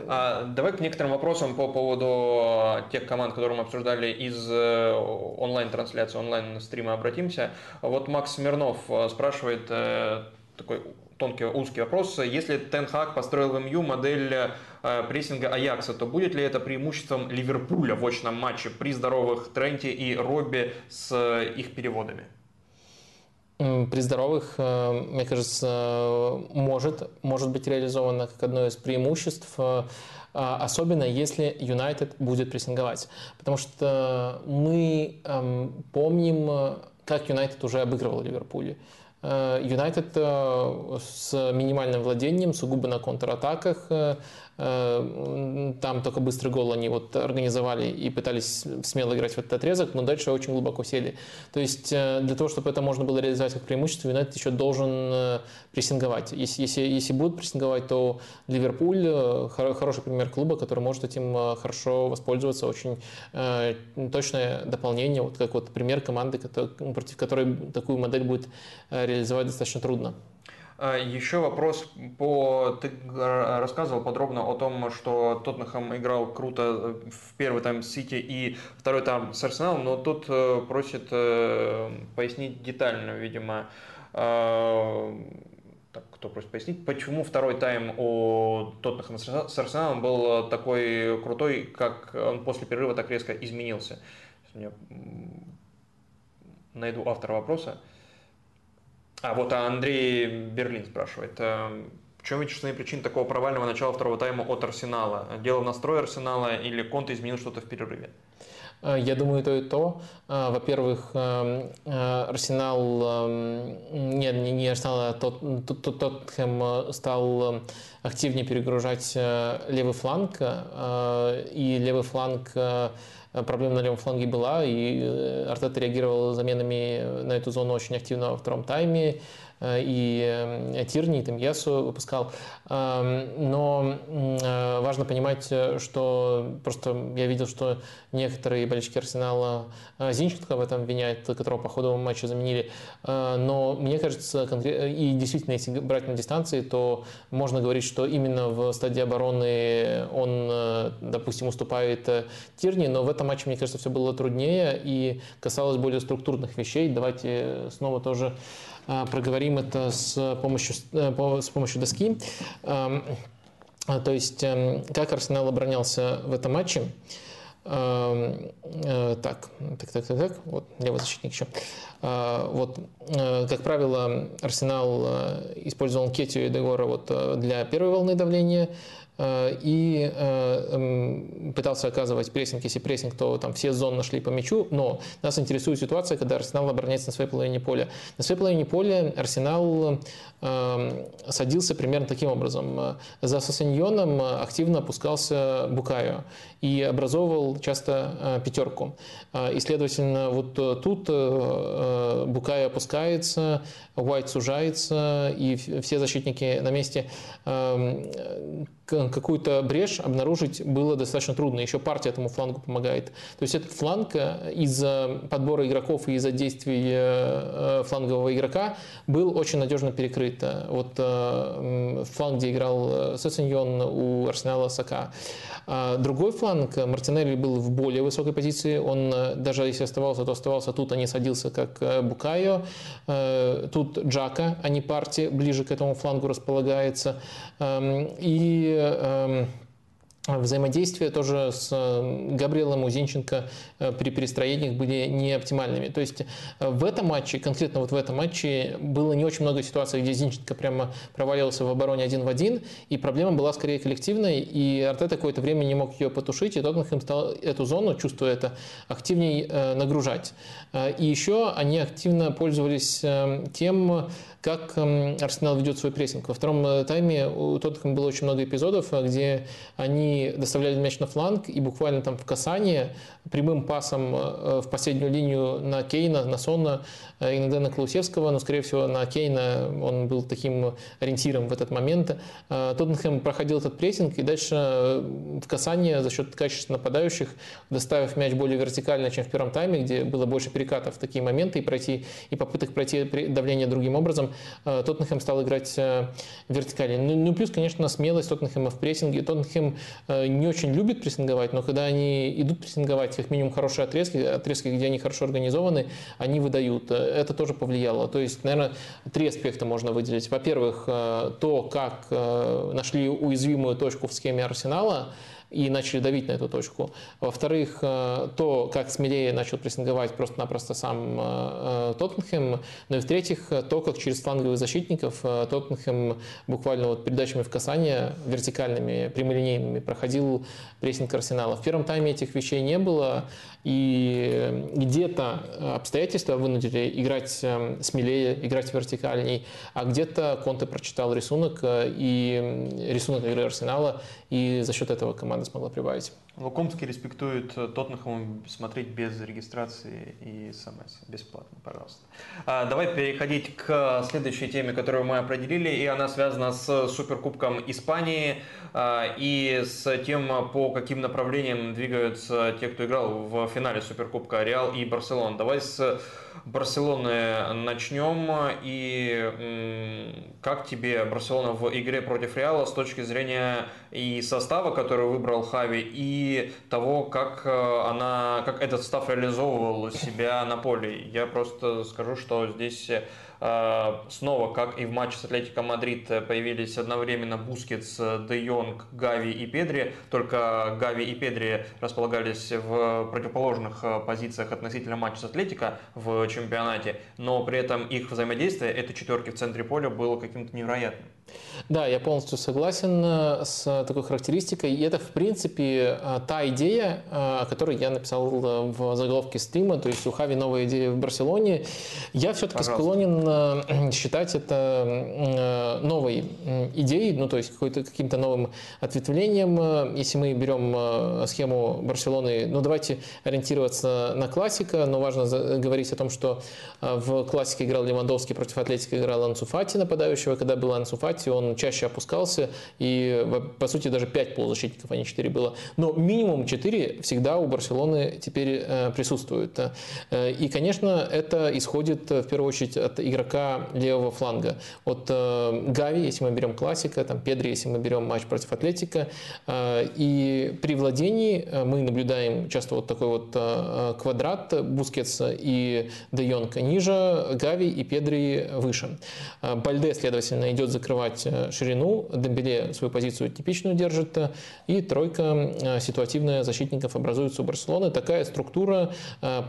А, давай к некоторым вопросам по поводу тех команд, которые мы обсуждали из э, онлайн-трансляции, онлайн-стрима обратимся. Вот Макс Смирнов э, спрашивает э, такой тонкий, узкий вопрос. Если Тенхак построил в МЮ модель прессинга Аякса, то будет ли это преимуществом Ливерпуля в очном матче при здоровых Тренте и Робби с их переводами? При здоровых, э, мне кажется, может, может быть реализовано как одно из преимуществ особенно если Юнайтед будет прессинговать. Потому что мы эм, помним, как Юнайтед уже обыгрывал Ливерпуль. Э, Юнайтед э, с минимальным владением, сугубо на контратаках, э, Э, там только быстрый гол они вот организовали и пытались смело играть в этот отрезок, но дальше очень глубоко сели. То есть э, для того, чтобы это можно было реализовать как преимущество, Юнайтед еще должен э, прессинговать. Если, если, если будут прессинговать, то Ливерпуль хороший пример клуба, который может этим хорошо воспользоваться. Очень точное дополнение, вот как вот пример команды, против которой такую модель будет реализовать достаточно трудно. А, Еще вопрос по... Ты рассказывал подробно о том, что Тоттенхэм играл круто в первый тайм с Сити и второй тайм с Арсеналом, но тут э, просит э, пояснить детально, видимо, а, так, кто просит пояснить, почему второй тайм у Тоттенхэма с Арсеналом был такой крутой, как он после перерыва так резко изменился? Я найду автора вопроса. А вот Андрей Берлин спрашивает. Э, в чем величественные причины такого провального начала второго тайма от Арсенала? Дело в настрое Арсенала или Конте изменил что-то в перерыве? Э, я думаю, то и то. Э, во-первых, Арсенал, нет, не Арсенал, а Тоттенхэм стал активнее перегружать левый фланг, и левый фланг проблема на левом фланге была, и э, Артета реагировал заменами на эту зону очень активно во втором тайме. Э, и э, Тирни, и Темьесу выпускал. Эм, но э, важно понимать, что просто я видел, что некоторые болельщики Арсенала Зинченко в этом обвиняют, которого по ходу матча заменили. Но мне кажется, и действительно, если брать на дистанции, то можно говорить, что именно в стадии обороны он, допустим, уступает Тирни, но в этом матче, мне кажется, все было труднее и касалось более структурных вещей. Давайте снова тоже проговорим это с помощью, э, с помощью доски. А, то есть, эм, как Арсенал оборонялся в этом матче. Э, так, так, так, так, так, вот левый защитник еще. Вот, э, как правило, Арсенал использовал Кетию и Дегора вот для первой волны давления, Э, и э, эм, пытался оказывать прессинг. Если прессинг, то там все зоны нашли по мячу, но нас интересует ситуация, когда Арсенал обороняется на своей половине поля. На своей половине поля Арсенал эм, садился примерно таким образом. За Сосаньоном активно опускался Букайо и образовывал часто э, пятерку. И, следовательно, вот тут Букайо опускается, Уайт сужается, и все защитники на месте эм, какую-то брешь обнаружить было достаточно трудно. Еще партия этому флангу помогает. То есть этот фланг э, из-за подбора игроков и из-за действий э, э, флангового игрока был очень надежно перекрыт. Вот фланг, где играл Сесеньон у Арсенала Сака. Другой фланг, Мартинелли был в более высокой позиции. Он даже если оставался, то оставался тут, а не садился, как Букайо. Тут Джака, а не партия, ближе к этому флангу располагается. Эм, и Эм, взаимодействия тоже с э, Габриэлом Узинченко э, при перестроениях были не оптимальными. То есть э, в этом матче, конкретно вот в этом матче, было не очень много ситуаций, где Зинченко прямо провалился в обороне один в один, и проблема была скорее коллективной, и Артета какое-то время не мог ее потушить, и Тоттенхэм стал эту зону, чувствуя это, активнее нагружать. И еще они активно пользовались тем, как эм, Арсенал ведет свой прессинг. Во втором э, тайме у Тоттенхэма было очень много эпизодов, э, где они доставляли мяч на фланг и буквально там в касание прямым пасом э, в последнюю линию на Кейна, на Сонна, иногда на Клаусевского, но, скорее всего, на Кейна он был таким ориентиром в этот момент. Тоттенхэм проходил этот прессинг и дальше в касание за счет качества нападающих, доставив мяч более вертикально, чем в первом тайме, где было больше перекатов в такие моменты и, пройти, и попыток пройти давление другим образом, Тоттенхэм стал играть вертикально. Ну, ну плюс, конечно, смелость Тоттенхэма в прессинге. Тоттенхэм не очень любит прессинговать, но когда они идут прессинговать, как минимум хорошие отрезки, отрезки, где они хорошо организованы, они выдают. Это тоже повлияло. То есть, наверное, три аспекта можно выделить. Во-первых, то, как нашли уязвимую точку в схеме Арсенала, и начали давить на эту точку. Во-вторых, э, то, как смелее начал прессинговать просто-напросто сам э, э, Тоттенхэм. Ну и в-третьих, то, как через фланговых защитников Тоттенхэм буквально вот передачами в касание, вертикальными, прямолинейными, проходил прессинг Арсенала. В первом тайме этих вещей не было, и где-то обстоятельства вынудили играть смелее, играть вертикальней, а где-то Конте прочитал рисунок и рисунок игры Арсенала, и за счет этого команда смогла прибавить. Лукомский респектует Тоттенхэму смотреть без регистрации и смс. Бесплатно, пожалуйста. А, давай переходить к следующей теме, которую мы определили, и она связана с Суперкубком Испании а, и с тем, по каким направлениям двигаются те, кто играл в финале Суперкубка Реал и Барселона. Давай с Барселоны начнем. И как тебе Барселона в игре против Реала с точки зрения и состава, который выбрал Хави, и того, как, э, она, как этот состав реализовывал себя на поле? Я просто скажу, что здесь э, снова, как и в матче с Атлетико Мадрид, появились одновременно Бускетс, Де Йонг, Гави и Педри, только Гави и Педри располагались в противоположных э, позициях относительно матча с Атлетико в чемпионате, но при этом их взаимодействие, этой четверки в центре поля, было каким-то невероятным. Да, я полностью согласен э, с такой характеристикой. И это, в принципе, э, та идея, э, о которой я написал в заголовке стрима, то есть у Хави новая идея в Барселоне. Я все-таки склонен считать это новой идеей, ну то есть каким-то новым ответвлением. Если мы берем схему Барселоны, ну давайте ориентироваться на классика, но важно говорить о том, что в классике играл Левандовский, против Атлетика играл Ансуфати нападающего, когда был Ансуфати, он чаще опускался, и по сути даже 5 полузащитников, а не 4 было. Но минимум 4 всегда у Барселоны теперь э, присутствует. Э, и, конечно, это исходит в первую очередь от игрока левого фланга. От э, Гави, если мы берем классика, там Педри, если мы берем матч против Атлетика. И при владении мы наблюдаем часто вот такой вот квадрат Бускетс и Де Йонг ниже, Гави и Педри выше. Бальде, следовательно, идет закрывать э, ширину. Дембеле свою позицию типичную держит. Э, и тройка э, ситуативная защитников образуется у Барселоны. Такая структура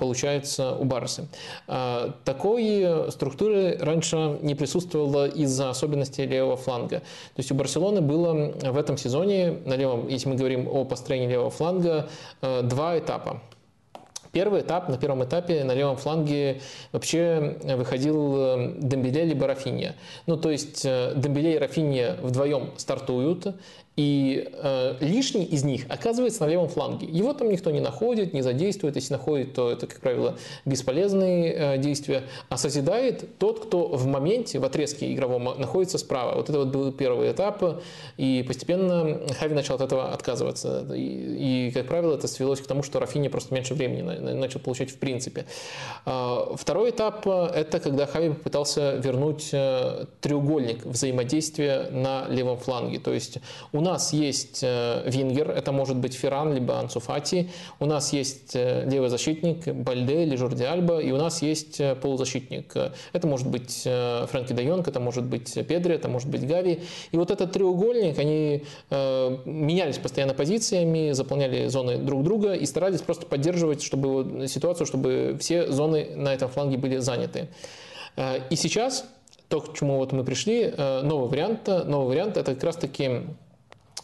получается у Барсы. Такой структуры раньше не присутствовало из-за особенностей левого фланга. То есть у Барселоны было в этом сезоне, на левом, если мы говорим о построении левого фланга, два этапа. Первый этап, на первом этапе на левом фланге вообще выходил э, Дембеле либо Рафинья. Ну, то есть э, Дембеле и Рафинья вдвоем стартуют, и э, лишний из них оказывается на левом фланге. Его там никто не находит, не задействует. Если находит, то это, как правило, бесполезные э, действия. А созидает тот, кто в моменте, в отрезке игровом находится справа. Вот это вот был первый этап. И постепенно Хави начал от этого отказываться. И, и как правило, это свелось к тому, что Рафини просто меньше времени начал получать в принципе. Э, второй этап – это когда Хави попытался вернуть э, треугольник взаимодействия на левом фланге. То есть у нас есть э, вингер, это может быть Ферран, либо Ансуфати, у нас есть э, левый защитник Бальде или Жорди Альба, и у нас есть э, полузащитник. Это может быть Фрэнки де Йонг, это может быть Педри, это может быть Гави. И вот этот треугольник, они менялись постоянно позициями, заполняли зоны друг друга и старались просто поддерживать чтобы, ситуацию, чтобы все зоны на этом фланге были заняты. И сейчас то, к чему вот мы пришли, новый вариант, новый вариант это как раз таки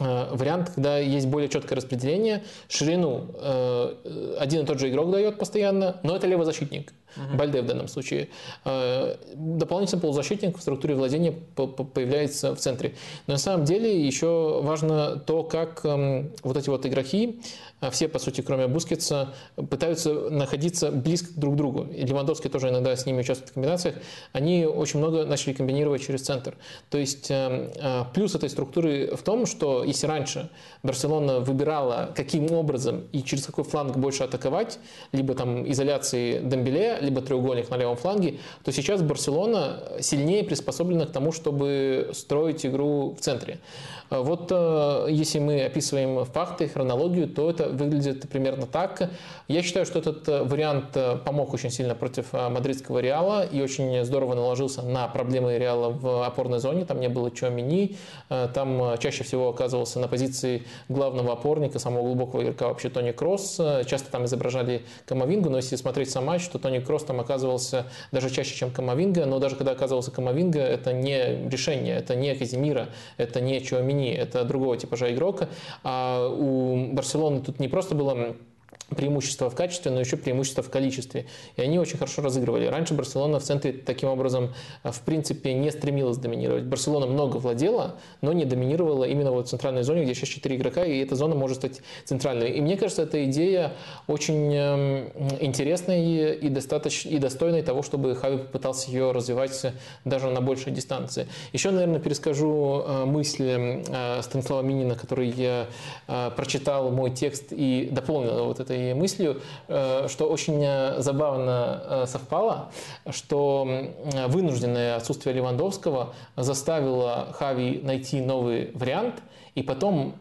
Э, вариант, когда есть более четкое распределение, ширину э, один и тот же игрок дает постоянно, но это левозащитник. Uh-huh. Бальде в данном случае. Э, дополнительный полузащитник в структуре владения появляется в центре. Но на самом деле еще важно то, как эм, вот эти вот игроки, э, все, по сути, кроме Бускетса, пытаются находиться близко друг к другу. И Левандовский тоже иногда с ними участвует в комбинациях. Они очень много начали комбинировать через центр. То есть эм, э, плюс этой структуры в том, что если раньше Барселона выбирала, каким образом и через какой фланг больше атаковать, либо там изоляции Дембеле, либо треугольник на левом фланге, то сейчас Барселона сильнее приспособлена к тому, чтобы строить игру в центре. Вот э, если мы описываем факты, хронологию, то это выглядит примерно так. Я считаю, что этот э, вариант э, помог очень сильно против мадридского Реала и очень здорово наложился на проблемы Реала в опорной зоне. Там не было Чуамини, там чаще всего оказывался на позиции главного опорника, самого глубокого игрока вообще Тони Кроос. Часто там изображали Камавингу, но если смотреть сам матч, то Тони Кроос там оказывался даже чаще, чем Камавинга, но даже когда оказывался Камавинга, это не решение, это не Каземиро, это не Чуамени – это другого типажа игрока, а у Барселоны тут не просто было преимущество в качестве, но еще преимущество в количестве. И они очень хорошо разыгрывали. Раньше Барселона в центре таким образом э, в принципе не стремилась доминировать. Барселона много владела, но не доминировала именно вот в центральной зоне, где сейчас 4 игрока, и эта зона может стать центральной. И мне кажется, эта идея очень эм, интересная и, достаточно, и достойной того, чтобы Хави попытался ее развивать даже на большей дистанции. Еще, наверное, перескажу э, мысли э, Станислава Минина, который я прочитал мой текст и дополнил вот этой этой мыслью, э, что очень э, забавно э, совпало, что вынужденное отсутствие Левандовского заставило Хави найти новый вариант – и потом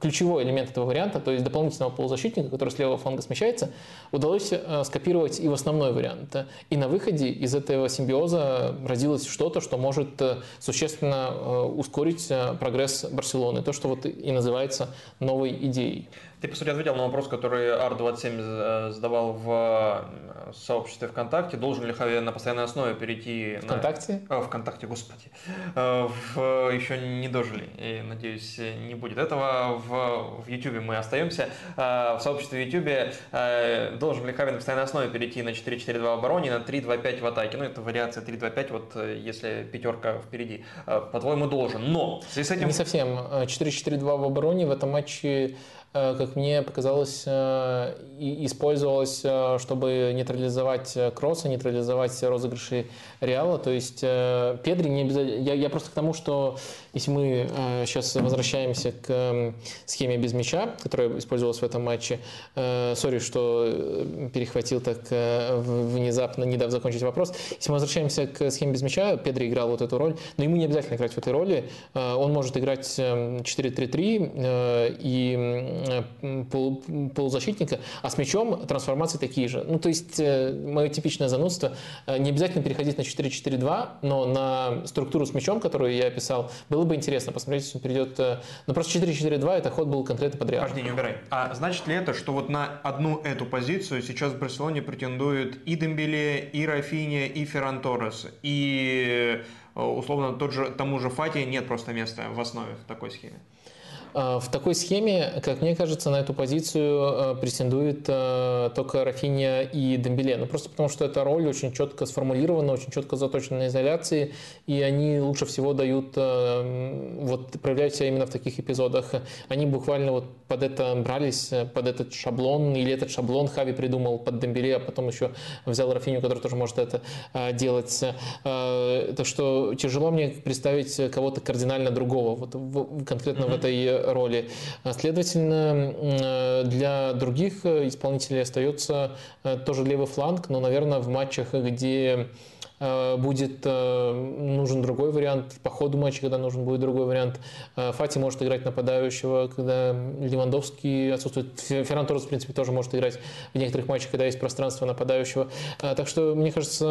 ключевой элемент этого варианта, то есть дополнительного полузащитника, который с левого фланга смещается, удалось скопировать и в основной вариант. И на выходе из этого симбиоза родилось что-то, что может существенно ускорить прогресс Барселоны. То, что вот и называется новой идеей. Ты, по сути, ответил на вопрос, который Ар-27 задавал в сообществе ВКонтакте. Должен ли Хави на постоянной основе перейти... ВКонтакте? На... ВКонтакте, господи. В... Еще не дожили. И, надеюсь, не будет этого. В, в YouTube мы остаемся. В сообществе YouTube должен ли Хави на постоянной основе перейти на 4-4-2 в обороне, на 3-2-5 в атаке. Ну, это вариация 3-2-5, вот если пятерка впереди. По-твоему, должен. Но с этим... Не совсем. 4-4-2 в обороне в этом матче Э, как мне показалось, э, использовалось, э, чтобы нейтрализовать кроссы, нейтрализовать розыгрыши Реала. То есть Педри не обязательно... Я, я просто к тому, что если мы сейчас возвращаемся к схеме без мяча, которая использовалась в этом матче, сори, что перехватил так внезапно, не дав закончить вопрос. Если мы возвращаемся к схеме без мяча, Педри играл вот эту роль, но ему не обязательно играть в этой роли. Он может играть 4-3-3 и пол, полузащитника, а с мячом трансформации такие же. Ну, то есть, э, мое типичное занудство, э, не обязательно переходить на 4-4-2, но на структуру с мячом, которую я описал, было бы интересно посмотреть, если он перейдет... Э, но просто 4-4-2 это ход был конкретно под Реал. Подожди, не убирай. А значит ли это, что вот на одну эту позицию сейчас в Барселоне претендуют и Дембеле, и Рафиня, и Ферран Торрес, и условно тот же, тому же Фати нет просто места в основе в такой схеме? А, в такой схеме, как мне кажется, на эту позицию а, претендует а, только Рафиня и Дембеле. Ну, просто потому, что эта роль очень четко сформулирована, очень четко заточена на изоляции, и они лучше всего дают, вот, проявляют себя именно в таких эпизодах. Они буквально вот под это брались, под этот шаблон, или этот шаблон Хави придумал под Дембеле, а потом еще взял Рафиню, который тоже может это делать. Так что тяжело мне представить кого-то кардинально другого, вот конкретно mm-hmm. в этой роли. Следовательно, э, для других исполнителей остается э, тоже левый фланг, но, наверное, в матчах, где э, будет нужен другой вариант, по ходу матча, когда нужен будет другой вариант. Фати может играть нападающего, когда Левандовский отсутствует. Ферран Торрес, в принципе, тоже может играть в некоторых матчах, когда есть пространство нападающего. Так что, мне кажется,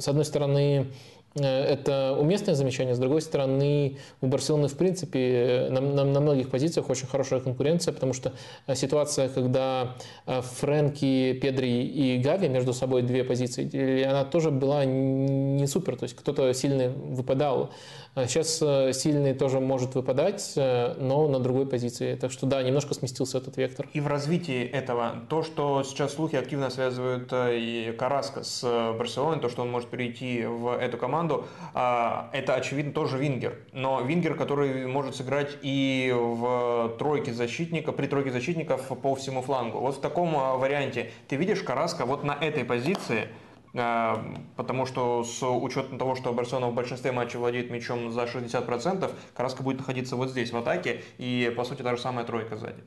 с одной стороны, Э, это уместное замечание. С другой стороны, у Барселоны, в принципе, на, на, на многих позициях очень хорошая конкуренция, потому что э, ситуация, когда э, Френки, Педри и Гави между собой две позиции, она тоже была не супер. То есть кто-то сильный выпадал. А сейчас э, сильный тоже может выпадать, э, но на другой позиции. Так что да, немножко сместился этот вектор. И в развитии этого, то, что сейчас слухи активно связывают э, и Карраско с Барселоной, то, что он может перейти в эту команду, а, это, очевидно, тоже вингер. Но вингер, который может сыграть и в тройке защитника, при тройке защитников по всему флангу. Вот в таком варианте ты видишь Караска вот на этой позиции, потому что с учетом того, что Барселона в большинстве матчей владеет мячом за 60%, Караска будет находиться вот здесь, в атаке, и, по сути, та же самая тройка сзади.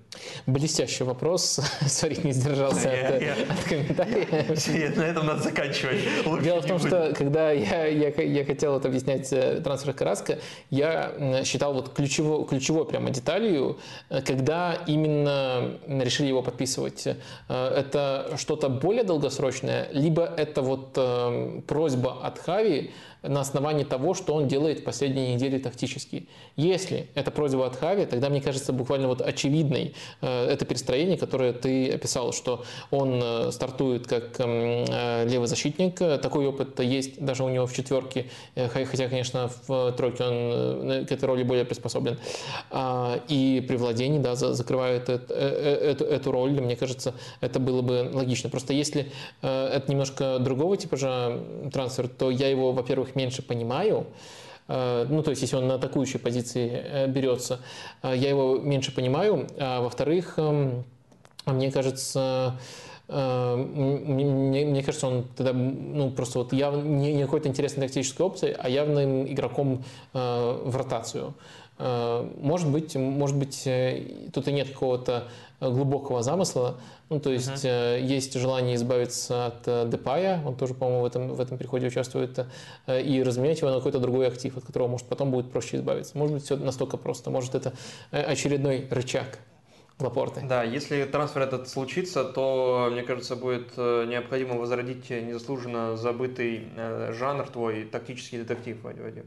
Блестящий вопрос. Сори, не сдержался от, я, от комментариев. На этом надо заканчивать. Лучше Дело в том, что когда я, я, я хотел вот объяснять э, трансфер Караска, я считал вот ключевой, ключевой прямо деталью, э, когда именно решили его подписывать. Э, это что-то более долгосрочное, либо это вот вот э, просьба от Хави на основании того, что он делает в последние недели тактически. Если это просьба от Хави, тогда, мне кажется, буквально вот очевидной э, это перестроение, которое ты описал, что он э, стартует как эм, э, левый защитник. Такой опыт есть даже у него в четверке, хотя, конечно, в тройке он к этой роли более приспособлен. А, и при владении, да, закрывает эту, эту, эту роль, мне кажется, это было бы логично. Просто если это немножко другого типа же трансфер, то я его, во-первых, меньше понимаю, э, ну, то есть, если он на атакующей позиции э, берется, э, я его меньше понимаю. А во-вторых, эм, мне кажется, мне, мне кажется, он тогда ну, просто вот явно не какой-то интересной тактической опцией, а явным игроком в ротацию. Может быть, может быть, тут и нет какого-то глубокого замысла. Ну, то есть uh-huh. есть желание избавиться от э, Депая, он тоже, по-моему, в этом, в этом переходе участвует, э, и разменять его на какой-то другой актив, от которого, может, потом будет проще избавиться. Может быть, все настолько просто. Может, это очередной рычаг. Лапорты. Да, если трансфер этот случится, то, мне кажется, будет необходимо возродить незаслуженно забытый жанр твой, тактический детектив, Вадим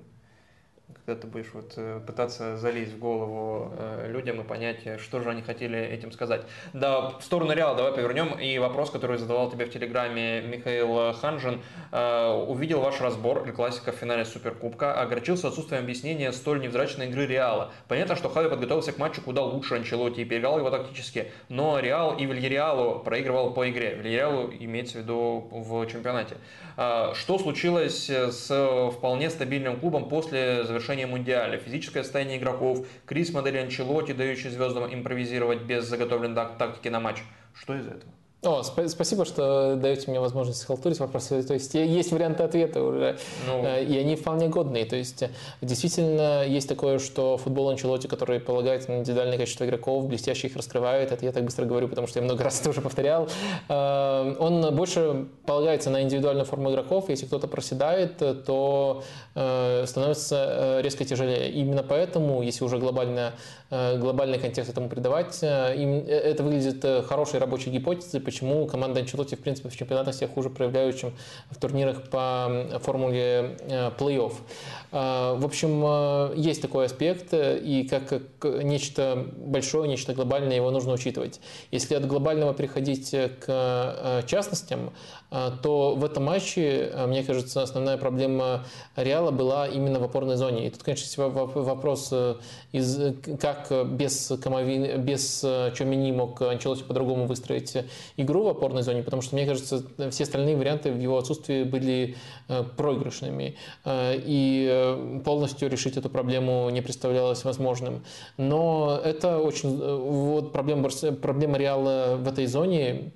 когда ты будешь вот э, пытаться залезть в голову э, людям и понять, что же они хотели этим сказать. Да, в сторону Реала давай повернем. И вопрос, который задавал тебе в Телеграме Михаил Ханжин. Э, увидел ваш разбор или классика в финале Суперкубка, огорчился отсутствием объяснения столь невзрачной игры Реала. Понятно, что Хави подготовился к матчу куда лучше Анчелоти и переиграл его тактически, но Реал и Вильяреалу проигрывал по игре. Вильяреалу имеется в виду в чемпионате. Что случилось с вполне стабильным клубом после завершения Мундиаля, физическое состояние игроков, криз модели Анчелоти, дающий звездам импровизировать без заготовленной тактики на матч. Что из этого? О, сп- спасибо, что даете мне возможность халтурить вопросы. То есть есть варианты ответа уже, ну... Э, и они вполне годные. То есть действительно есть такое, что футбол Анчелоти, который полагается на индивидуальное качество игроков, блестяще их раскрывает. Это я так быстро говорю, потому что я много раз это уже повторял. Э, он больше полагается на индивидуальную форму игроков. Если кто-то проседает, то э, становится резко тяжелее. Именно поэтому, если уже глобально, глобальный контекст этому придавать, это выглядит хорошей рабочей гипотезой, почему команда Анчелоти, в принципе, в чемпионатах себя хуже проявляют, чем в турнирах по формуле э, плей-офф. А, в общем, э, есть такой аспект, и как нечто большое, нечто глобальное, его нужно учитывать. Если от глобального переходить к э, частностям, а, то в этом матче, а, мне кажется, основная проблема Реала была именно в опорной зоне. И тут, конечно, вопрос, э, из, как без Камовин, без э, Чомини мог Анчелоти по-другому выстроить игру в опорной зоне, потому что, мне кажется, все остальные варианты в его отсутствии были э, проигрышными. И полностью решить эту проблему не представлялось возможным. Но это очень... Вот проблема, проблема Реала в этой зоне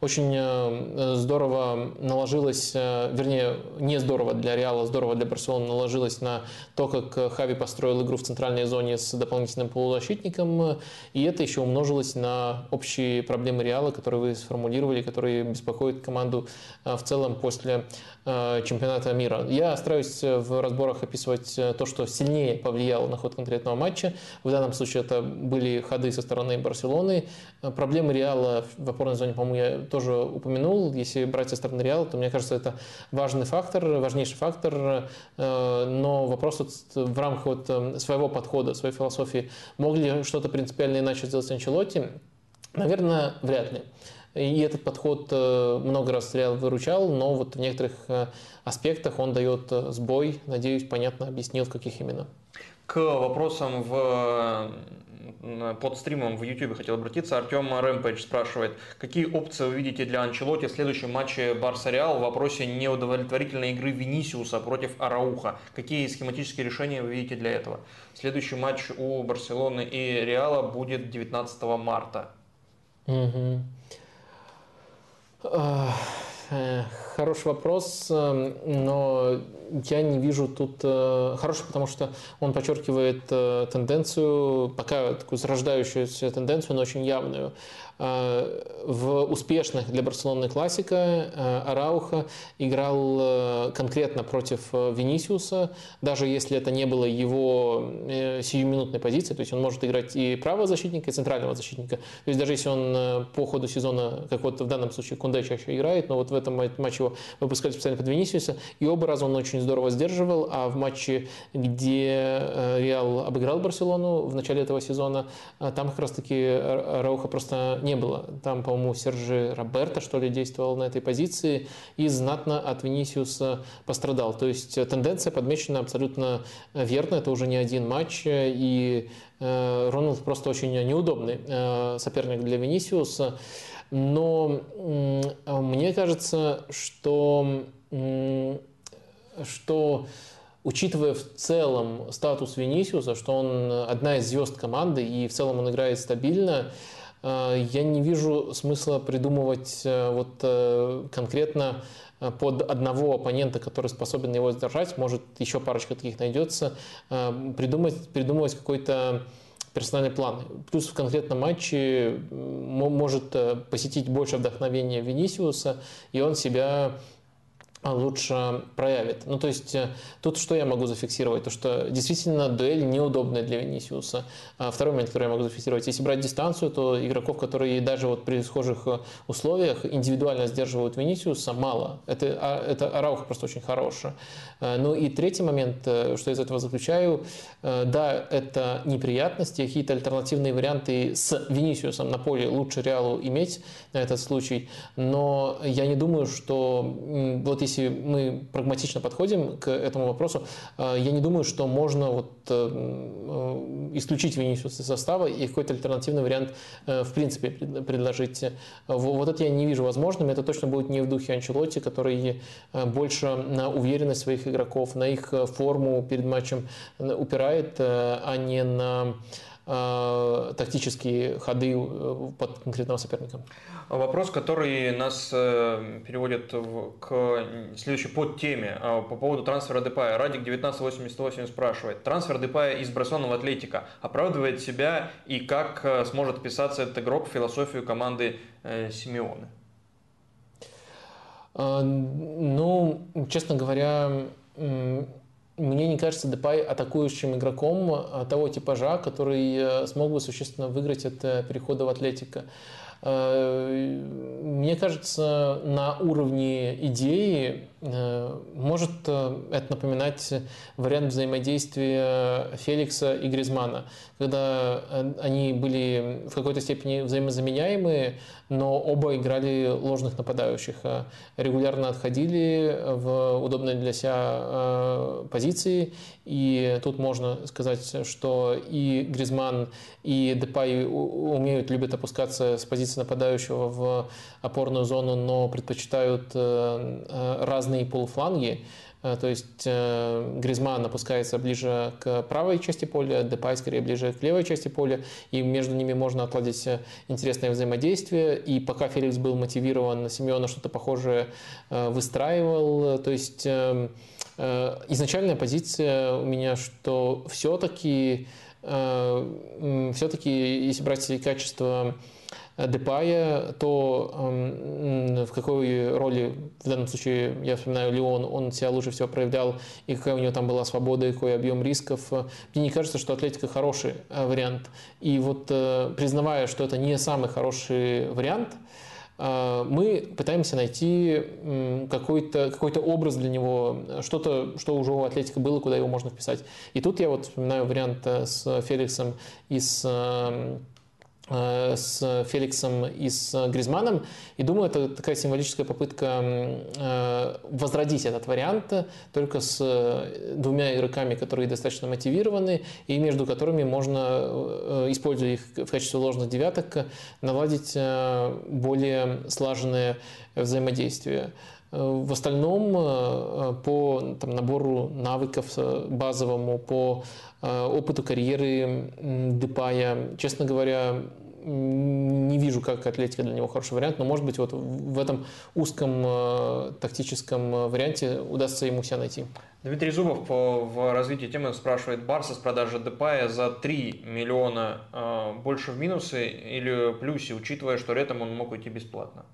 очень Э, здорово наложилось, э, вернее, не здорово для Реала, здорово для Барселоны наложилось на то, как Хави построил игру в центральной зоне с дополнительным полузащитником, и это еще умножилось на общие проблемы Реала, которые вы сформулировали, которые беспокоят команду э, в целом после Э, чемпионата мира. Я стараюсь в разборах описывать э, то, что сильнее повлияло на ход конкретного матча. В данном случае это были ходы со стороны Барселоны. Э, проблемы Реала в опорной зоне, по-моему, я тоже упомянул. Если брать со стороны Реала, то мне кажется, это важный фактор, важнейший фактор. Но вопрос вот в рамках вот своего подхода, своей философии, мог ли что-то принципиально иначе сделать Анчелотти? Наверное, вряд ли. И этот подход э, много раз Реал выручал, но вот в некоторых э, аспектах он дает э, сбой. Надеюсь, понятно объяснил, в каких именно. К вопросам в под стримом в YouTube хотел обратиться. Артем Рэмпейдж спрашивает, какие опции вы видите для Анчелоти в следующем матче Барса-Реал в вопросе неудовлетворительной игры Винисиуса против Арауха? Какие схематические решения вы видите для этого? Следующий матч у Барселоны и Реала будет 19 марта. Угу. Хороший вопрос, но я не вижу тут... Хороший, потому что он подчеркивает тенденцию, пока такую зарождающуюся тенденцию, но очень явную, Э, в успешных для Барселоны классика э, Арауха играл э, конкретно против Венисиуса, даже если это не было его сиюминутной позиции, то есть он может играть и правого защитника, и центрального защитника. То есть даже если он по ходу сезона, как вот в данном случае Кунде чаще играет, но вот в этом матче его выпускали специально под Венисиуса, и оба раза он очень здорово сдерживал, а в матче, где Реал обыграл Барселону в начале этого сезона, там как раз-таки Арауха просто не было. Там, по-моему, Сержи Роберто, что ли, действовал на этой позиции и знатно от Венисиуса пострадал. То есть э, тенденция подмечена абсолютно верно. Это уже не один матч. И э, Роналд просто очень неудобный э, соперник для Венисиуса. Но мне кажется, что, что учитывая в целом статус Венисиуса, что он одна из звезд команды и в целом он играет стабильно, Э, я не вижу смысла придумывать э, вот э, конкретно под одного оппонента, который способен его сдержать, может еще парочка таких найдется, придумать, придумывать какой-то персональный план. Плюс в конкретном матче может посетить больше вдохновения Венисиуса, и он себя лучше проявит. Ну, то есть э, тут что я могу зафиксировать? То, что действительно дуэль неудобная для Венисиуса. А второй момент, который я могу зафиксировать. Если брать дистанцию, то игроков, которые даже вот при схожих э, условиях индивидуально сдерживают Венисиуса, мало. Это, а, это Арауха просто очень хорошая. Э, ну и третий момент, что я из этого заключаю. Да, это неприятности, какие-то альтернативные варианты с Венисиусом на поле лучше Реалу иметь на этот случай. Но я не думаю, что вот если если мы прагматично подходим к этому вопросу, э, я не думаю, что можно вот э, э, исключить Венисиуса из состава и какой-то альтернативный вариант в принципе предложить. Вот это я не вижу возможным. Это точно будет не в духе Анчелотти, который больше на уверенность своих игроков, на их форму перед матчем упирает, а не на э, тактические ходы э, под конкретного соперника. Вопрос, который нас э, переводит в, к следующей подтеме э, по поводу трансфера Депая. Радик 1988 спрашивает. Трансфер Депая из Барселоны в Атлетика оправдывает себя и как э, сможет вписаться этот игрок в философию команды э, Симеоны? Э, ну, честно говоря, мне не кажется Депай атакующим игроком а, того типажа, который э, смог бы существенно выиграть от э, перехода в Атлетика. Э, мне кажется, на уровне идеи может это напоминать вариант взаимодействия Феликса и Гризмана, когда они были в какой-то степени взаимозаменяемые, но оба играли ложных нападающих, э, регулярно отходили в удобные для себя э, позиции. И тут можно сказать, что и Гризман, и Депай умеют, любят опускаться с позиции нападающего в опорную зону, но предпочитают э, разные полуфланги. Э, то есть э, Гризман опускается ближе к правой части поля, Депай скорее ближе к левой части поля, и между ними можно отладить э, интересное взаимодействие. И пока Феликс был мотивирован, Симеона что-то похожее выстраивал. То есть изначальная позиция у меня, что все-таки все-таки, если брать качество Депая, то в какой роли, в данном случае, я вспоминаю Леон, он себя лучше всего проявлял, и какая у него там была свобода, и какой объем рисков. Мне не кажется, что Атлетика хороший э, вариант. И вот э, признавая, что это не самый хороший вариант, э, мы пытаемся найти какой-то какой образ для него, что-то, что уже у Атлетика было, куда его можно вписать. И тут я вот вспоминаю вариант с Феликсом и с с Феликсом и с Гризманом. И думаю, это такая символическая попытка э, возродить этот вариант только с э, двумя игроками, которые достаточно мотивированы и между которыми можно, используя их в качестве ложных девяток, наладить более слаженное взаимодействие. В остальном по там, набору навыков базовому, по опыту карьеры Депая, честно говоря, не вижу, как Атлетика для него хороший вариант, но, может быть, вот в этом узком э, тактическом варианте удастся ему себя найти. Дмитрий Зубов по, в развитии темы спрашивает, Барса с продажи Депая за 3 миллиона э, больше в минусы или плюсе, учитывая, что летом он мог уйти бесплатно?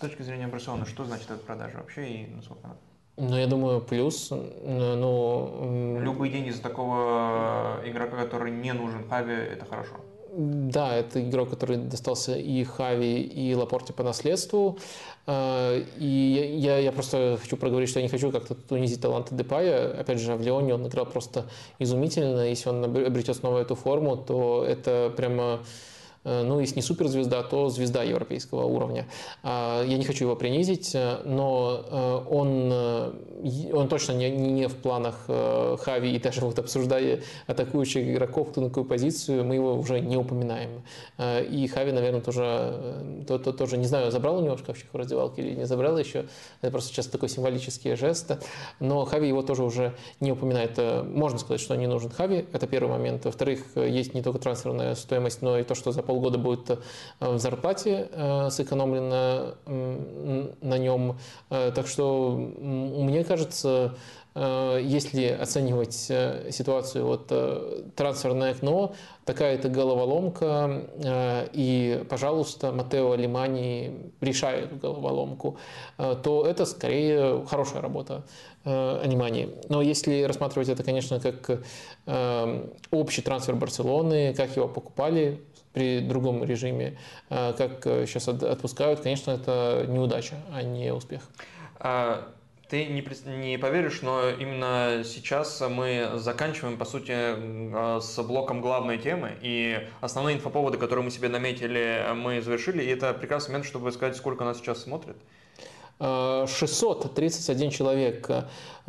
С точки зрения Барселоны, что значит эта продажа вообще и насколько она? Ну, я думаю, плюс. Ну, Любые деньги за такого игрока, который не нужен Хави, это хорошо. Да, это игрок, который достался и Хави, и Лапорте по наследству. А, и я, я просто хочу проговорить, что я не хочу как-то унизить таланты Депая. Опять же, в Леоне он играл просто изумительно. Если он обретет снова эту форму, то это прямо ну, если не суперзвезда, то звезда европейского уровня. А, я не хочу его принизить, э, но э, он, он точно не, не в планах Хави, и даже вот обсуждая атакующих игроков, кто на какую позицию, мы его уже не упоминаем. И Хави, наверное, тоже, то, то, тоже не знаю, забрал у него шкафчик в раздевалке или не забрал еще. Это просто сейчас такой символический жест. Но Хави его тоже уже не упоминает. Можно сказать, что не нужен Хави, это первый момент. Во-вторых, есть не только трансферная стоимость, но и то, что за полгода будет э, в зарплате э, сэкономлено на нем. Э, так что мне кажется, если оценивать ситуацию, вот трансферное окно, такая-то головоломка, и, пожалуйста, Матео Алимани решает головоломку, то это скорее хорошая работа Алимани. Но если рассматривать это, конечно, как общий трансфер Барселоны, как его покупали, при другом режиме, э, как сейчас отпускают, конечно, это неудача, а не успех. А, ты не, не поверишь, но именно сейчас мы заканчиваем, по сути, э, с блоком главной темы. И основные инфоповоды, которые мы себе наметили, мы завершили. И это прекрасный момент, чтобы сказать, сколько нас сейчас смотрит. 631 человек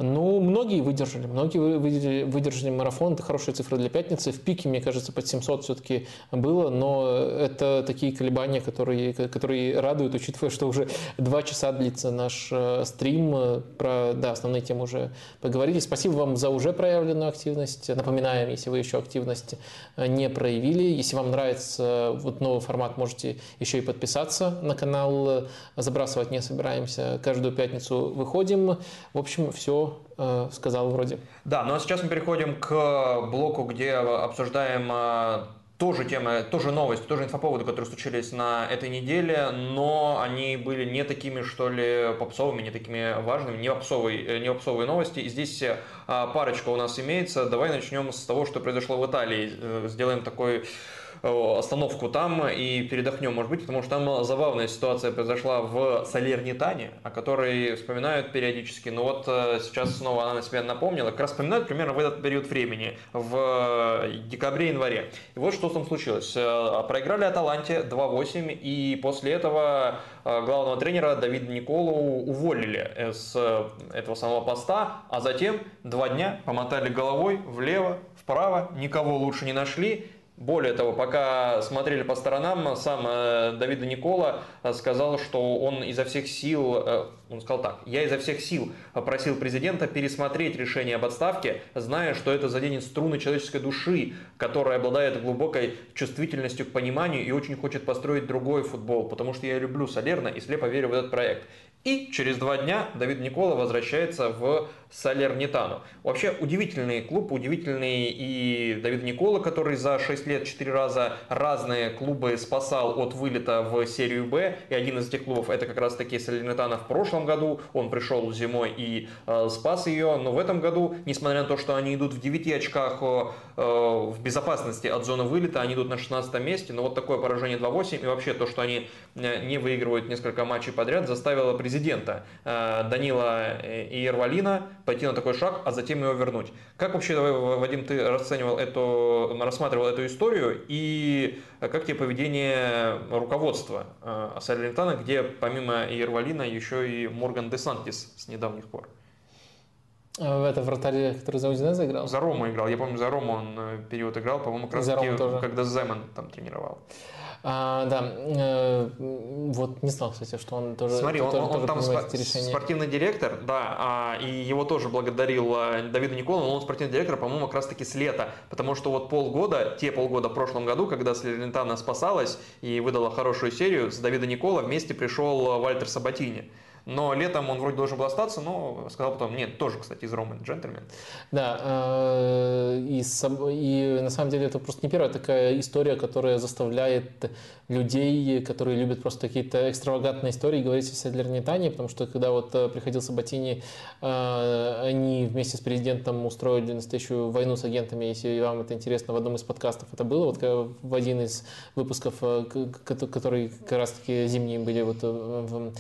ну, многие выдержали, многие выдержали, выдержали марафон, это хорошая цифра для пятницы. В пике, мне кажется, под 700 все-таки было, но это такие колебания, которые, которые радуют, учитывая, что уже два часа длится наш э, стрим. Про да, основные темы уже поговорили. Спасибо вам за уже проявленную активность. Напоминаем, если вы еще активность э, не проявили. Если вам нравится вот новый формат, можете еще и подписаться на канал. Забрасывать не собираемся. Каждую пятницу выходим. В общем, все э, сказал вроде. Да, ну а сейчас мы переходим к блоку, где обсуждаем э, тоже темы, тоже новости, тоже инфоповоды, которые случились на этой неделе, но они были не такими, что ли, попсовыми, не такими важными, не попсовые, э, не попсовые новости. И здесь э, парочка у нас имеется. Давай начнем с того, что произошло в Италии. Сделаем такой остановку там и передохнем, может быть, потому что там забавная ситуация произошла в Салернитане, о которой вспоминают периодически, но вот э, сейчас снова она на себя напомнила, как раз вспоминают примерно в этот период времени, в декабре-январе. И вот что там случилось. Э, проиграли Аталанте 2-8, и после этого главного тренера Давида Николу уволили с этого самого поста, а затем два дня помотали головой влево, вправо, никого лучше не нашли, более того, пока смотрели по сторонам, сам э, Давид Никола э, сказал, что он изо всех сил, э, он сказал так, я изо всех сил просил президента пересмотреть решение об отставке, зная, что это заденет струны человеческой души, которая обладает глубокой чувствительностью к пониманию и очень хочет построить другой футбол, потому что я люблю Салерно и слепо верю в этот проект. И через два дня Давид Никола возвращается в Салернитану. Вообще удивительный клуб, удивительный и Давид Никола, который за 6 лет 4 раза разные клубы спасал от вылета в серию Б. И один из этих клубов это как раз таки Салернитана в прошлом году. Он пришел зимой и э, спас ее. Но в этом году, несмотря на то, что они идут в 9 очках э, в безопасности от зоны вылета, они идут на 16 месте. Но вот такое поражение 2-8 и вообще то, что они э, не выигрывают несколько матчей подряд, заставило президента э, Данила э, Иервалина пойти на такой шаг, а затем его вернуть. Как вообще, Вадим, ты расценивал эту, рассматривал эту историю и как тебе поведение руководства э, Салернитана, где помимо Иервалина еще и Морган Десантис с недавних пор? А это вратарь, который за Удинеза играл? За Рому играл. Я помню, за Рому он э, период играл, по-моему, как раз таки, когда Земан там тренировал. А, да, э, вот не знал, кстати, что он тоже Смотри, он, тоже, он, тоже там спо- спортивный директор, да, а, и его тоже благодарил а, Давида Никола, но он спортивный директор, по-моему, как раз таки с лета, потому что вот полгода, те полгода в прошлом году, когда Слерентана спасалась и выдала хорошую серию, с Давида Никола вместе пришел Вальтер Сабатини. Но летом он вроде должен был остаться, но сказал потом, нет, тоже, кстати, из Ромы джентльмен. Да, э, и, и на самом деле это просто не первая такая история, которая заставляет людей, которые любят просто какие-то экстравагантные истории, говорить о Седлернитане, потому что когда вот э, приходил Сабатини, э, они вместе с президентом устроили настоящую войну с агентами, если вам это интересно, в одном из подкастов это было, вот в один из выпусков, который как раз-таки зимние были вот в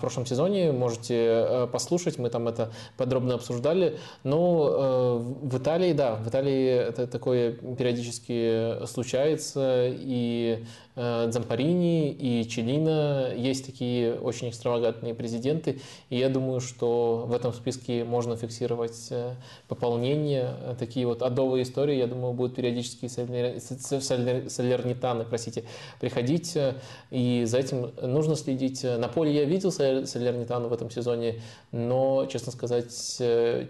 прошлом сезоне, можете э, послушать, мы там это подробно обсуждали. Но э, в Италии, да, в Италии это такое периодически случается, и Дзампарини и Челина. Есть такие очень экстравагантные президенты. И я думаю, что в этом списке можно фиксировать э, пополнение. Такие вот адовые истории, я думаю, будут периодически солернитаны, простите, приходить. И за этим нужно следить. На поле я видел солернитану в этом сезоне, но, честно сказать,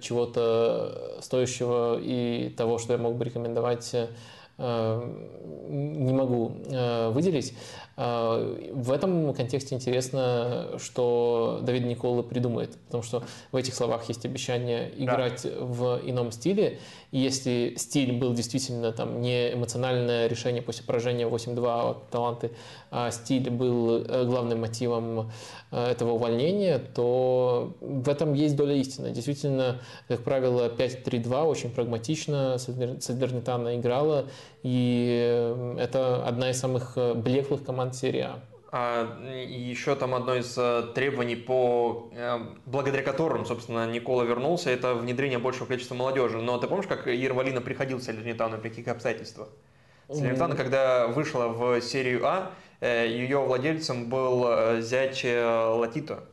чего-то стоящего и того, что я мог бы рекомендовать Э, не могу э, выделить. Э, в этом контексте интересно, что Давид Никола придумает, потому что в этих словах есть обещание играть да. в ином стиле. И если стиль был действительно там не эмоциональное решение после поражения 8-2 от Таланты, а стиль был главным мотивом этого увольнения, то в этом есть доля истины. Действительно, как правило, 5-3-2 очень прагматично Сальдернитана играла, и это одна из самых блеклых команд серии А. А еще там одно из э, требований, по, э, благодаря которым, собственно, Никола вернулся, это внедрение большего количества молодежи. Но ты помнишь, как Ервалина приходил Салернитану, при каких обстоятельствах? Салернитана, когда вышла в серию А, э, ее владельцем был зять Латито.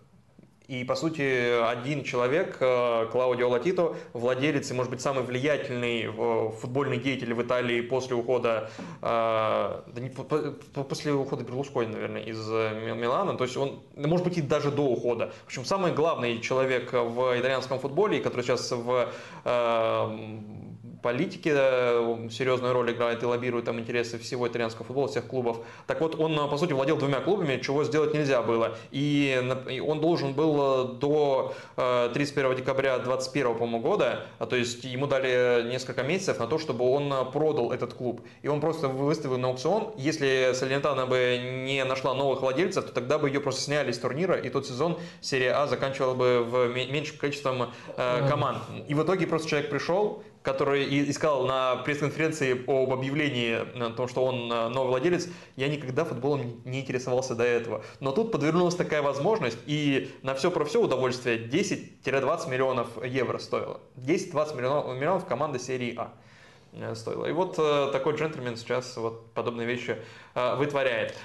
И, по сути, один человек, э, Клаудио Латито, владелец и, может быть, самый влиятельный э, футбольный деятель в Италии после ухода, э, да не, после ухода Берлускони, наверное, из Милана, то есть он, может быть, и даже до ухода. В общем, самый главный человек в итальянском футболе, который сейчас в политике э, серьезную роль играет и лоббирует там интересы всего итальянского футбола, всех клубов. Так вот, он, э, по сути, владел двумя клубами, чего сделать нельзя было. И он должен был э, до 31 декабря 2021 по года, а то есть ему дали несколько месяцев на то, чтобы он продал этот клуб. И он просто выставил на аукцион. Если Салентана бы не нашла новых владельцев, то тогда бы ее просто сняли с турнира, и тот сезон серия А заканчивала бы в меньшим количеством команд. И в итоге просто человек пришел, который искал на пресс-конференции об объявлении о том, что он э, новый владелец, я никогда футболом не интересовался до этого. Но тут подвернулась такая возможность, и на все про все удовольствие 10-20 миллионов евро стоило. 10-20 миллионов, команда серии А э, стоило. И вот э, такой джентльмен сейчас вот подобные вещи вытворяет.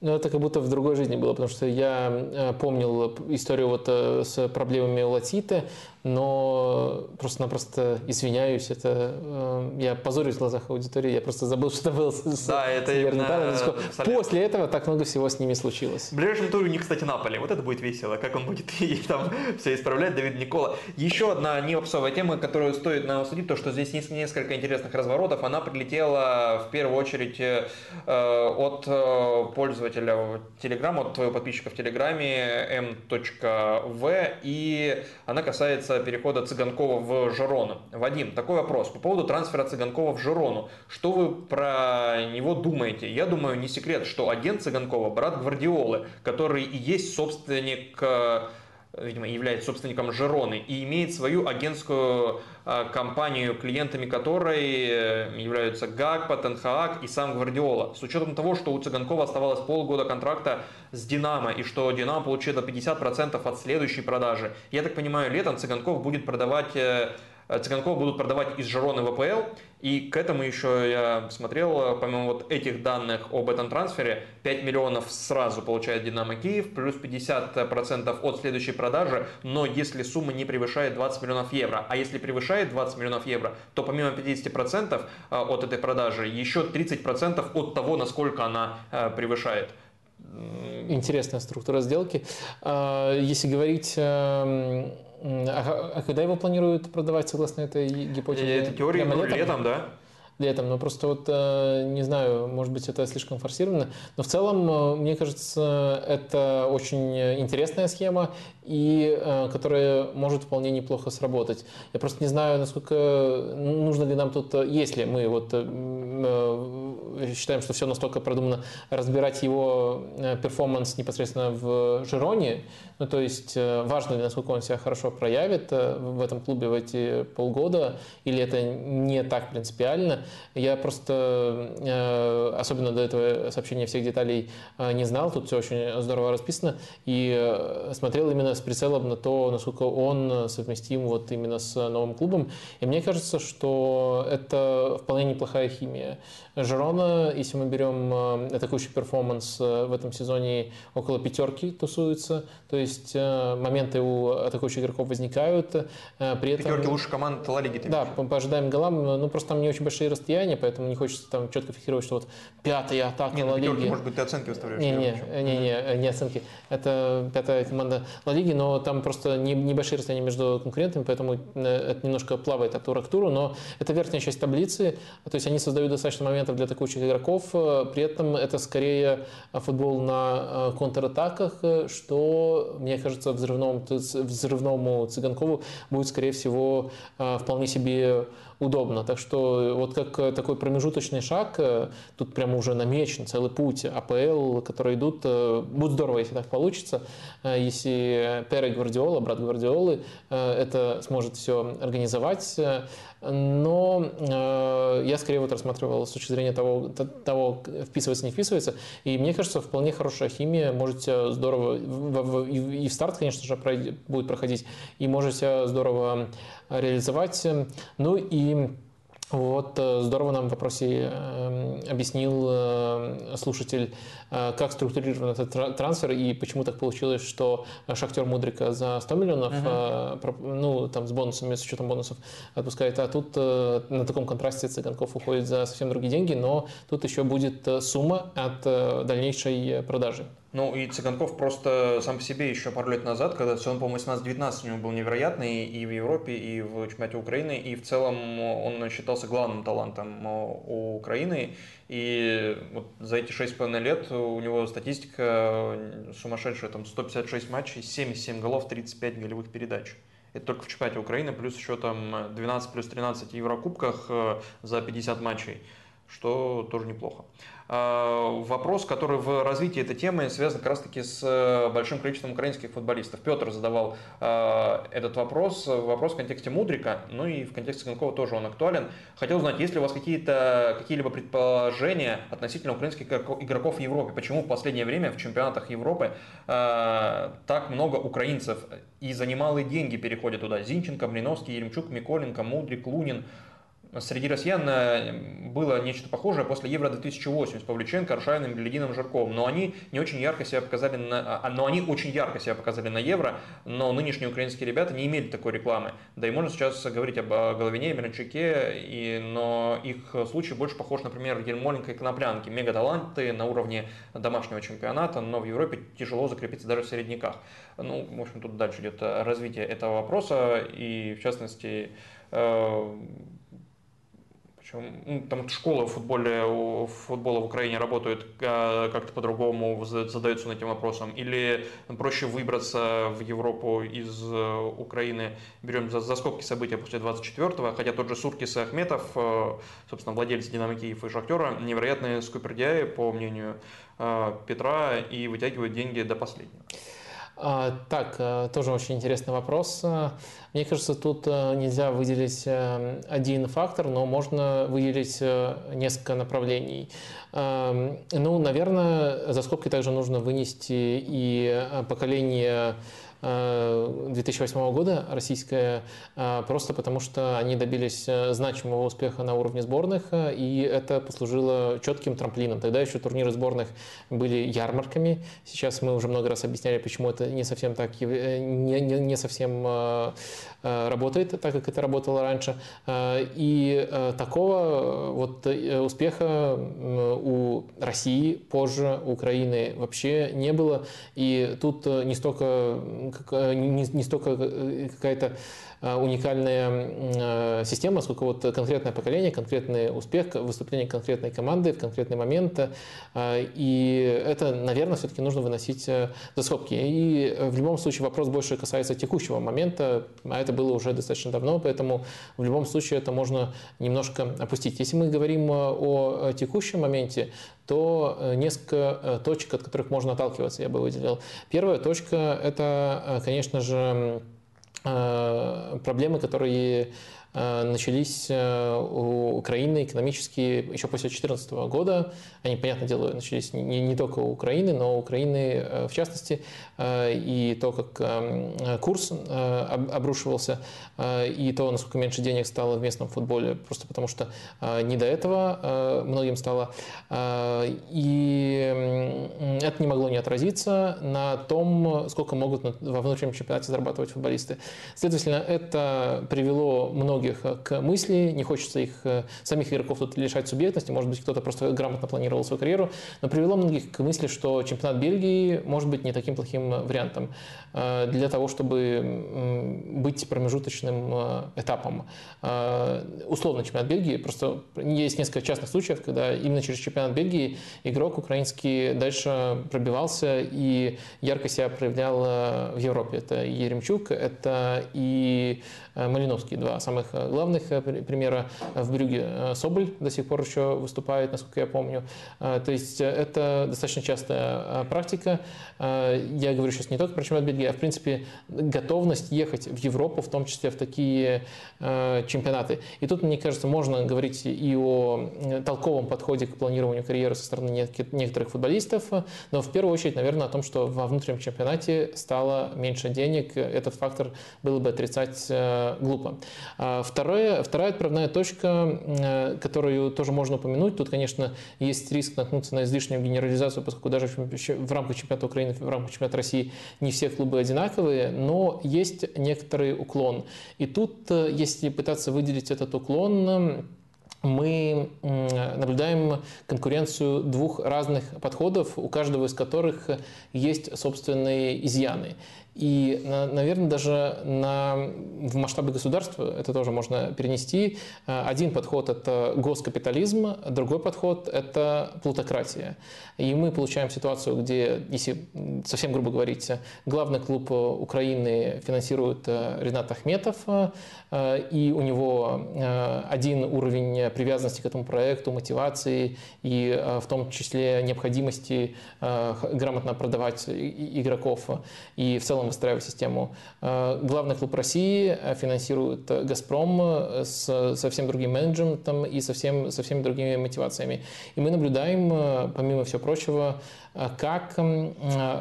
Ну, это как будто в другой жизни было, потому что я помнил историю вот с проблемами латиты, но просто-напросто извиняюсь, это э, я позорюсь в глазах аудитории, я просто забыл, что это было с, да, это именно... После этого так много всего с ними случилось. В ближайшем туре у них, кстати, Наполе. Вот это будет весело, как он будет и там все исправлять, Давид Никола. Еще одна неопсовая тема, которую стоит нам обсудить, то, что здесь есть несколько интересных разворотов. Она прилетела в первую очередь э, от э, пользователя Telegram, от твоего подписчика в Телеграме m.v, и она касается перехода Цыганкова в Жирону. Вадим, такой вопрос по поводу трансфера Цыганкова в Жирону. Что вы про него думаете? Я думаю, не секрет, что агент Цыганкова – брат Гвардиолы, который и есть собственник э, видимо, является собственником Жероны и имеет свою агентскую а, компанию, клиентами которой э, являются Гагпа, Тенхаак и сам Гвардиола. С учетом того, что у Цыганкова оставалось полгода контракта с Динамо и что Динамо получила 50% от следующей продажи. Я так понимаю, летом Цыганков будет продавать э, Цыганкова будут продавать из Жироны в АПЛ. И к этому еще я смотрел, э, помимо вот этих данных об этом трансфере, 5 миллионов сразу получает Динамо Киев, плюс 50% от следующей продажи, но если сумма не превышает 20 миллионов евро. А если превышает 20 миллионов евро, то помимо 50% э, от этой продажи, еще 30% от того, насколько она превышает интересная структура сделки. Если говорить эм, а, а когда его планируют продавать согласно этой гипотезе? Это теория летом? летом, да? летом. Но просто вот, э, не знаю, может быть, это слишком форсировано. Но в целом, э, мне кажется, это очень интересная схема, и э, которая может вполне неплохо сработать. Я просто не знаю, насколько нужно ли нам тут, если мы вот считаем, что все настолько продумано, разбирать его перформанс непосредственно в Жироне, ну, то есть важно ли, насколько он себя хорошо проявит в этом клубе в эти полгода, или это не так принципиально. Я просто, э, особенно до этого сообщения всех деталей э, не знал, тут все очень здорово расписано, и э, смотрел именно с прицелом на то, насколько он совместим вот именно с новым клубом. И мне кажется, что это вполне неплохая химия. Жерона, если мы берем атакующий перформанс в этом сезоне, около пятерки тусуется, то есть моменты у атакующих игроков возникают. При этом... Пятерки лучше команд Ла Лиги. Да, по, по ожидаемым голам, ну просто там не очень большие расстояния, поэтому не хочется там четко фиксировать, что вот пятая атака не, Ла Лиги. Может быть, ты оценки выставляешь? Не, не, не, не, не оценки. Это пятая команда Ла Лиги, но там просто не, небольшие расстояния между конкурентами, поэтому э, это немножко плавает от тура к туру, но это верхняя часть таблицы, то есть они создают достаточно моментов для атакующих игроков, э, при этом это скорее футбол на э, контратаках, что, мне кажется, взрывному, взрывному Цыганкову будет, скорее всего, вполне себе удобно. Так что вот как э, такой промежуточный шаг, э, тут прямо уже намечен целый путь АПЛ, которые идут. Э, будет здорово, если так получится, если Пере Гвардиола, брат Гвардиолы, это сможет все организовать но э, я скорее вот рассматривал с точки зрения того, того, вписывается, не вписывается, и мне кажется, вполне хорошая химия, можете здорово, в, в, и в старт, конечно же, пройдет, будет проходить, и можете здорово реализовать. Ну и вот, э, здорово нам в вопросе э, объяснил э, слушатель, как структурирован этот трансфер и почему так получилось, что Шахтер Мудрика за 100 миллионов, uh-huh. ну, там с бонусами, с учетом бонусов отпускает, а тут на таком контрасте Цыганков уходит за совсем другие деньги, но тут еще будет сумма от дальнейшей продажи. Ну и Цыганков просто сам по себе еще пару лет назад, когда сезон, по-моему, 18-19 у него был невероятный и в Европе, и в чемпионате Украины, и в целом он считался главным талантом у Украины. И вот за эти 6,5 лет у него статистика сумасшедшая, там 156 матчей, 77 голов, 35 голевых передач. Это только в чемпионате Украины, плюс еще там 12 плюс 13 в Еврокубках э, за 50 матчей, что тоже неплохо. А, вопрос, который в развитии этой темы связан как раз-таки с э, большим количеством украинских футболистов. Петр задавал а, этот вопрос, вопрос в контексте Мудрика, ну и в контексте Конкова тоже он актуален. Хотел узнать, есть ли у вас какие-то, какие-либо предположения относительно украинских игроков в Европе? Почему в последнее время в чемпионатах Европы так много украинцев и за немалые деньги переходят туда? Зинченко, Блиновский, Еремчук, Миколенко, Мудрик, Лунин – среди россиян э, было нечто похожее после Евро-2008 с Павлюченко, Аршавиным, Глядиным, Жарковым. Но они не очень ярко себя показали на... А, но они очень ярко себя показали на Евро, но нынешние украинские ребята не имели такой рекламы. Да и можно сейчас говорить об Головине, Миранчуке, и... но их случай больше похож, например, Ермоленко и Коноплянки. Мега-таланты на уровне домашнего чемпионата, но в Европе тяжело закрепиться даже в середняках. Ну, в общем, тут дальше идет развитие этого вопроса, и в частности, э, ну, там школы в футболе, футбола в Украине работают а, как-то по-другому, задаются над этим вопросом, или проще выбраться в Европу из э, Украины, берем за, за скобки события после 24-го, хотя тот же Суркис и Ахметов, э, собственно, владелец Динамо Киев и Шахтера, невероятные скупердяи, по мнению э, Петра, и вытягивают деньги до последнего. А, так, э, тоже очень интересный вопрос. Мне кажется, тут э, нельзя выделить э, один фактор, но можно выделить несколько направлений. Ну, наверное, за скобки также нужно вынести и поколение 2008 года российская, просто потому что они добились значимого успеха на уровне сборных, и это послужило четким трамплином. Тогда еще турниры сборных были ярмарками. Сейчас мы уже много раз объясняли, почему это не совсем так, не, не, не совсем работает так, как это работало раньше. И такого вот успеха у России позже, у Украины вообще не было. И тут не столько, не, не столько какая-то Э, уникальная э, система, сколько вот конкретное поколение, конкретный успех, выступление конкретной команды в конкретный момент. Э, и это, наверное, все-таки нужно выносить за скобки. И в любом случае вопрос больше касается текущего момента, а это было уже достаточно давно, поэтому в любом случае это можно немножко опустить. Если мы говорим о текущем моменте, то несколько точек, от которых можно отталкиваться, я бы выделил. Первая точка – это, конечно же, Э, проблемы, которые Э, начались э, у Украины экономические еще после 2014 года. Они, понятное дело, начались не, не только у Украины, но у Украины э, в частности. И то, как курс обрушивался, и то, насколько меньше денег стало в местном футболе, просто потому что не до этого многим стало. И это не могло не отразиться на том, сколько могут во внутреннем чемпионате зарабатывать футболисты. Следовательно, это привело многих многих э, к мысли, не хочется их э, самих игроков тут лишать субъектности, может быть, кто-то просто грамотно планировал свою карьеру, но привело многих к мысли, что чемпионат Бельгии может быть не таким плохим вариантом э, для того, чтобы быть промежуточным этапом. Условно чемпионат Бельгии, просто есть несколько частных случаев, когда именно через чемпионат Бельгии игрок украинский дальше пробивался и ярко себя проявлял в Европе. Это Еремчук, это и Малиновский, два самых Э, главных э, примера в Брюге. Э, Соболь до сих пор еще выступает, насколько я помню. То есть это достаточно частая практика. Я говорю сейчас не только про чемпионат Бельгии, а в принципе готовность ехать в Европу, в том числе в такие чемпионаты. И тут, мне кажется, можно говорить и о толковом подходе к планированию карьеры со стороны некоторых футболистов, но в первую очередь, наверное, о том, что во внутреннем чемпионате стало меньше денег. Этот фактор было бы отрицать глупо. Вторая, вторая отправная точка, которую тоже можно упомянуть, тут, конечно, есть риск наткнуться на излишнюю генерализацию, поскольку даже в рамках чемпионата Украины, в рамках чемпионата России не все клубы одинаковые, но есть некоторый уклон. И тут, э, если пытаться выделить этот уклон, мы наблюдаем конкуренцию двух разных подходов, у каждого из которых есть собственные изъяны. И, наверное, даже на, в масштабе государства это тоже можно перенести. Один подход – это госкапитализм, другой подход – это плутократия. И мы получаем ситуацию, где, если совсем грубо говорить, главный клуб Украины финансирует Ренат Ахметов, и у него один уровень привязанности к этому проекту, мотивации и в том числе необходимости грамотно продавать игроков и в целом целом выстраивать систему. Э, главный клуб России э, финансирует «Газпром» э, с совсем другим менеджментом и совсем, со всеми другими мотивациями. И мы наблюдаем, помимо всего прочего, как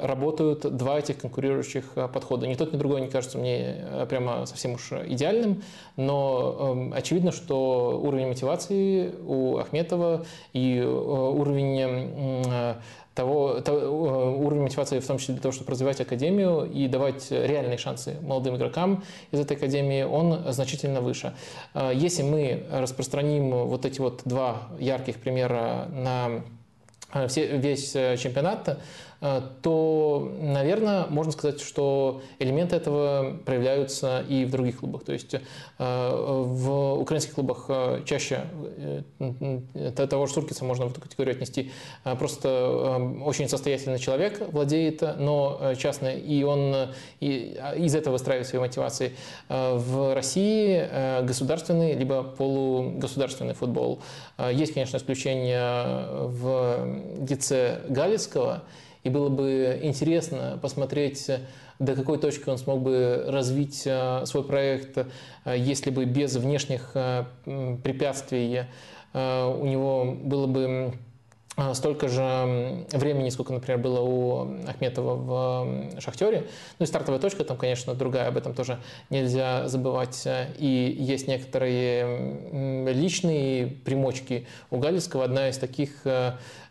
работают два этих конкурирующих подхода. Ни тот, ни другой не кажется мне прямо совсем уж идеальным, но очевидно, что уровень мотивации у Ахметова и уровень того, того уровень мотивации, в том числе для того, чтобы развивать академию и давать реальные шансы молодым игрокам из этой академии, он значительно выше. А, если мы распространим вот эти вот два ярких примера на а, все, весь э, чемпионат, Э, то, наверное, можно сказать, что элементы этого проявляются и в других клубах. То есть э, в украинских клубах э, чаще того же Суркиса можно в эту категорию отнести. Просто очень состоятельный человек владеет, но частный, и он из этого выстраивает свои мотивации. В России государственный либо полугосударственный футбол. Есть, конечно, исключения в лице Галицкого, и было бы интересно посмотреть, до какой точки он смог бы развить э, свой проект, э, если бы без внешних э, препятствий у него было бы столько же времени, сколько, например, было у Ахметова в «Шахтере». Ну и стартовая точка там, конечно, другая, об этом тоже нельзя забывать. И есть некоторые личные примочки у Галицкого. Одна из таких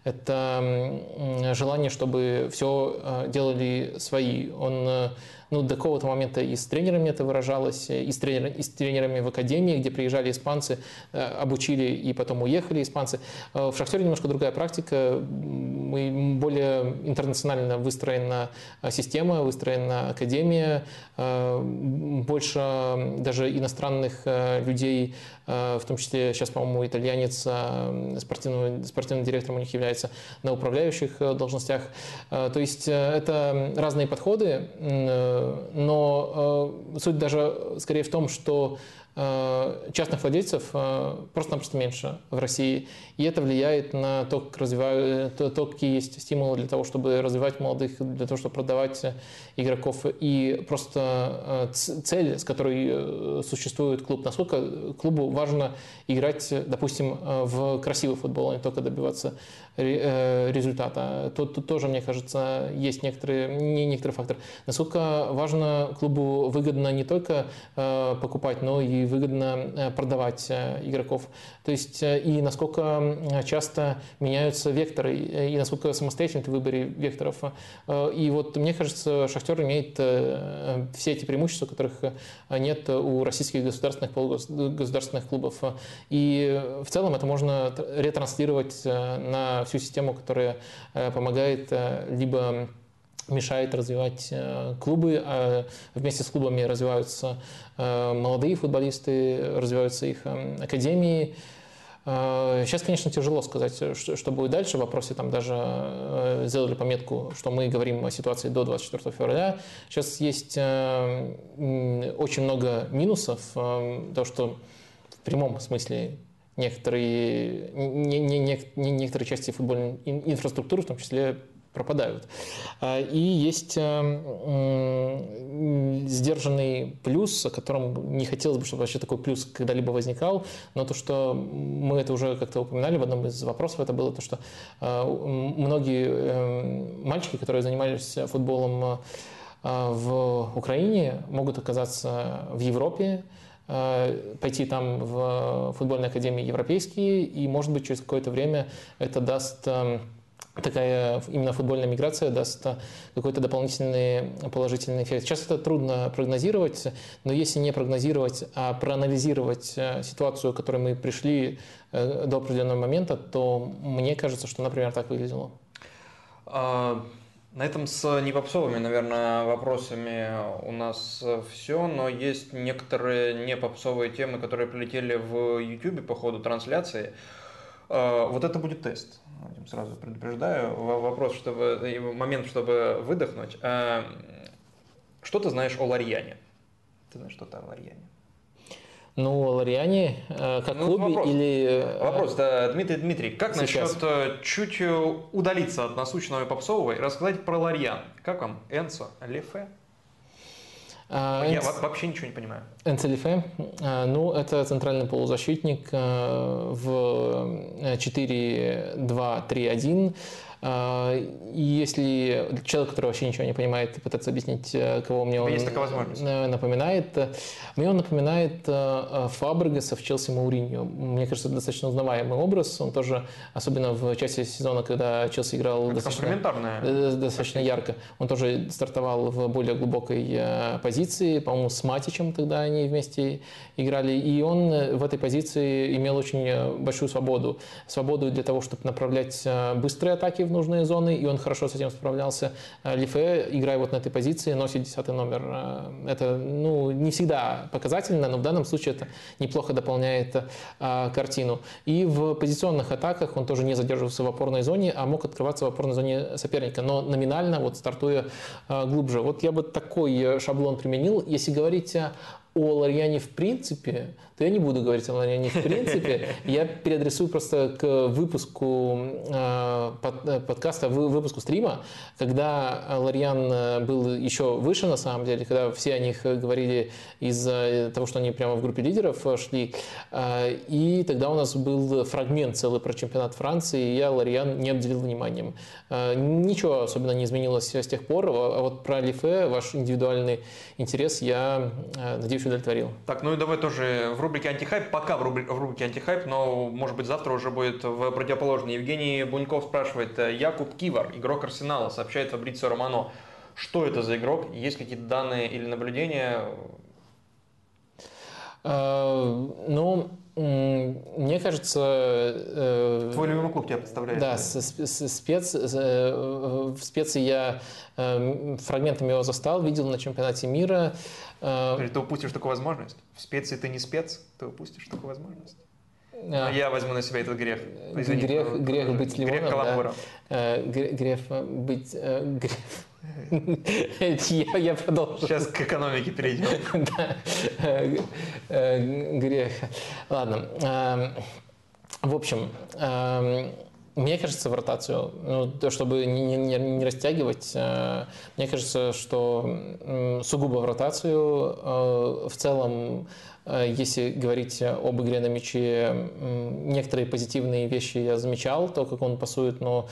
это желание, чтобы все э, делали свои. Он э, ну, до какого-то момента и с тренерами это выражалось, и с, тренер, и с тренерами в академии, где приезжали испанцы, э, обучили и потом уехали испанцы. Э, в «Шахтере» немножко другая практика. Мы более интернационально выстроена система, выстроена академия, э, больше даже иностранных людей, в том числе сейчас, по-моему, итальянец спортивным, спортивным директором у них является на управляющих должностях. То есть это разные подходы, но э, суть даже скорее в том, что Э, частных владельцев э, просто-напросто меньше в России. И это влияет на то, как развивают, то, то, какие есть стимулы для того, чтобы развивать молодых, для того, чтобы продавать игроков. И просто э, цель, с которой существует клуб, насколько клубу важно играть, допустим, в красивый футбол, а не только добиваться результата. Тут, тоже, мне кажется, есть некоторые, не некоторый фактор. Насколько важно клубу выгодно не только покупать, но и выгодно э, продавать э, игроков. То есть э, и насколько часто меняются векторы, и насколько самостоятельны ты в векторов. И вот мне кажется, Шахтер имеет все эти преимущества, которых нет у российских государственных, полугосударственных клубов. И в целом это можно ретранслировать на всю систему, которая помогает либо мешает развивать э, клубы, а вместе с клубами развиваются э, молодые футболисты, развиваются их э, академии. Сейчас, конечно, тяжело сказать, что, что будет дальше. В вопросе там даже сделали пометку, что мы говорим о ситуации до 24 февраля. Сейчас есть очень много минусов, то, что в прямом смысле некоторые, не, не, не, некоторые части футбольной инфраструктуры, в том числе пропадают. А, и есть э, сдержанный плюс, о котором не хотелось бы, чтобы вообще такой плюс когда-либо возникал, но то, что мы это уже как-то упоминали в одном из вопросов, это было то, что э, многие э, мальчики, которые занимались футболом в Украине, могут оказаться в Европе, пойти там в футбольные академии европейские, и, может быть, через какое-то время это даст такая именно футбольная миграция даст какой-то дополнительный положительный эффект. Сейчас это трудно прогнозировать, но если не прогнозировать, а проанализировать э, ситуацию, к которой мы пришли э, до определенного момента, то мне кажется, что, например, так выглядело. А, на этом с непопсовыми, наверное, вопросами у нас все, но есть некоторые непопсовые темы, которые прилетели в YouTube по ходу трансляции. А, вот это будет тест. Сразу предупреждаю. Вопрос, чтобы момент, чтобы выдохнуть. А, что ты знаешь о Ларьяне? Ты знаешь что-то о Ларьяне? Ну, Лариане, э, как ну, клубе вопрос. или... Э, вопрос, да, Дмитрий Дмитрий, как сейчас? насчет э, чуть удалиться от насущного и попсового и рассказать про Ларьян? Как вам Энсо Лефе? А, Я Энц... вообще ничего не понимаю. Энцелифе, а, ну, это центральный полузащитник в 4-2-3-1. А, и если человек, который вообще ничего не понимает, пытаться объяснить, э, кого мне он Есть возможность. Э, напоминает, э, мне он напоминает Фабрегаса в Челси Мауриньо. Мне кажется, это достаточно узнаваемый образ. Он тоже, особенно в части сезона, когда Челси играл это достаточно, достаточно ярко, он тоже стартовал в более глубокой позиции. По-моему, с Матичем тогда они вместе играли. И он в этой позиции имел очень большую свободу. Свободу для того, чтобы направлять быстрые атаки в нужные зоны, и он хорошо с этим справлялся. Э, Лифе, играя вот на этой позиции, носит 10 номер. Э, это ну, не всегда показательно, но в данном случае это неплохо дополняет а, картину. И в позиционных атаках он тоже не задерживался в опорной зоне, а мог открываться в опорной зоне соперника, но номинально, вот стартуя глубже. Вот я бы такой шаблон применил. Если говорить о Ларьяне в принципе, то я не буду говорить о Ларьяне в принципе. Я переадресую просто к выпуску э, под, подкаста, выпуску стрима, когда Ларьян был еще выше на самом деле, когда все о них говорили из-за того, что они прямо в группе лидеров шли. Э, и тогда у нас был фрагмент целый про чемпионат Франции, и я Ларьян не обделил вниманием. Э, ничего особенно не изменилось с тех пор, а вот про Лифе ваш индивидуальный интерес я, надеюсь, удовлетворил. Так, ну и давай тоже в рубрике «Антихайп», пока в, рубри, в рубрике «Антихайп», но, может быть, завтра уже будет в противоположной. Евгений Буньков спрашивает, Якуб Кивар, игрок Арсенала, сообщает Фабрицио Романо, что это за игрок, есть какие-то данные или наблюдения? А, ну, мне кажется... Э, Твой любимый клуб тебя представляет. Да, спец, э, в специи я э, фрагментами его застал, видел на чемпионате мира. Ты упустишь такую возможность? В специи ты не спец, ты упустишь такую возможность. А. Я возьму на себя этот грех. Извини, грех, грех быть Ливоном, грех каламбура. Да. Грех быть... Грех я, я продолжу. Сейчас к экономике перейдем. да. Э, грех. Ладно. Эм, в общем, эм, мне кажется, в ротацию, ну, чтобы не, не, не растягивать, э, мне кажется, что сугубо в ротацию э, в целом если говорить об игре на мяче, некоторые позитивные вещи я замечал, то, как он пасует, но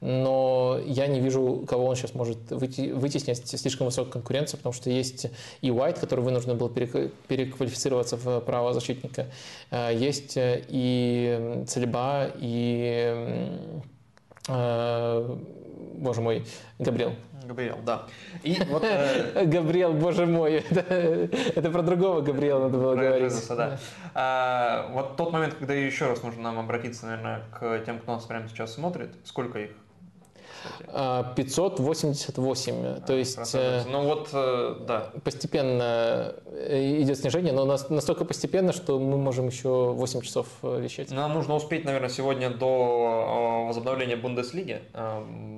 но я не вижу, кого он сейчас может вытеснить слишком высокую конкуренцию, потому что есть и Уайт, который вынужден был переквалифицироваться в правозащитника, э, есть и Цельба, и, э, боже мой, Габриэл. Габриэл, да. И вот, э... Габриэл, боже мой, это, это про другого Габриэла надо было говорить. Бизнеса, да. А, вот тот момент, когда еще раз нужно нам обратиться, наверное, к тем, кто нас прямо сейчас смотрит, сколько их 588. А, то есть... Э, ну вот, э, да. Постепенно э, идет снижение, но настолько постепенно, что мы можем еще 8 часов вещать. Нам нужно успеть, наверное, сегодня до возобновления Бундеслиги.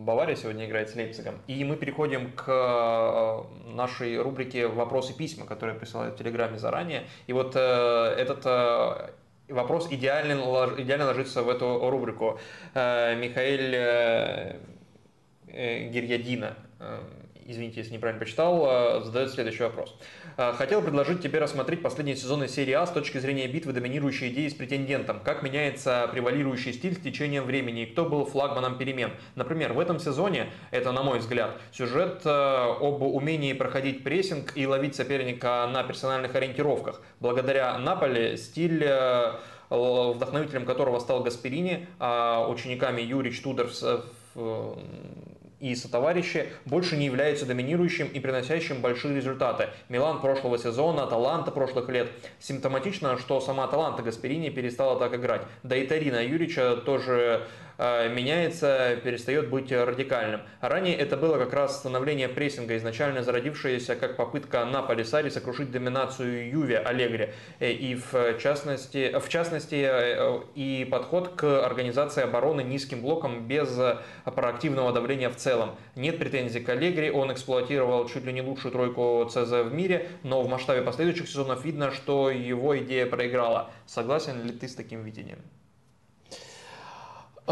Бавария сегодня играет с Лейпцигом. И мы переходим к нашей рубрике «Вопросы письма», которые присылают в Телеграме заранее. И вот этот вопрос идеально, идеально ложится в эту рубрику. Михаил Гирьядина, э, извините, если неправильно почитал, э, задает следующий вопрос. Хотел предложить тебе рассмотреть последние сезоны серии А с точки зрения битвы доминирующей идеи с претендентом. Как меняется превалирующий стиль с течением времени и кто был флагманом перемен. Например, в этом сезоне, это на мой взгляд, сюжет об умении проходить прессинг и ловить соперника на персональных ориентировках. Благодаря Наполе стиль вдохновителем которого стал Гасперини, а учениками Юрич Тудорс и сотоварищи больше не являются доминирующим и приносящим большие результаты. Милан прошлого сезона, Таланта прошлых лет. Симптоматично, что сама Таланта Гасперини перестала так играть. Да и Тарина Юрича тоже меняется, перестает быть радикальным. Ранее это было как раз становление прессинга, изначально зародившееся как попытка на Полисари сокрушить доминацию Юве Аллегри. Э, и в частности, в частности э, и подход к организации обороны низким блоком без проактивного давления в целом. Нет претензий к Аллегри, он эксплуатировал чуть ли не лучшую тройку ЦЗ в мире, но в масштабе последующих сезонов видно, что его идея проиграла. Согласен ли ты с таким видением?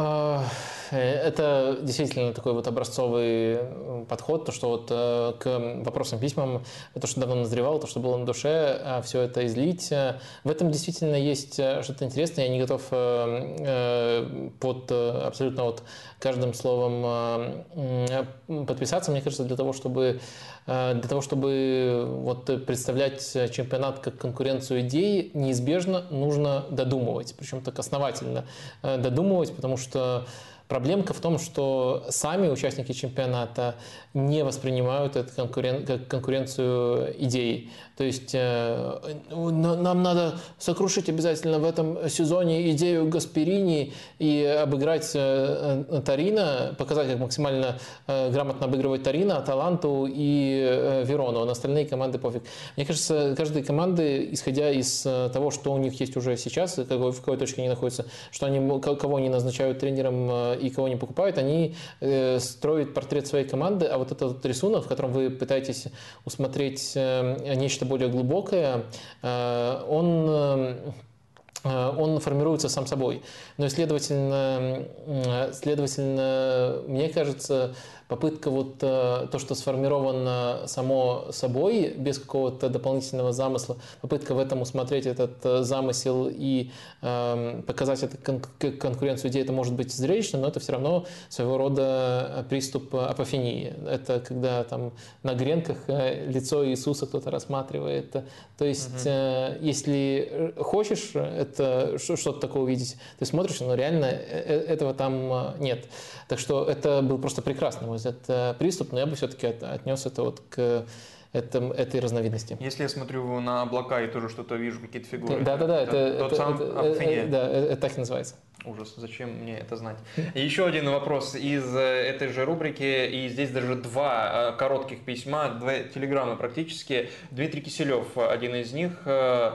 А, это действительно такой вот образцовый э, подход, то, что вот э, к вопросам, письмам, то, что давно назревало, то, что было на душе, все это излить. В этом действительно есть что-то интересное. Я не готов э, под абсолютно вот каждым словом подписаться. Мне кажется, для того, чтобы для того, чтобы вот представлять чемпионат как конкуренцию идей, неизбежно нужно додумывать, причем так основательно додумывать, потому что Проблемка в том, что сами участники чемпионата не воспринимают это конкурен... как конкуренцию идей. То есть э, нам надо сокрушить обязательно в этом сезоне идею Гасперини и обыграть э, э, Тарина, показать, как максимально грамотно обыгрывать Тарина, Аталанту и Верону. На остальные команды пофиг. Мне кажется, каждой команды, исходя из того, что у них есть уже сейчас, в какой точке они находятся, что они, кого они назначают тренером и кого не покупают, они строят портрет своей команды, а вот этот рисунок, в котором вы пытаетесь усмотреть нечто более глубокое, он он формируется сам собой. Но, следовательно, следовательно мне кажется, попытка вот э, то, что сформировано само собой, без какого-то дополнительного замысла, попытка в этом усмотреть этот э, замысел и э, показать эту кон- конкуренцию идей, это может быть зрелищно, но это все равно своего рода приступ апофении. Это когда там на гренках лицо Иисуса кто-то рассматривает. То есть, угу. если хочешь это что-то такое увидеть, ты смотришь, но реально этого там нет. Так что это был просто прекрасный мой взгляд, приступ, но я бы все-таки отнес это вот к этом, этой разновидности. Если я смотрю на облака и тоже что-то вижу, какие-то фигуры. Да-да-да, это, это, это, сам это, это, да, это так и называется. Ужас, зачем мне это знать? И еще один вопрос из э, этой же рубрики, и здесь даже два э, коротких письма, два телеграммы практически. Дмитрий Киселев, один из них, э, Э,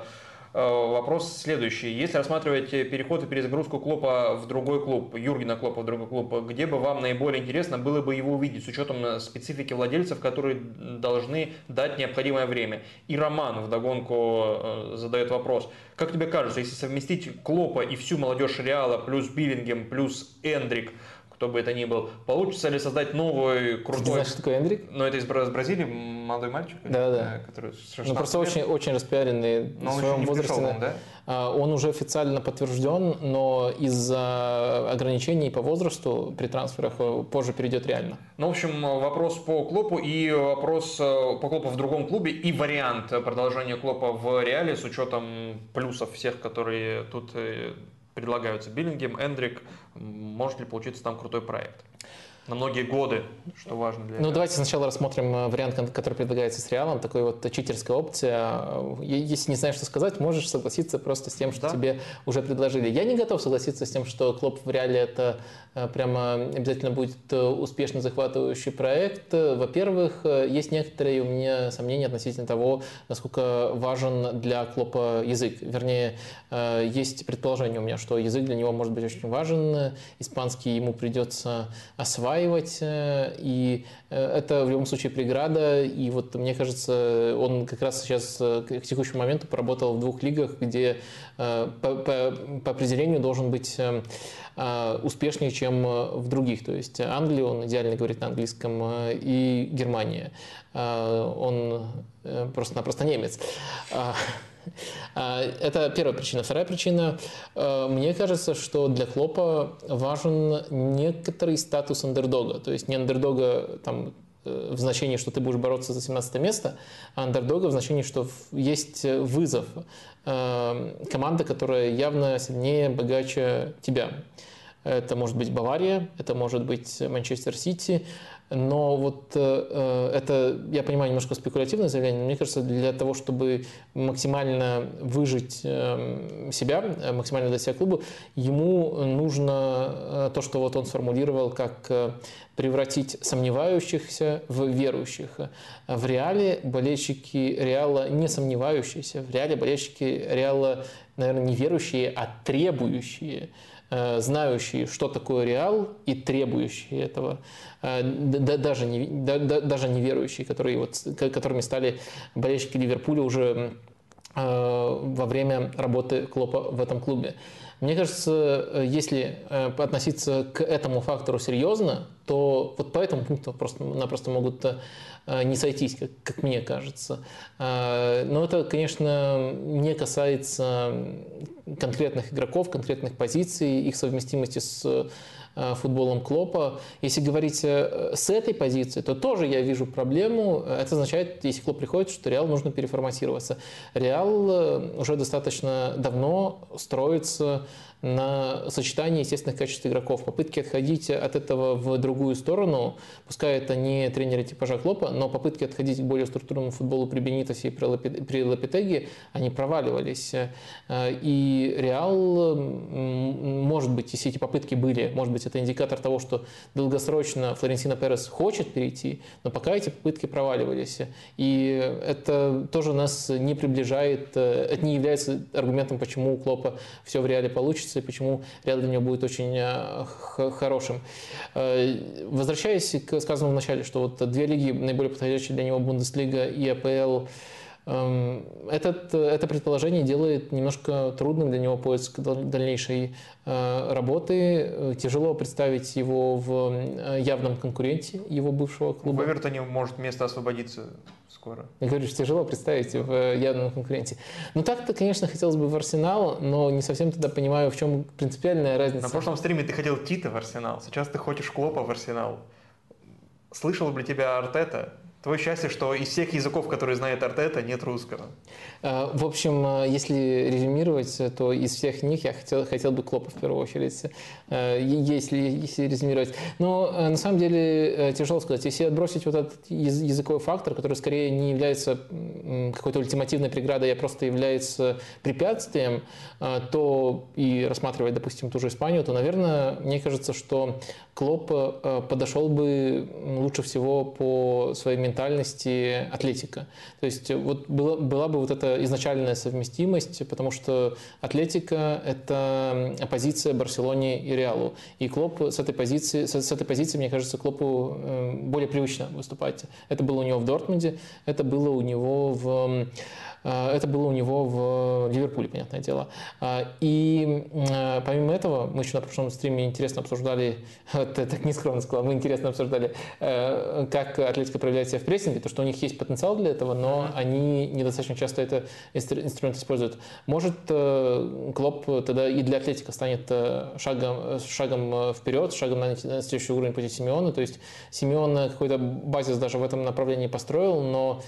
вопрос следующий. Если рассматривать переход и перезагрузку Клопа в другой клуб, Юргена Клопа в другой клуб, где бы вам наиболее интересно было бы его увидеть с учетом специфики владельцев, которые должны дать необходимое время? И Роман вдогонку э, задает вопрос. Как тебе кажется, если совместить Клопа и всю молодежь Реала, плюс Биллингем, плюс Эндрик – кто бы это ни был. Получится ли создать новый крутой... Ты знаешь, что такое Эндрик? Ну, это из Бразилии, молодой мальчик. Да, да. Который ну, просто лет. очень, очень распиаренный но в своем возрасте. Пришел, да? А, он уже официально подтвержден, но из-за ограничений по возрасту при трансферах э, позже перейдет реально. Ну, в общем, вопрос по Клопу и вопрос э, по Клопу в другом клубе и вариант продолжения Клопа в Реале с учетом плюсов всех, которые тут э, предлагаются. Биллингем, Эндрик, может ли получиться там крутой проект? На многие годы, что важно для Ну, давайте сначала рассмотрим э, вариант, который предлагается с Реалом, такой вот читерская опция. Если не знаешь, что сказать, можешь согласиться просто с тем, что да. тебе уже предложили. Я не готов согласиться с тем, что Клоп в Реале это э, прямо обязательно будет э, успешно захватывающий проект. Во-первых, есть некоторые у меня сомнения относительно того, насколько важен для Клопа язык. Вернее, есть предположение у меня, что язык для него может быть очень важен. Испанский ему придется осваивать осваивать, э, и э, это в любом случае преграда, и вот мне кажется, он как раз сейчас э, к текущему моменту поработал в двух лигах, где по, по, по определению должен быть успешнее, чем в других. То есть Англия, он идеально говорит на английском, и Германия. Он просто-напросто немец. А, это первая причина. Вторая причина. Э, мне кажется, что для Клопа важен некоторый статус андердога. То есть не андердога там, э, в значении, что ты будешь бороться за 17 место, а андердога в значении, что есть вызов. Э, команда, которая явно сильнее, богаче тебя. Это может быть Бавария, это может быть Манчестер Сити, но вот э, э, это, я понимаю, немножко спекулятивное заявление, но мне кажется, для того, чтобы максимально выжить э, себя, максимально дать себя клубу, ему нужно то, что вот он сформулировал, как превратить сомневающихся в верующих. В реале болельщики Реала не сомневающиеся, в реале болельщики Реала, наверное, не верующие, а требующие Э, знающие, что такое реал, и требующие этого, э, даже не, даже не верующие, которые вот, которыми стали болельщики Ливерпуля уже э, во время работы Клопа в этом клубе. Мне кажется, если относиться к этому фактору серьезно, то вот по этому пункту просто-напросто могут не сойтись, как, как мне кажется. Но это, конечно, не касается конкретных игроков, конкретных позиций, их совместимости с э, футболом Клопа. Если говорить э, с этой позиции, то тоже я вижу проблему. Это означает, если Клоп приходит, что Реал нужно переформатироваться. Реал э, уже достаточно давно строится на сочетание естественных качеств игроков. Попытки отходить от этого в другую сторону, пускай это не тренеры типажа Клопа, но попытки отходить к более структурному футболу при Бенитосе и при Лапитеге, они проваливались. И Реал, может быть, если эти попытки были, может быть, это индикатор того, что долгосрочно Флорентино Перес хочет перейти, но пока эти попытки проваливались. И это тоже нас не приближает, это не является аргументом, почему у Клопа все в Реале получится, получится, и почему Реал для него будет очень хорошим. Возвращаясь к сказанному в начале, что вот две лиги наиболее подходящие для него Бундеслига и АПЛ – этот, это предположение делает немножко трудным для него поиск дальнейшей э, работы. Тяжело представить его в э, явном конкуренте его бывшего клуба. В Эвертоне может место освободиться скоро. Я говорю, что тяжело представить в э, явном конкуренте. Ну так-то, конечно, хотелось бы в Арсенал, но не совсем тогда понимаю, в чем принципиальная разница. На прошлом стриме ты хотел Тита в Арсенал, сейчас ты хочешь Клопа в Арсенал. Слышал бы тебя Артета? Твое счастье, что из всех языков, которые знает Артета, нет русского. А, в общем, а, если резюмировать, то из всех них я хотел, хотел бы Клопа в первую очередь, если, если резюмировать. Но на самом деле тяжело сказать. Если отбросить вот этот языковой фактор, который скорее не является какой-то ультимативной преградой, а просто является препятствием, то и рассматривать, допустим, ту же Испанию, то, наверное, мне кажется, что Клоп подошел бы лучше всего по своей ментальности атлетика. То есть вот была, была бы вот эта изначальная совместимость, потому что атлетика – это оппозиция Барселоне и Реалу. И Клоп с этой позиции, с, с этой позиции, мне кажется, Клопу э, более привычно выступать. Это было у него в Дортмунде, это было у него в Э, это было у него в Ливерпуле, понятное дело. Э, и э, помимо этого, мы еще на прошлом стриме интересно обсуждали, вот так нескромно сказал, мы интересно обсуждали, как Атлетика проявляет себя в прессинге, то, что у них есть потенциал для этого, но они недостаточно часто это инструмент используют. Может, Клоп тогда и для Атлетика станет шагом, шагом вперед, шагом на следующий уровень пути Симеона, то есть Симеон какой-то базис даже в этом направлении построил, но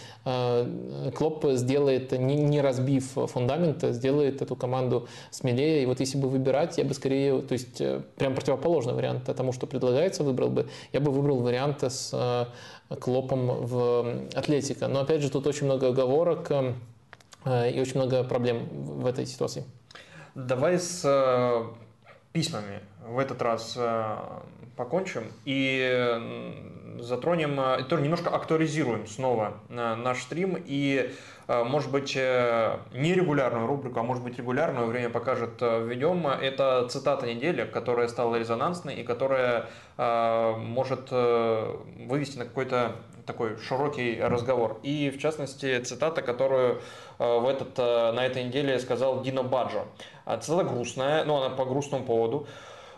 Клоп сделает сделает, не, не разбив фундамент, сделает эту команду смелее. И вот если бы выбирать, я бы скорее, то есть э, прям противоположный вариант тому, что предлагается, выбрал бы. Я бы выбрал вариант с э, Клопом в Атлетика. Но опять же, тут очень много оговорок э, и очень много проблем в этой ситуации. Давай с письмами в этот раз покончим и затронем, тоже немножко актуализируем снова наш стрим и Э, может быть, э, нерегулярную рубрику, а может быть, регулярную, время покажет, э, введем. Это цитата недели, которая стала резонансной и которая может вывести на какой-то такой широкий разговор. И, в частности, цитата, которую в этот, на этой неделе сказал Дино Баджо. Цитата грустная, но она по грустному поводу.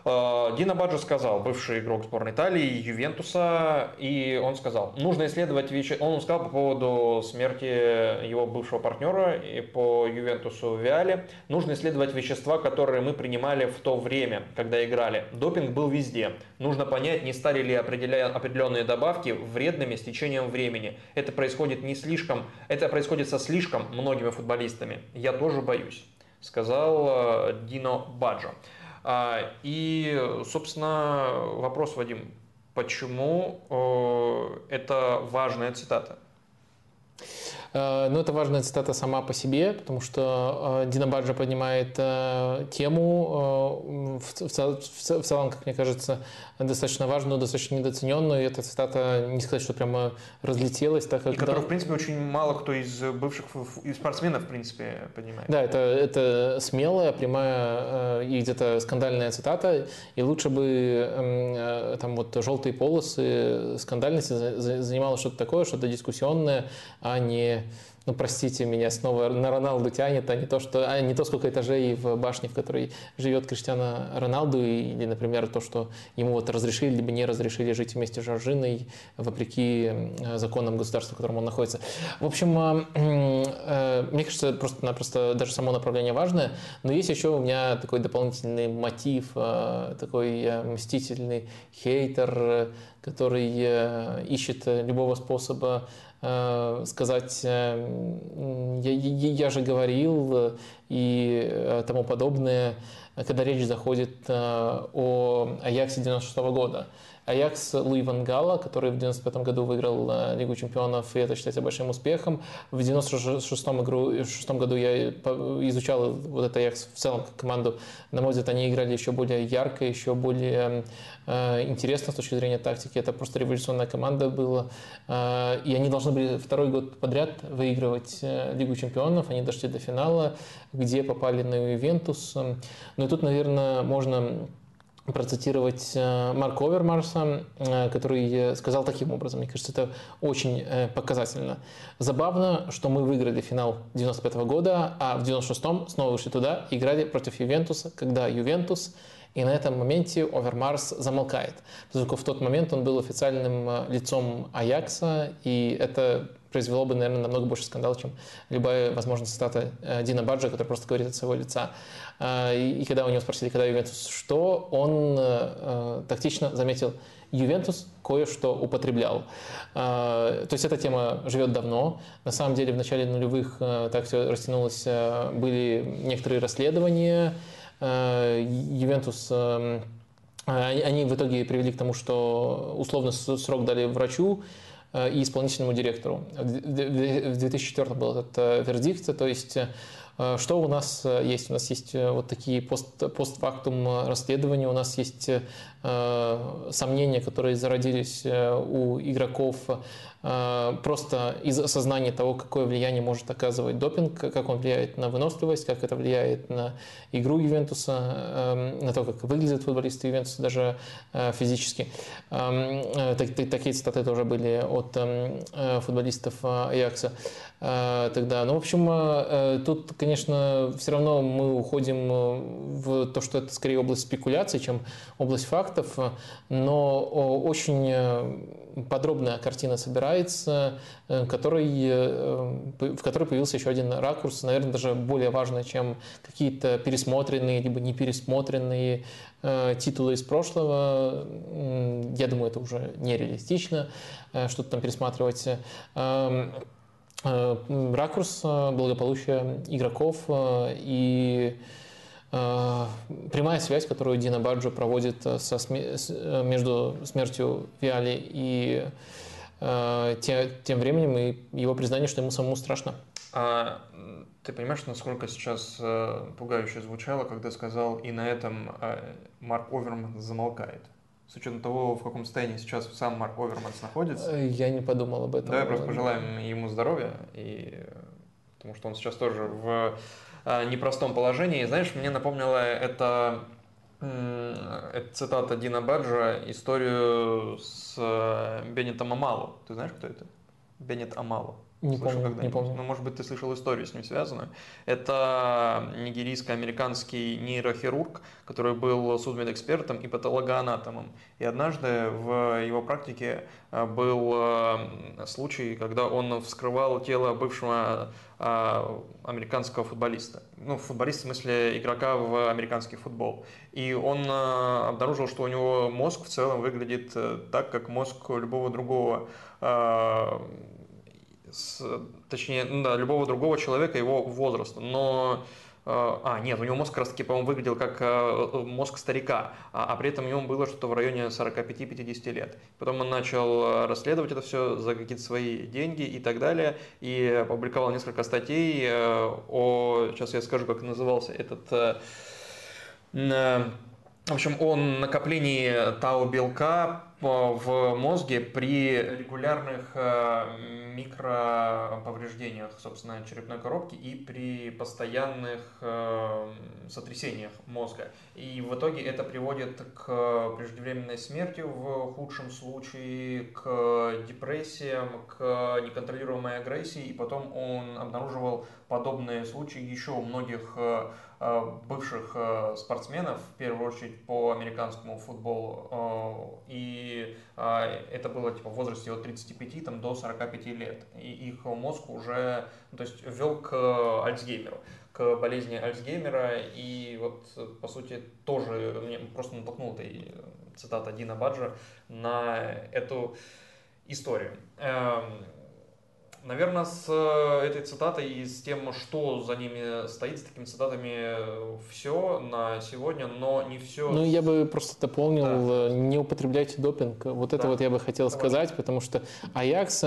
Э, Дина Баджо сказал, бывший игрок сборной Италии, Ювентуса, и он сказал, нужно исследовать вещи. Он сказал по поводу смерти его бывшего партнера и по Ювентусу Виале, нужно исследовать вещества, которые мы принимали в то время, когда играли. Допинг был везде. Нужно понять, не стали ли определенные добавки вредными с течением времени. Это происходит не слишком, это происходит со слишком многими футболистами. Я тоже боюсь, сказал э, Дино Баджо. А, и, собственно, вопрос, Вадим, почему э, это важная цитата? Э, ну, это важная цитата сама по себе, потому что э, Дина Баджа поднимает тему в целом, как мне кажется, достаточно важную, достаточно недооцененную. И эта цитата, не сказать, что прямо разлетелась. Так как, и которую, в принципе, очень мало кто из бывших спортсменов, в принципе, понимает. Да, это, это смелая, прямая и где-то скандальная цитата. И лучше бы эм, э, там вот желтые полосы скандальности занимало что-то такое, что-то дискуссионное, а не ну, простите меня, снова на Роналду тянет, а не то, что, а не то, сколько этажей в башне, в которой живет Криштиана Роналду, или, например, то, что ему вот разрешили, либо не разрешили жить вместе с Жоржиной, вопреки законам государства, в котором он находится. В общем, а, э, мне кажется, просто-напросто даже само направление важное, но есть еще у меня такой дополнительный мотив, а, такой э, мстительный хейтер, который э, ищет любого способа сказать, э, я, я же говорил э, и тому подобное, когда речь заходит о Аяксе 96 года. Аякс Луи Ван Гала, который в 95 году выиграл э, Лигу чемпионов, и это считается большим успехом. В 96 году я изучал вот этот Аякс в целом как команду. На мой взгляд, они играли еще более ярко, еще более э, интересно с точки зрения тактики. Это просто революционная команда была. Э, и они должны были второй год подряд выигрывать Лигу чемпионов. Они дошли до финала, где попали на Ювентус. Ну и тут, наверное, можно процитировать э, Марка Овермарса, э, который сказал таким образом. Мне кажется, это очень э, показательно. Забавно, что мы выиграли финал 95 -го года, а в 96-м снова вышли туда, играли против Ювентуса, когда Ювентус и на этом моменте Овермарс замолкает. Поскольку в тот момент он был официальным лицом Аякса, и это произвело бы, наверное, намного больше скандал, чем любая, возможно, цитата Дина Баджа, который просто говорит от своего лица. А, и когда у него спросили, когда Ювентус что, он э, э, тактично заметил, Ювентус кое-что употреблял. То есть эта тема живет давно. На самом деле в начале нулевых э, так все растянулось, были некоторые расследования. Ювентус они в итоге привели к тому, что условно срок дали врачу и исполнительному директору. В 2004 был этот вердикт, то есть Э, что у нас э, есть? У нас есть э, вот такие пост, постфактум расследования, у нас есть сомнения, которые зародились у игроков Э, просто из осознания того, какое влияние может оказывать допинг, как он влияет на выносливость, как это влияет на игру Ювентуса, эм, на то, как выглядят футболисты Ювентуса даже э, физически. Эм, э, такие цитаты тоже были от эм, футболистов Аякса тогда. Ну, в общем, тут, конечно, все равно мы уходим в то, что это скорее область спекуляций, чем область фактов, но очень подробная картина собирается, э, который, э, в которой появился еще один ракурс, наверное, даже более важный, чем какие-то пересмотренные либо не пересмотренные э, титулы из прошлого. Я думаю, это уже нереалистично, что-то там пересматривать. Эм, ракурс благополучия игроков и прямая связь, которую Дина Баджо проводит со, между смертью Виали и Э, тем, тем временем и его признание, что ему самому страшно. А ты понимаешь, насколько сейчас э, пугающе звучало, когда сказал, и на этом э, Марк Оверман замолкает? С учетом того, в каком состоянии сейчас сам Марк Оверманс находится. Я не подумал об этом. Давай просто пожелаем ему здоровья, и... потому что он сейчас тоже в непростом положении. Знаешь, мне напомнило это это цитата Дина Баджа, историю с э, Беннетом Амалу. Ты знаешь, кто это? Беннет Амалу. Не Слышал помню, не помню. Ну, может быть, ты слышал историю с ним связанную. Это нигерийско-американский нейрохирург, который был судмедэкспертом и патологоанатомом. И однажды в его практике э, был э, случай, когда он вскрывал тело бывшего э, американского футболиста. Ну, футболист в смысле игрока в американский футбол. И он обнаружил, что у него мозг в целом выглядит так, как мозг любого другого с, точнее, ну да, любого другого человека его возраста, но э, а, нет, у него мозг как раз таки, по-моему, выглядел как э, мозг старика, а, а при этом ему было что-то в районе 45-50 лет. Потом он начал э, расследовать это все за какие-то свои деньги и так далее, и опубликовал несколько статей о, сейчас я скажу, как назывался этот, в общем, о накоплении тау-белка в мозге при регулярных э, микроповреждениях, собственно, черепной коробки и при постоянных э, сотрясениях мозга. И в итоге это приводит к преждевременной смерти в худшем случае, к депрессиям, к неконтролируемой агрессии. И потом он обнаруживал подобные случаи еще у многих э, бывших спортсменов, в первую очередь по американскому футболу. И это было типа в возрасте от 35 там, до 45 лет. И их мозг уже ну, то есть, вел к Альцгеймеру к болезни Альцгеймера, и вот, по сути, тоже мне просто натолкнул этой цитата Дина Баджа на эту историю. Наверное, с э, этой цитатой и с тем, что за ними стоит, с такими цитатами все на сегодня, но не все. Ну, я бы просто дополнил, да. не употребляйте допинг. Вот это да. вот я бы хотел Давай. сказать, потому что Аякс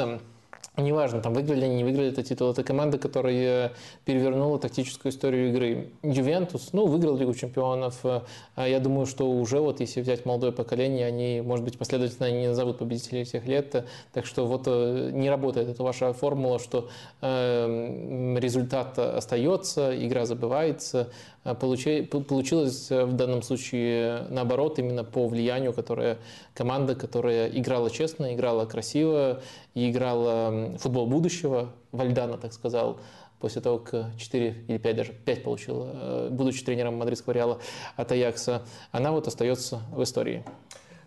Неважно, там выиграли или не выиграли этот титул. Это команда, которая перевернула тактическую историю игры. Ювентус, ну, выиграл Лигу чемпионов. А я думаю, что уже вот если взять молодое поколение, они, может быть, последовательно не назовут победителей всех лет. Так что вот э, не работает эта ваша формула, что э, результат остается, игра забывается. А получилось в данном случае наоборот, именно по влиянию, которое команда, которая играла честно, играла красиво и играла футбол будущего, Вальдана так сказал, после того, как 4 или 5 даже 5 получил, э, будучи тренером мадридского Реала от Аякса, она вот остается в истории.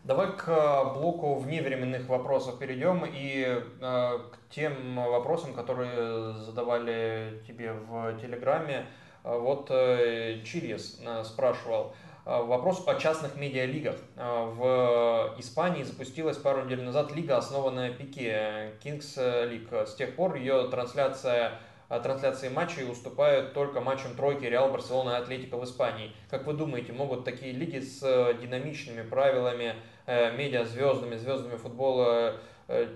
Давай к э, блоку вневременных вопросов перейдем и э, к тем вопросам, которые задавали тебе в Телеграме. А вот э, Чирьес э, спрашивал, э, Вопрос о частных медиалигах. В Испании запустилась пару недель назад лига, основанная Пике, Kings League. С тех пор ее трансляция трансляции матчей уступают только матчам тройки Реал, Барселона и Атлетика в Испании. Как вы думаете, могут такие лиги с динамичными правилами, медиа-звездами, звездами футбола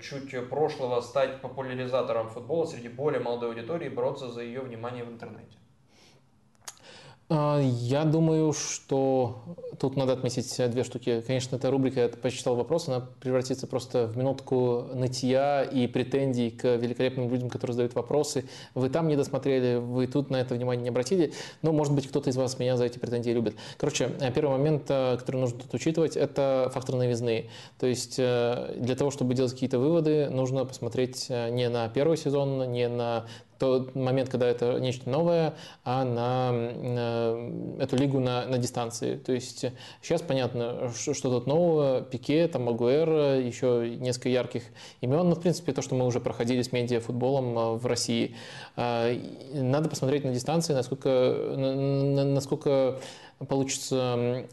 чуть прошлого стать популяризатором футбола среди более молодой аудитории и бороться за ее внимание в интернете? А, я думаю, что тут надо отметить две штуки. Конечно, эта рубрика «Я посчитал вопрос», она превратится просто в минутку нытья и претензий к великолепным людям, которые задают вопросы. Вы там не досмотрели, вы тут на это внимание не обратили, но, может быть, кто-то из вас меня за эти претензии любит. Короче, первый момент, э, который нужно тут учитывать, это фактор новизны. То есть э, для того, чтобы делать какие-то выводы, нужно посмотреть э, не на первый сезон, не на тот момент, когда это нечто новое, а на, на эту лигу на, на дистанции. То есть сейчас понятно, что, тут нового, Пике, там Магуэр, еще несколько ярких имен, но в принципе то, что мы уже проходили с медиафутболом а, в России. А, надо посмотреть на дистанции, насколько, насколько получится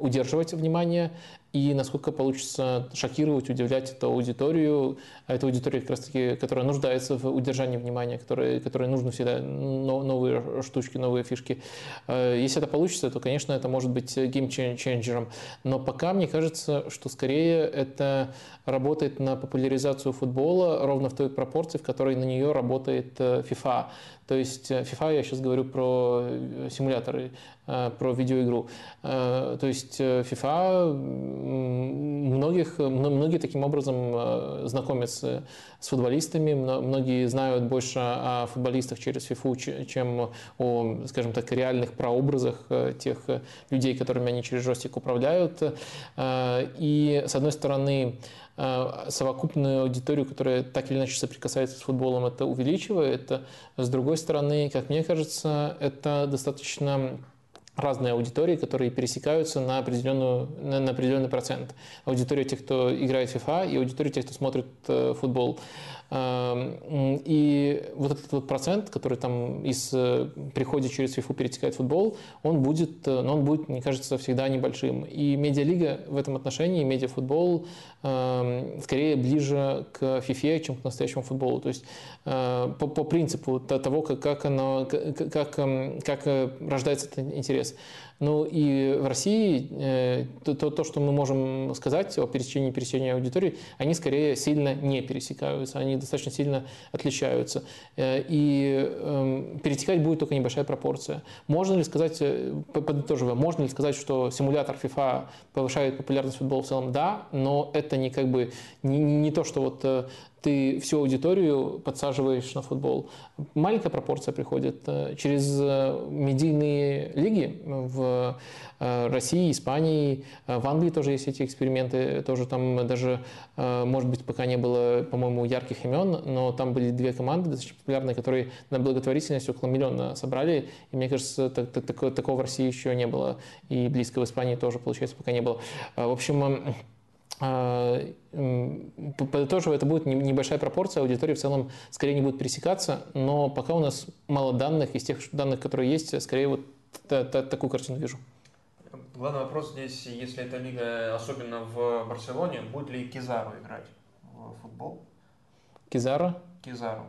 удерживать внимание и насколько получится шокировать, удивлять эту аудиторию, а это аудитория как раз таки, которая нуждается в удержании внимания, которой, которой нужны всегда новые штучки, новые фишки. Э, если это получится, то, конечно, это может быть геймченджером. Но пока мне кажется, что скорее это работает на популяризацию футбола ровно в той пропорции, в которой на нее работает э, FIFA. То есть э, FIFA, я сейчас говорю про э, симуляторы, э, про видеоигру. То есть FIFA многих, многие таким образом знакомятся с футболистами, многие знают больше о футболистах через FIFA, чем о, скажем так, реальных прообразах тех людей, которыми они через жестик управляют. И, с одной стороны, совокупную аудиторию, которая так или иначе соприкасается с футболом, это увеличивает. С другой стороны, как мне кажется, это достаточно разные аудитории, которые пересекаются на, определенную, на, на определенный процент. Аудитория тех, кто играет в FIFA, и аудитория тех, кто смотрит э, футбол. Эм, и вот этот вот процент, который там из э, приходит через FIFA перетекает в футбол, он будет, э, но он будет, мне кажется, всегда небольшим. И медиалига в этом отношении, медиафутбол, эм, скорее ближе к FIFA, чем к настоящему футболу. То есть э, по, по принципу того, как, как, оно, как, эм, как рождается этот интерес. Ну и в России э, то, то, что мы можем сказать о пересечении и пересечении аудитории, они скорее сильно не пересекаются, они достаточно сильно отличаются. Э, и эм, перетекать будет только небольшая пропорция. Можно ли сказать, э, подытоживая, можно ли сказать, что симулятор FIFA повышает популярность футбола в целом? Да, но это не как бы не, не то, что вот ты всю аудиторию подсаживаешь на футбол. Маленькая пропорция приходит э, через э, медийные лиги в э, России, Испании, в Англии тоже есть эти эксперименты, тоже там даже, может быть, пока не было, по-моему, ярких имен, но там были две команды достаточно популярные, которые на благотворительность около миллиона собрали, и мне кажется, так, так, такого в России еще не было, и близко в Испании тоже, получается, пока не было. В общем, подытоживая, это будет небольшая пропорция, аудитории в целом скорее не будет пересекаться, но пока у нас мало данных, из тех данных, которые есть, скорее вот такую картину вижу. Главный вопрос здесь, если эта лига, особенно в Барселоне, будет ли Кизару играть в футбол? Кизару? Кизару.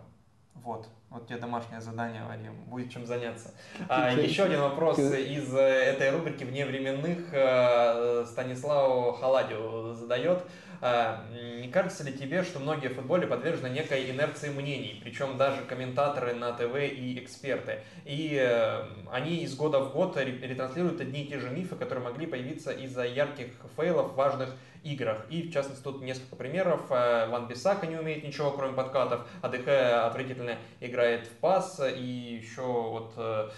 Вот. Вот тебе домашнее задание, Вадим, будет чем заняться. А, еще один вопрос из э, этой рубрики «Вневременных» э, Станиславу Халадио задает. А, не кажется ли тебе, что многие в футболе подвержены некой инерции мнений, причем даже комментаторы на ТВ и эксперты? И э, они из года в год ретранслируют одни и те же мифы, которые могли появиться из-за ярких фейлов в важных играх. И, в частности, тут несколько примеров. Э, Ван Бисака не умеет ничего, кроме подкатов. АДХ отвратительно играет в пас. И еще вот э,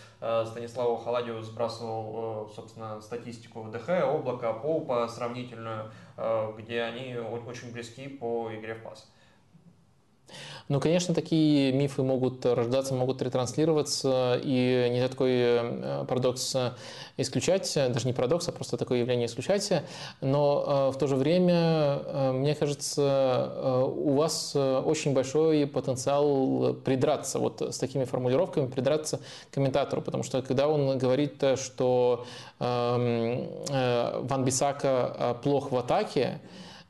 Станиславу Халадио сбрасывал, собственно, статистику ДХ, облако, Поупа сравнительную. Э, где они очень близки по игре в пас. Ну, конечно, такие мифы могут рождаться, могут ретранслироваться, и не такой э, парадокс исключать, даже не парадокс, а просто такое явление исключать. Но э, в то же время, мне кажется, у вас очень большой потенциал придраться вот с такими формулировками, придраться к комментатору, потому что когда он говорит, что эм, Ван Бисака плох в атаке,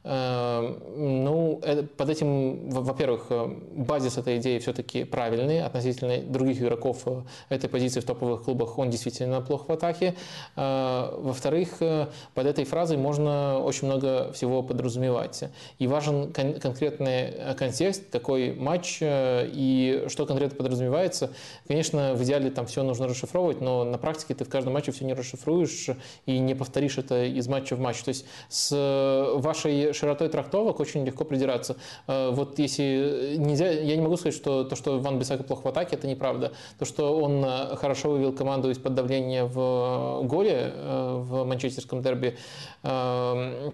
ну, под этим, во-первых, э, базис этой идеи все-таки правильный относительно других игроков э, этой позиции в топовых клубах. Он действительно плох в атаке. Э, во-вторых, под этой фразой можно очень много всего подразумевать. И важен кон- конкретный контекст, какой матч и что конкретно подразумевается. Конечно, в идеале там все нужно расшифровывать, но на практике ты в каждом матче все не расшифруешь и не повторишь это из матча в матч. То есть с вашей широтой трактовок очень легко придираться. Э, вот если нельзя, я не могу сказать, что то, что Ван Бисака плохо в атаке, это неправда. То, что он э, хорошо вывел команду из-под давления в голе э, в манчестерском дерби, эм, Э,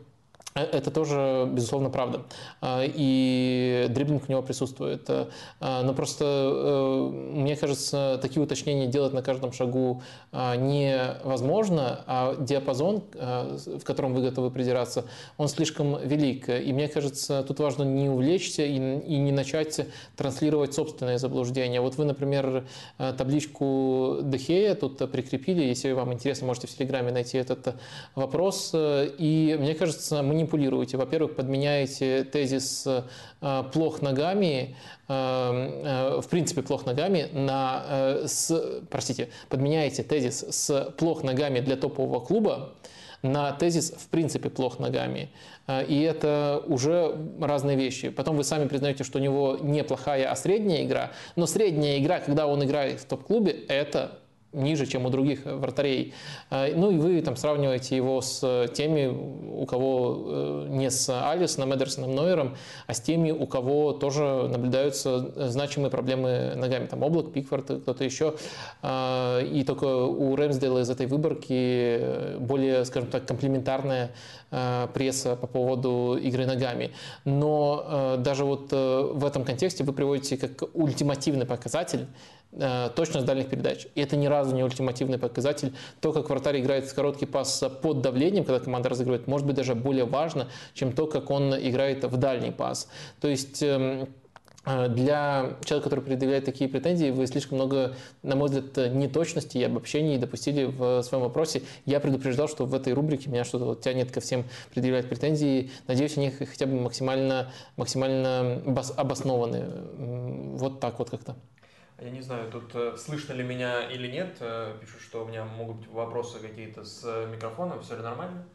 это тоже, безусловно, правда. А, и дриблинг у него присутствует. А, но просто, э, мне кажется, такие уточнения делать на каждом шагу а, невозможно, а диапазон, в котором вы готовы придираться, он слишком велик. И мне кажется, тут важно не увлечься и не начать транслировать собственное заблуждение. Вот вы, например, табличку Дехея тут прикрепили, если вам интересно, можете в Телеграме найти этот вопрос. И мне кажется, мы манипулируете. Во-первых, подменяете тезис э, «плох ногами», э, э, в принципе, «плох ногами» на, с, простите, подменяете тезис с «плох ногами для топового клуба» на тезис «в принципе плох ногами». И это уже разные вещи. Потом вы сами признаете, что у него не плохая, а средняя игра. Но средняя игра, когда он играет в топ-клубе, это ниже, чем у других вратарей. А, ну и вы там сравниваете его с теми, у кого э, не с Алисоном, Эдерсоном, Нойером, а с теми, у кого тоже наблюдаются значимые проблемы ногами. Там Облак, Пикфорд, кто-то еще. И только у Рэмсдейла из этой выборки более, скажем так, комплементарная пресса по поводу игры ногами. Но даже вот э, в этом контексте вы приводите как ультимативный показатель Э, точность дальних передач. И это ни разу не ультимативный показатель. То, как вратарь играет с короткий пас под давлением, когда команда разыгрывает, может быть даже более важно, чем то, как он играет в дальний пас. То есть эм, э, для человека, который предъявляет такие претензии, вы слишком много, на мой взгляд, неточностей и обобщений допустили в своем вопросе. Я предупреждал, что в этой рубрике меня что-то вот тянет ко всем предъявлять претензии. Надеюсь, они хотя бы максимально, максимально обоснованы. Вот так вот как-то. Я не знаю, тут э, слышно ли меня или нет. Э, пишут, что у меня могут быть вопросы какие-то с микрофоном. Все ли нормально?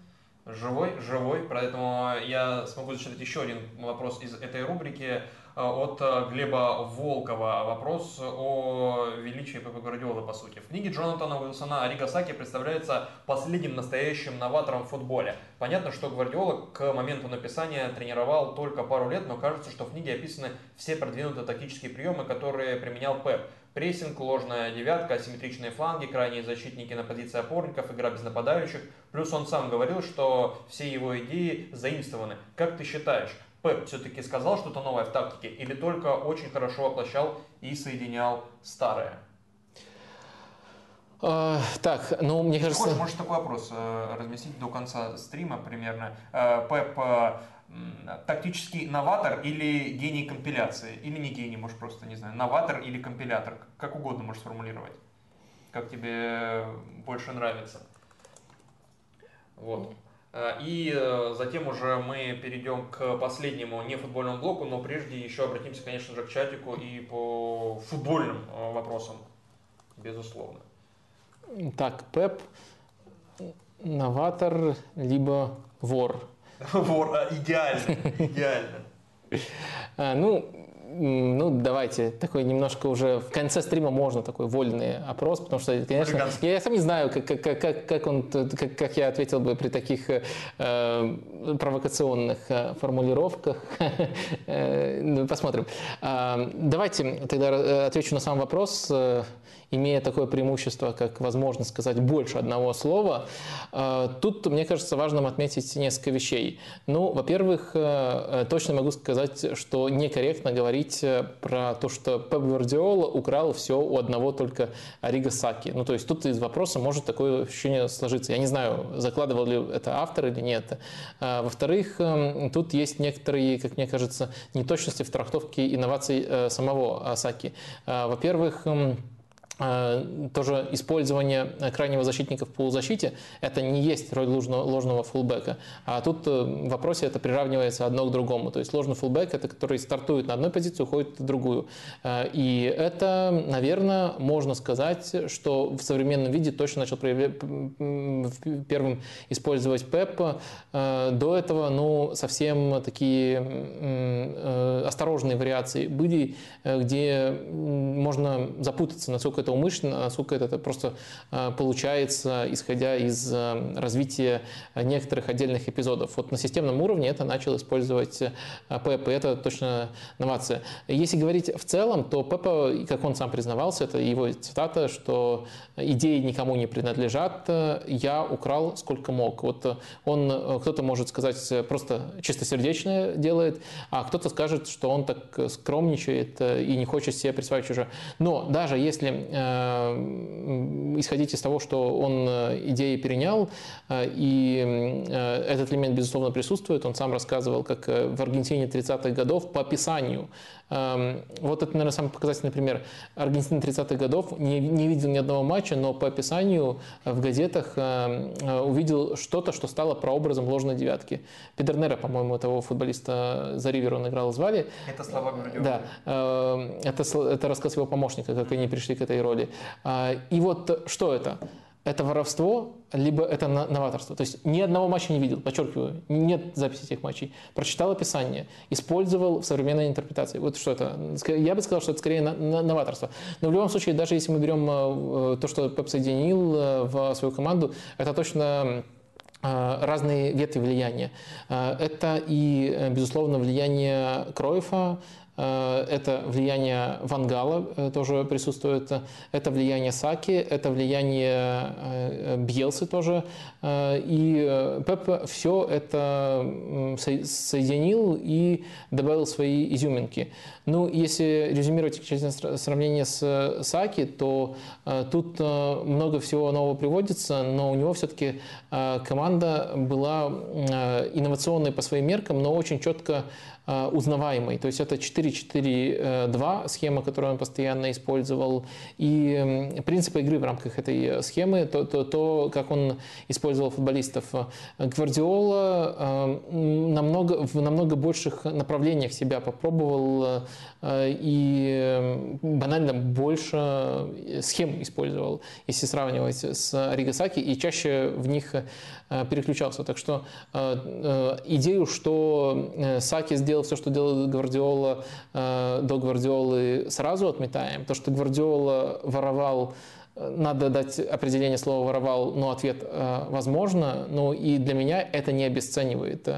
Живой, живой. Поэтому я смогу зачитать еще один вопрос из этой рубрики. Э, от э, Глеба Волкова. Вопрос о величии Пепа Гвардиола, по сути. В книге Джонатана Уилсона Арриго Сакки представляется последним настоящим новатором в футболе. Понятно, что Гвардиола к моменту написания тренировал только пару лет, но кажется, что в книге описаны все продвинутые тактические приемы, которые применял Пеп. Прессинг, ложная девятка, асимметричные фланги, крайние защитники на позиции опорников, игра без нападающих. Плюс он сам говорил, что все его идеи заимствованы. Как ты считаешь, Пеп все-таки сказал что-то новое в тактике или только очень хорошо воплощал и соединял старое? Uh, так, ну, мне кажется... Хочешь, можешь такой вопрос uh, разместить до конца стрима примерно. Uh, Пеп uh, тактический новатор или гений компиляции? Или не гений, может просто, не знаю, новатор или компилятор? Как угодно можешь сформулировать. Как тебе больше нравится. Вот. И затем уже мы перейдем к последнему нефутбольному блоку, но прежде еще обратимся, конечно же, к чатику и по футбольным вопросам, безусловно. Так, Пеп, новатор, либо вор. Вор, идеально, идеально. Ну, ну, давайте, такой немножко уже в конце стрима можно такой вольный опрос, потому что, конечно, я, я сам не знаю, как, как, как, как, он, как, как я ответил бы при таких э, провокационных э, формулировках. Э, посмотрим. Э, давайте тогда отвечу на сам вопрос имея такое преимущество, как возможность сказать больше одного слова, э, тут, мне кажется, важным отметить несколько вещей. Ну, во-первых, э, точно могу сказать, что некорректно говорить э, про то, что Пеп Гвардиола украл все у одного только Арига Саки. Ну, то есть тут из вопроса может такое ощущение сложиться. Я не знаю, закладывал ли это автор или нет. Во-вторых, тут есть некоторые, как мне кажется, неточности в трактовке инноваций самого Саки. Во-первых, Э, тоже использование крайнего защитника в полузащите – это не есть роль ложного, ложного фулбека. А тут э, в вопросе это приравнивается одно к другому. То есть ложный фулбек – это который стартует на одной позиции, уходит в другую. Э, и это, наверное, можно сказать, что в современном виде точно начал первым использовать Пеп. До этого ну, совсем такие осторожные вариации были, где можно запутаться, насколько это это умышленно, насколько это просто э, получается, исходя из э, развития некоторых отдельных эпизодов. Вот на системном уровне это начал использовать Пеппа, и это точно новация. Если говорить в целом, то Пеппа, как он сам признавался, это его цитата, что идеи никому не принадлежат, я украл сколько мог. Вот он, э, кто-то может сказать, просто чистосердечное делает, а кто-то скажет, что он так скромничает и не хочет себе присваивать чужое. Но даже если Э, исходить из того, что он э, идеи перенял, э, и этот элемент, безусловно, присутствует. Он сам рассказывал, как в Аргентине 30-х годов по описанию Эм, вот это, наверное, самый показательный пример. Аргентина 30-х годов не, не видел ни одного матча, но по описанию в газетах э, увидел что-то, что стало прообразом ложной девятки. Педернера, по-моему, того футболиста за Ривер он играл, звали. Это слова Гвардиолы. Да. Это, это рассказ его помощника, как они пришли к этой роли. А, и вот что это? это воровство, либо это новаторство. То есть ни одного матча не видел, подчеркиваю, нет записи этих матчей. Прочитал описание, использовал в современной интерпретации. Вот что это. Я бы сказал, что это скорее новаторство. Но в любом случае, даже если мы берем э, то, что Пеп соединил э, в свою команду, это точно э, разные ветви влияния. Это и, безусловно, влияние Кроефа, это влияние Вангала э, тоже присутствует, это влияние Саки, это влияние э, Бьелсы тоже. И Пеп все это соединил и добавил свои изюминки. Ну, если резюмировать сравнение с Саки, то тут много всего нового приводится, но у него все-таки команда была инновационной по своим меркам, но очень четко Э, узнаваемый. То есть это 4-4-2 схема, которую он постоянно использовал. И принципы игры в рамках этой схемы, то, то, то как он использовал футболистов. Гвардиола э, намного, в намного больших направлениях себя попробовал э, и банально больше схем использовал, если сравнивать с Ригасаки, и чаще в них переключался. Так что идею, что Саки сделал делал все, что делал Гвардиола э, до Гвардиолы, сразу отметаем. То, что Гвардиола воровал э, надо дать определение слова «воровал», но ответ э, «возможно». Ну и для меня это не обесценивает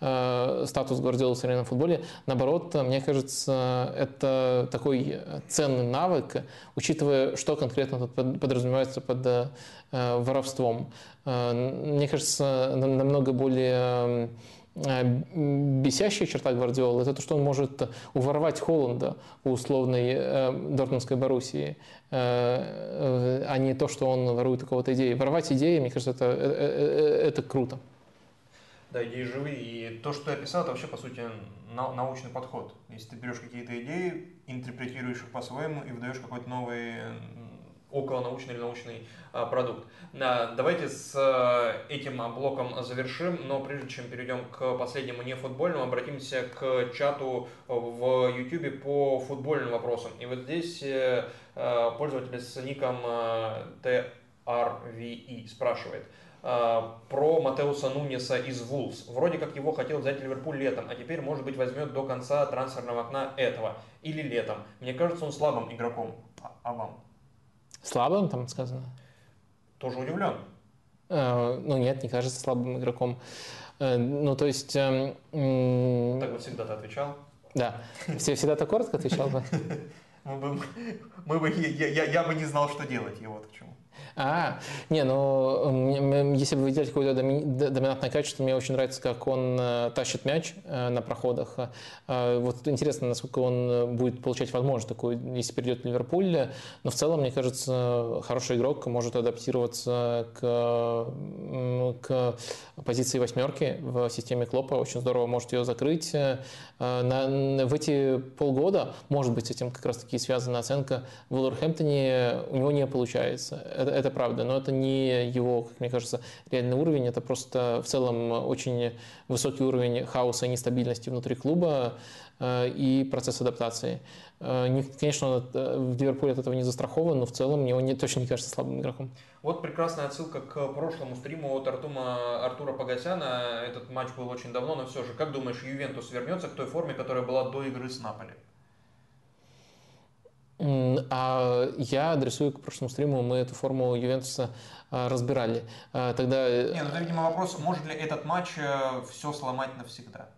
э, статус Гвардиолы в современном футболе. Наоборот, мне кажется, это такой ценный навык, учитывая, что конкретно тут подразумевается под э, воровством. Мне кажется, намного более бесящая черта Гвардиолы – это то, что он может уворовать Холланда у условной э, Дортмундской Боруссии, э, э, а не то, что он ворует у кого-то идеи. Воровать идеи, мне кажется, это, это, э, это круто. Да, идеи живые. И то, что я писал, это вообще, по сути, научный подход. Если ты берешь какие-то идеи, интерпретируешь их по-своему и выдаешь какой-то новый околонаучный или научный а, продукт. Давайте с э, этим блоком завершим, но прежде чем перейдем к последнему нефутбольному, обратимся к чату в YouTube по футбольным вопросам. И вот здесь э, э, пользователь с ником TRVE спрашивает про Матеуса Нунеса из Вулс. Вроде как его хотел взять Ливерпуль летом, а теперь, может быть, возьмет до конца трансферного окна этого. Или летом. Мне кажется, он слабым игроком. А, а вам? Слабым там сказано? тоже удивлен. Э, ну нет, не кажется слабым игроком. Э, ну то есть... Эм, так вот всегда ты отвечал? Да. Все всегда так коротко отвечал бы? Мы бы, мы бы, я, я, я бы не знал, что делать, и вот к чему. А, не, ну, если вы видели какое-то доминантное качество, мне очень нравится, как он э, тащит мяч э, на проходах. Э, вот интересно, насколько он будет получать возможность такую, если перейдет в Ливерпуль. Но в целом, мне кажется, хороший игрок может адаптироваться к, к позиции восьмерки в системе Клопа. Очень здорово может ее закрыть. На, в эти полгода, может быть, с этим как раз-таки связана оценка в Уолверхэмптоне, у него не получается. Это, это правда, но это не его, как мне кажется, реальный уровень, это просто в целом очень высокий уровень хаоса и нестабильности внутри клуба э, и процесс адаптации. Э, конечно, э, в Ливерпуле от этого не застрахован, но в целом мне он не, точно не кажется слабым игроком. Вот прекрасная отсылка к прошлому стриму от Артума, Артура Погосяна. Этот матч был очень давно, но все же, как думаешь, Ювентус вернется к той форме, которая была до игры с Наполи? А я адресую к прошлому стриму, мы эту форму Ювентуса а, разбирали. А, тогда... Не, ну это, видимо, вопрос, может ли этот матч э, все сломать навсегда?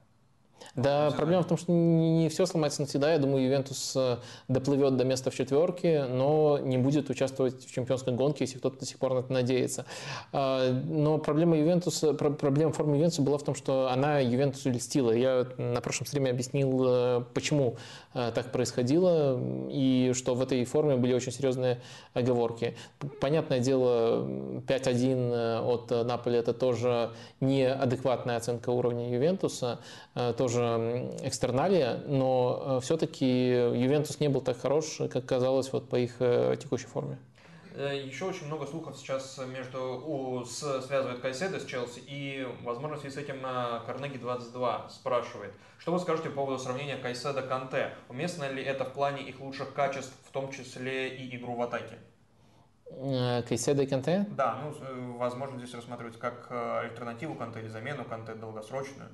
Да, проблема в том, что не все сломается навсегда. Я думаю, Ювентус э, доплывет до места в четверке, но не будет участвовать в чемпионской гонке, если кто-то до сих пор на это надеется. А, но проблема Ювентуса, проблема формы Ювентуса была в том, что она Ювентусу льстила. Я на прошлом стриме объяснил, э, почему э, так происходило, и что в этой форме были очень серьезные оговорки. Понятное дело, 5-1 от Наполи это тоже неадекватная оценка уровня Ювентуса, тоже экстерналия, но э, все-таки Ювентус не был так хорош, как казалось вот по их э, текущей форме. Э, Еще очень много слухов сейчас между у, с, связывает Кайседа с Челси, и, возможно, в связи с этим Карнеги 22 спрашивает, что вы скажете по поводу сравнения Кайседа-Канте? Уместно ли это в плане их лучших качеств, в том числе и игру в атаке? Кайседа и Канте? Да, ну, возможно, здесь рассматривать как альтернативу Канте или замену Канте долгосрочную.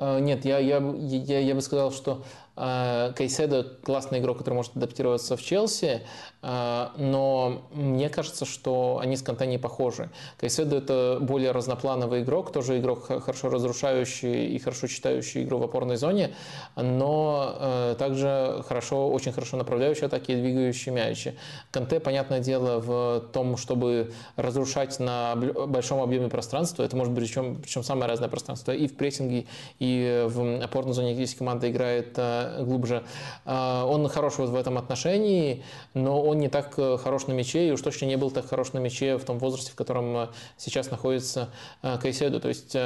Нет, я, я, я, я бы сказал, что Кайседо классный игрок, который может адаптироваться в Челси, э, но мне кажется, что они с Канте не похожи. Кайседо это более разноплановый игрок, тоже игрок хорошо разрушающий и хорошо читающий игру в опорной зоне, но э, также хорошо, очень хорошо направляющий атаки и двигающий мячи. Канте, понятное дело, в том, чтобы разрушать на большом объеме пространства, это может быть причем, причем самое разное пространство, и в прессинге, и в опорной зоне, если команда играет э, глубже. Э, он хорош вот в этом отношении, но он не так э, хорош на мяче, и уж точно не был так хорош на мяче в том возрасте, в котором сейчас находится Кайседо. То есть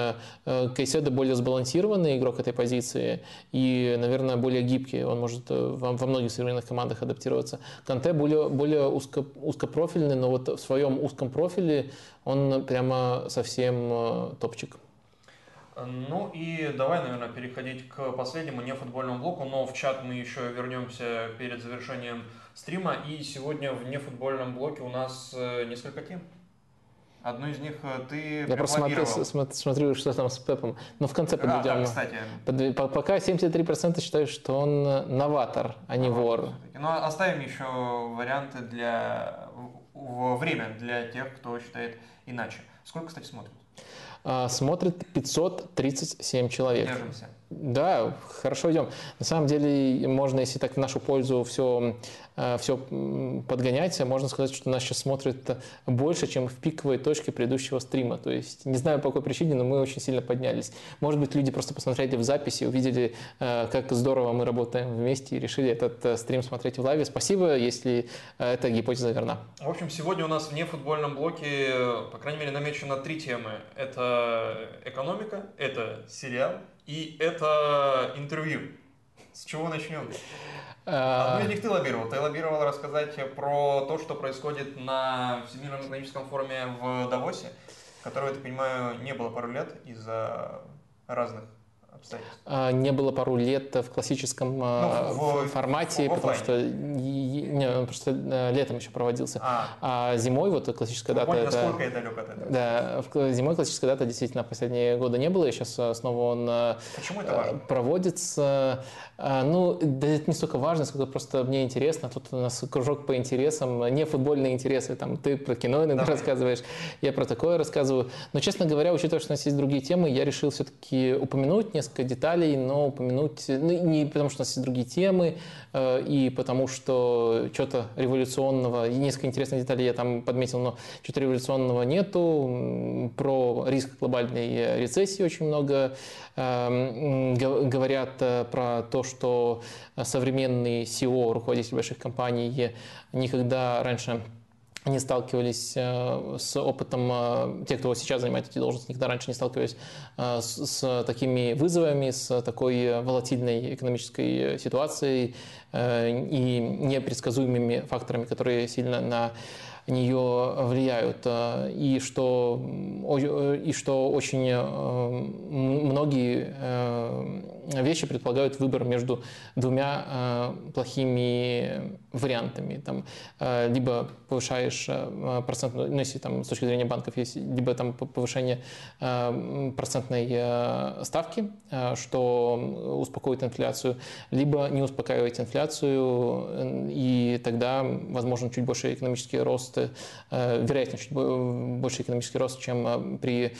Кайседо более сбалансированный игрок этой позиции и, наверное, более гибкий. Он может во многих современных командах адаптироваться. Канте более, более узко, узкопрофильный, но вот в своем узком профиле он прямо совсем топчик. Ну и давай, наверное, переходить к последнему нефутбольному блоку, но в чат мы еще вернемся перед завершением стрима. И сегодня в нефутбольном блоке у нас э, несколько тем. Одну из них э, ты Я просто смотрю, смотрю, что там с Пепом. Но в конце подведем. А, да, кстати. Под, пока 73% считают, что он новатор, а не новатор вор. Но ну, оставим еще варианты для время для тех, кто считает иначе. Сколько, кстати, смотрит? А, смотрит 537 человек. Держимся. Да, хорошо идем. На самом деле, можно, если так в нашу пользу все, э, все подгонять, можно сказать, что нас сейчас смотрит больше, чем в пиковой точке предыдущего стрима. То есть, не знаю по какой причине, но мы очень сильно поднялись. Может быть, люди просто посмотрели в записи, увидели, э, как здорово мы работаем вместе и решили этот э, стрим смотреть в лайве. Спасибо, если эта гипотеза верна. В общем, сегодня у нас в нефутбольном блоке, по крайней мере, намечено три темы. Это экономика, это сериал и это интервью С чего начнем? А, Одну из них ты лоббировал. Ты лоббировал рассказать про то, что происходит на Всемирном экономическом форуме в Давосе, которого, я так понимаю, не было пару лет из-за разных обстоятельств? А, не было пару лет в классическом а, ну, в, формате, в, в потому что не, он просто э, летом еще проводился. А, а зимой вот классическая Вы дата. Поняли, это, насколько я далек от этого? Да, зимой классическая дата действительно последние годы не было, и сейчас э, снова он э, Почему это важно? проводится. Ну, да это не столько важно, сколько просто мне интересно. Тут у нас кружок по интересам, не футбольные интересы. Там ты про кино иногда Давай. рассказываешь, я про такое рассказываю. Но, честно говоря, учитывая, что у нас есть другие темы, я решил все-таки упомянуть несколько несколько деталей, но упомянуть, ну, не потому что у нас есть другие темы, э, и потому что что-то революционного, и несколько интересных деталей я там подметил, но что-то революционного нету. Про риск глобальной рецессии очень много э, говорят э, про то, что современные SEO, руководители больших компаний, никогда раньше не сталкивались э, с опытом, э, те, кто сейчас занимает эти должности, никогда раньше не сталкивались э, с, такими вызовами, с такой волатильной экономической ситуацией и непредсказуемыми факторами, которые сильно на нее влияют, и что, и что очень многие вещи предполагают выбор между двумя плохими вариантами. Там, либо повышаешь э, процентную, ну, если там с точки зрения банков есть, либо там повышение э, процентной ставки, что успокоит инфляцию, либо не успокаивать инфляцию, и тогда возможен чуть больше экономический рост, вероятно, чуть больше экономический рост, чем при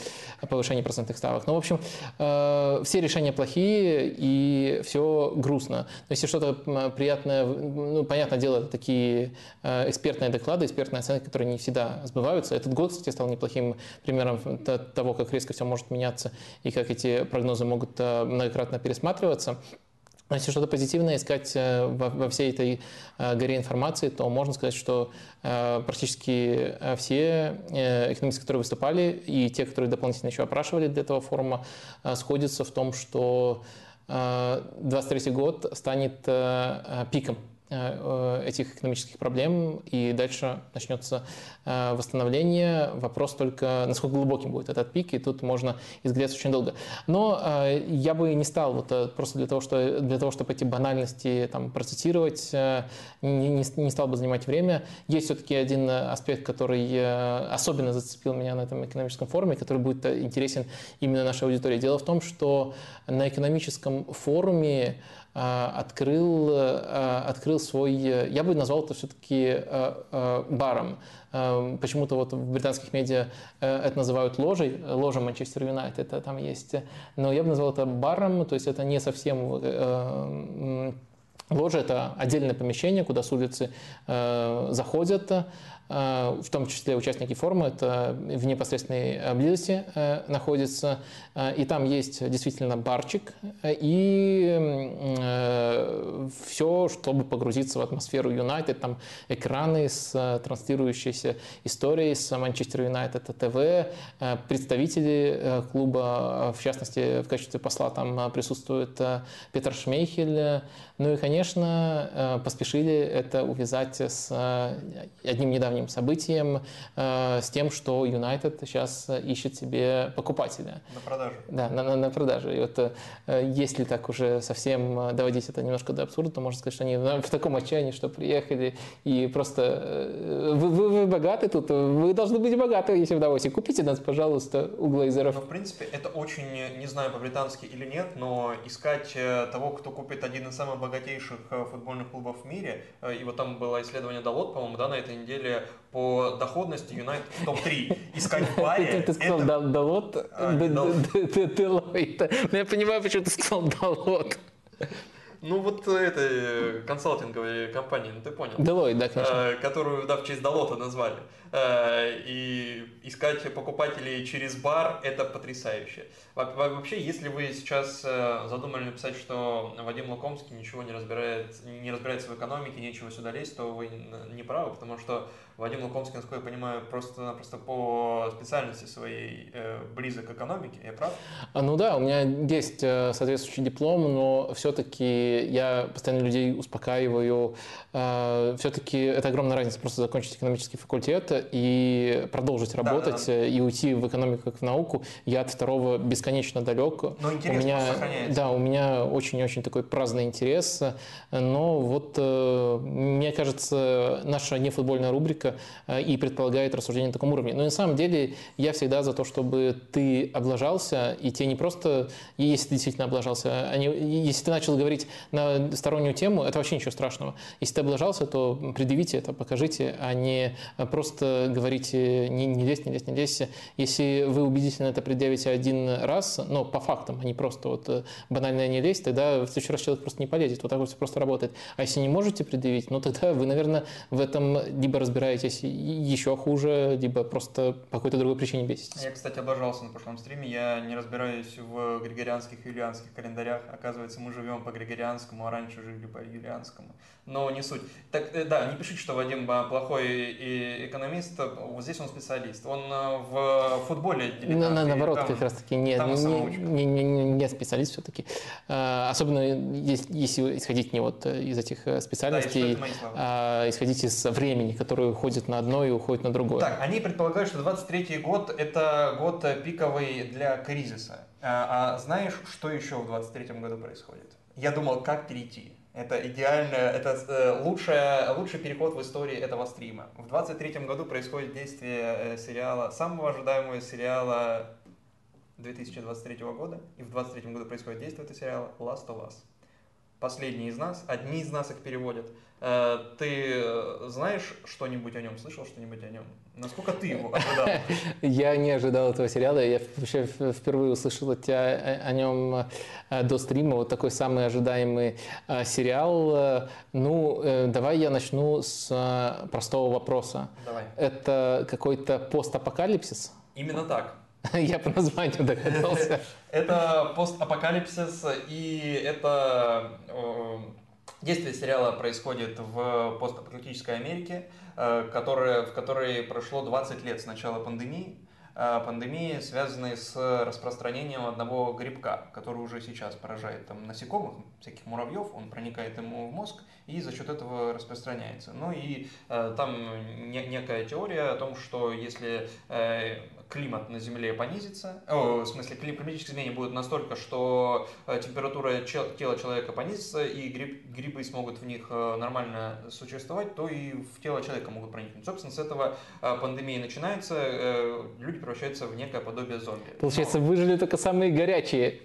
повышении процентных ставок. Ну, в общем, все решения плохие, и все грустно. Но если что-то приятное, ну, понятно, дело, это такие э, экспертные доклады, экспертные оценки, которые не всегда сбываются. Этот год, кстати, стал неплохим примером того, как резко все может меняться и как эти прогнозы могут э, многократно пересматриваться. Если что-то позитивное искать э, во, всей этой горе информации, то можно сказать, что практически все экономисты, которые выступали, и те, которые дополнительно еще опрашивали для этого форума, сходятся в том, что 2023 год станет пиком Э, этих экономических проблем, и дальше начнется э, восстановление. Вопрос только, насколько глубоким будет этот пик, и тут можно изгреться очень долго. Но э, я бы не стал вот просто для того, что, для того чтобы эти банальности там, процитировать, не, не, стал бы занимать время. Есть все-таки один аспект, который особенно зацепил меня на этом экономическом форуме, который будет интересен именно нашей аудитории. Дело в том, что на экономическом форуме открыл, а, открыл свой, я бы назвал это все-таки а, баром. Почему-то вот в британских медиа это называют ложей, ложа Манчестер Юнайтед, это там есть. Но я бы назвал это баром, то есть это не совсем Ложа – это отдельное помещение, куда с улицы э, заходят, Э, в том числе участники форума, это в непосредственной близости э, находится, э, и там есть действительно барчик, и все, чтобы погрузиться в атмосферу Юнайтед, там экраны с транслирующейся историей с Манчестер Юнайтед ТВ, представители клуба, в частности, в качестве посла там присутствует Петр Шмейхель, ну и, конечно, поспешили это увязать с одним недавним недавним событием, э, с тем, что Юнайтед сейчас ищет себе покупателя. На продажу. Да, на, на, на продажу. И вот э, если так уже совсем э, доводить это немножко до абсурда, то можно сказать, что они в таком отчаянии, что приехали и просто вы, вы, вы богаты тут, вы должны быть богаты, если в Давосе. Купите нас, пожалуйста, у Глейзеров. Ну, в принципе, это очень, не знаю по-британски или нет, но искать того, кто купит один из самых богатейших футбольных клубов в мире, и вот там было исследование Далот, по-моему, да, на этой неделе по доходности Юнайтед в топ-3. Искать в баре... Ты сказал Далот? Делойт. Я понимаю, почему ты сказал Далот. Ну, вот это э, консалтинговая компания, ну ты понял. Deloitte, да, конечно. Э, которую, да, в честь Далота назвали. Э, и искать покупателей через бар – это потрясающе. Вообще, если вы сейчас задумали написать, что Вадим Лукомский ничего не разбирает, не разбирается в экономике, нечего сюда лезть, то вы не правы, потому что Вадим Лукомский, насколько я понимаю, просто-напросто по специальности своей э, близок к экономике, я прав? А, ну да, у меня есть соответствующий диплом, но все-таки я постоянно людей успокаиваю. Э, Все-таки это огромная разница просто закончить экономический факультет и продолжить работать да, да. и уйти в экономику как в науку. Я от второго бесконечно далек. Но интерес у меня, сохраняется. Да, у меня очень-очень такой праздный интерес. Но вот э, мне кажется, наша нефутбольная рубрика и предполагает рассуждение на таком уровне. Но на самом деле я всегда за то, чтобы ты облажался, и те не просто, если ты действительно облажался, они, если ты начал говорить на стороннюю тему, это вообще ничего страшного. Если ты облажался, то предъявите это, покажите, а не просто говорите не, не лезь, не лезь, не лезь. Если вы убедительно это предъявите один раз, но по фактам, а не просто вот э, банально не лезть, тогда в следующий раз человек просто не полезет. Вот так вот все просто работает. А если не можете предъявить, ну тогда вы, наверное, в этом либо разбираетесь еще хуже, либо просто по какой-то другой причине беситесь. Я, кстати, облажался на прошлом стриме. Я не разбираюсь в григорианских и юлианских календарях. Оказывается, мы живем по григорианскому, а раньше жили по юлианскому. Но не суть. Так, э, да, не пишите, что Вадим плохой экономист. Вот здесь он специалист. Он э, в футболе на, на, Наоборот, там, как раз таки не, не, не, не, не специалист все-таки. А, особенно если исходить не вот из этих э, специальностей, да, а исходить из времени, которое уходит на одно и уходит на другое. Так, они предполагают, что 23 год – это год пиковый для кризиса. А, а знаешь, что еще в 23 году происходит? Я думал, как перейти. Это идеально, это э, лучшая, лучший переход в истории этого стрима. В 23 году происходит действие э, сериала, самого ожидаемого сериала 2023 года. И в 23 году происходит действие этого сериала Last of Us. Последний из нас, одни из нас их переводят – ты э, знаешь что-нибудь о нем, слышал что-нибудь о нем? Насколько ты его ожидал? Я не ожидал этого сериала. Я вообще впервые услышал от тебя о нем э, до стрима. Вот такой самый ожидаемый сериал. Ну, давай я начну с простого вопроса. Давай. Это какой-то постапокалипсис? Именно так. Я по названию догадался. Это постапокалипсис, и это Действие сериала происходит в постапокалиптической Америке, э, которая, в которой прошло 20 лет с начала пандемии. Э, пандемии, связанной с распространением одного грибка, который уже сейчас поражает там, насекомых, всяких муравьев, он проникает ему в мозг и за счет этого распространяется. Ну и э, там не, некая теория о том, что если э, климат на Земле понизится, о, в смысле климатические изменения будут настолько, что э, температура тела человека понизится и гриб, грибы смогут в них э, нормально существовать, то и в тело человека могут проникнуть. Собственно, с этого э, пандемия начинается, люди превращаются в некое подобие зомби. Получается, Но... выжили только самые горячие.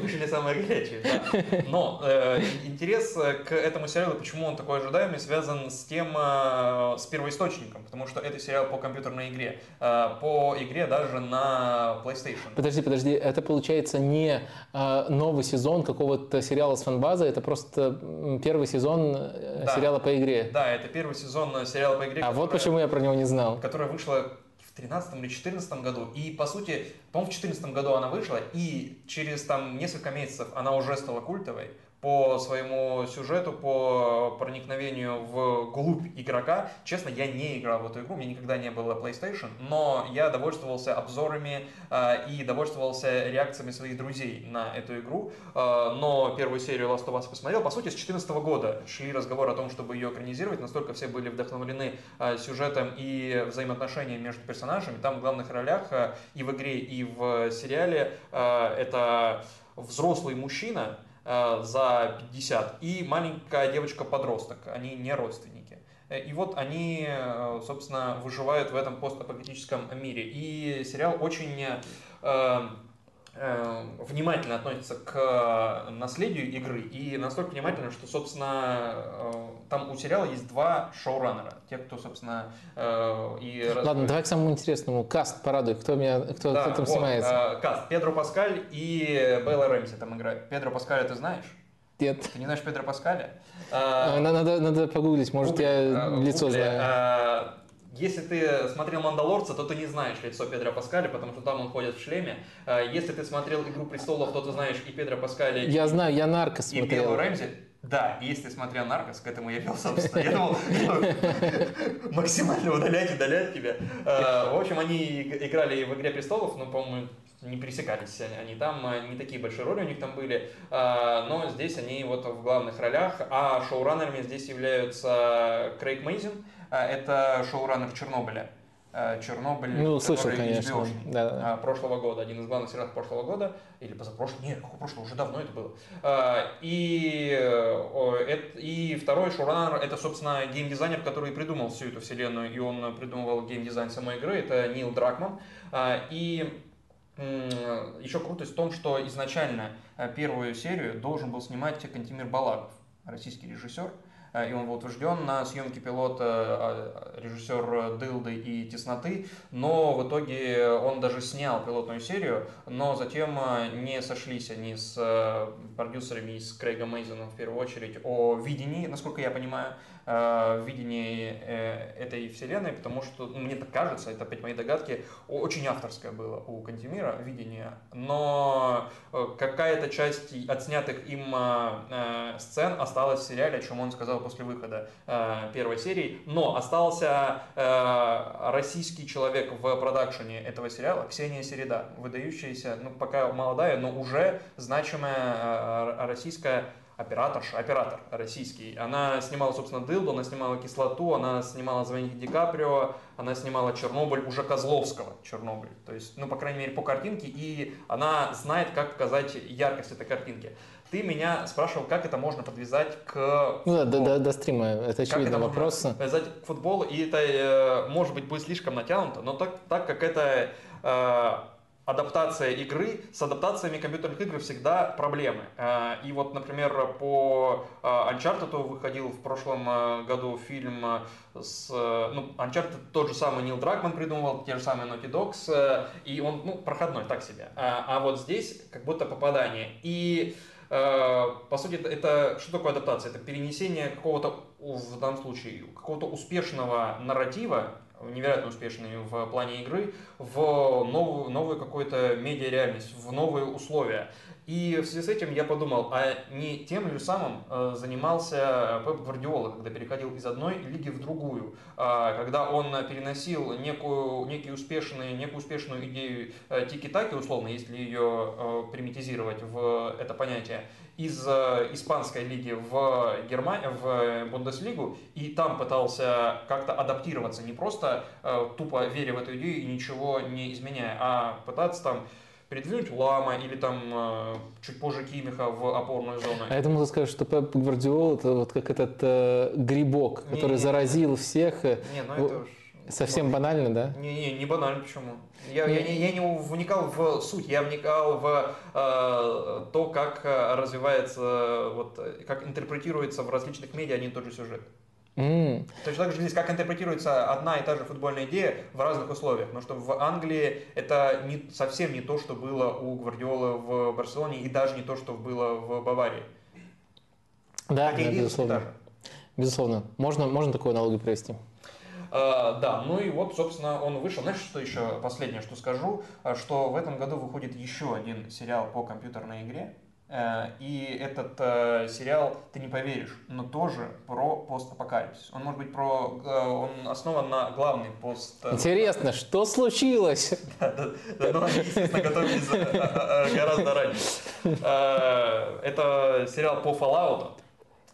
Вышли самые горячие, да. Но э, интерес к этому сериалу, почему он такой ожидаемый, связан с тем, э, с первоисточником, потому что это сериал по компьютерной игре, э, по игре даже на PlayStation. Подожди, подожди, это получается не э, новый сезон какого-то сериала с фанбазой, это просто первый сезон э, да. сериала по игре. Да, это первый сезон сериала по игре. А вот почему я про него не знал. Которая вышла 2013 или 2014 году. И, по сути, по-моему, в 2014 году она вышла, и через там несколько месяцев она уже стала культовой по своему сюжету, по проникновению в глубь игрока. Честно, я не играл в эту игру, меня никогда не было PlayStation, но я довольствовался обзорами э, и довольствовался реакциями своих друзей на эту игру. Э, но первую серию Last of Us посмотрел. По сути, с 2014 года шли разговоры о том, чтобы ее экранизировать. Настолько все были вдохновлены э, сюжетом и взаимоотношениями между персонажами. Там в главных ролях э, и в игре, и в сериале э, это взрослый мужчина, за 50, и маленькая девочка-подросток, они не родственники. Э, и вот они, э, собственно, выживают в этом постапокалиптическом мире. И сериал очень Э, внимательно относится к э, наследию игры и настолько внимательно, что, собственно, э, там у сериала есть два шоураннера, те, кто, собственно, и... Ладно, давай к самому интересному. Каст порадуй, кто, меня, кто, да, кто там вот, снимается? Каст. Педро Паскаль и Белла Рэмси там играют. Педро Паскаля ты знаешь? Нет. Ты не знаешь Педро Паскаля? Надо, надо, надо погуглить, может, Гугли, я лицо Гугли. знаю. Если ты смотрел «Мандалорца», то ты не знаешь лицо Педро Паскаля, потому что там он ходит в шлеме. А, если ты смотрел «Игру престолов», то ты знаешь и Педро Паскаля. Я и, знаю, я «Наркос» смотрел. И Беллу Рэмзи. Да, если смотрел «Наркос», к этому я вел, собственно. Я думал, максимально удалять, удалять тебя. А, в общем, они играли в «Игре престолов», ну, по-моему, не пересекались они там, не такие большие роли у них там были, но здесь они вот в главных ролях, а шоураннерами здесь являются Крейг Мейзин, это шоураннер Чернобыля, Э, Чернобыль, ну, слышал, конечно, да. Э, прошлого года, один из главных сериалов прошлого года, или позапрошлого, нет, прошлого, уже давно это было. И, и второй шоураннер, это, собственно, геймдизайнер, который придумал всю эту вселенную, и он придумывал геймдизайн самой игры, это Нил Дракман. И еще крутость в том, что изначально первую серию должен был снимать Кантимир Балагов, российский режиссер, и он был утвержден на съемке пилота а, режиссер Дылды и Тесноты, но в итоге он даже снял пилотную серию, но затем э, не сошлись они с э, продюсерами с Крейгом Мейзоном в первую очередь о видении, насколько я понимаю, Э, видение э, этой вселенной, потому что, ну, мне так кажется, это опять мои догадки, очень авторское было у Кантемира видение, но э, какая-то часть отснятых им сцен осталась в сериале, о чем он сказал после выхода первой серии, но остался российский человек в продакшене этого сериала, Ксения Середа, выдающаяся, ну, пока молодая, но уже значимая российская операторша, оператор российский. Она снимала, собственно, Дылду, она снимала Кислоту, она снимала Звоните Ди Каприо, она снимала Чернобыль уже Козловского Чернобыль. То есть, ну, по крайней мере, по картинке, и она знает, как показать яркость этой картинки. Ты меня спрашивал, как это можно подвязать к... Ну да, до, до, до стрима, это очевидный как это вопрос. Подвязать к футболу, и это, э, может быть, будет слишком натянуто, но так, так как это э, адаптация игры, с адаптациями компьютерных игр всегда проблемы. Э, и вот, например, по э, Uncharted выходил в прошлом э, году фильм с... Ну, Uncharted тот же самый Нил Драгман придумывал, те же самые Naughty Dogs, и он, ну, проходной, так себе. А вот здесь как будто попадание. И по сути, это что такое адаптация? Это перенесение какого-то, в данном случае, какого-то успешного нарратива невероятно успешный в плане игры, в новую, новую какую-то медиа-реальность, в новые условия. И в связи с этим я подумал, а не тем ли самым э, занимался Пеп Гвардиола, когда переходил из одной лиги в другую, а, когда он переносил некую, некий успешный, некую успешную идею э, тики-таки, условно, если ее э, примитизировать в это понятие, из испанской лиги в, Германию, в Бундеслигу, и там пытался как-то адаптироваться, не просто тупо веря в эту идею и ничего не изменяя, а пытаться там передвинуть Лама или там э, чуть позже Кимиха в опорную зону. А я думал, сказать, что Пеп Гвардиол это вот как этот э, грибок, не, который не, заразил не, всех. Не, ну это уж... Совсем банально, да? Не, не, не банально, почему? Я, не... Я, я, я не вникал в суть, я вникал в э, то, как э, развивается, вот, как интерпретируется в различных медиа один и тот же сюжет. Mm. Точно так же здесь, как интерпретируется одна и та же футбольная идея в разных условиях. Потому что в Англии это не, совсем не то, что было у Гвардиолы в Барселоне, и даже не то, что было в Баварии. Да, да безусловно. Безусловно. Можно, можно такую аналогию привести. Uh, да, ну и вот, собственно, он вышел. Знаешь, что еще последнее, что скажу? Что в этом году выходит еще один сериал по компьютерной игре. Э, и этот э, сериал, ты не поверишь, но тоже про постапокалипсис. Он может быть про... Э, он основан на главный пост... Интересно, что случилось? Да, да, да, ну они, естественно, готовились гораздо раньше. Это сериал по Fallout,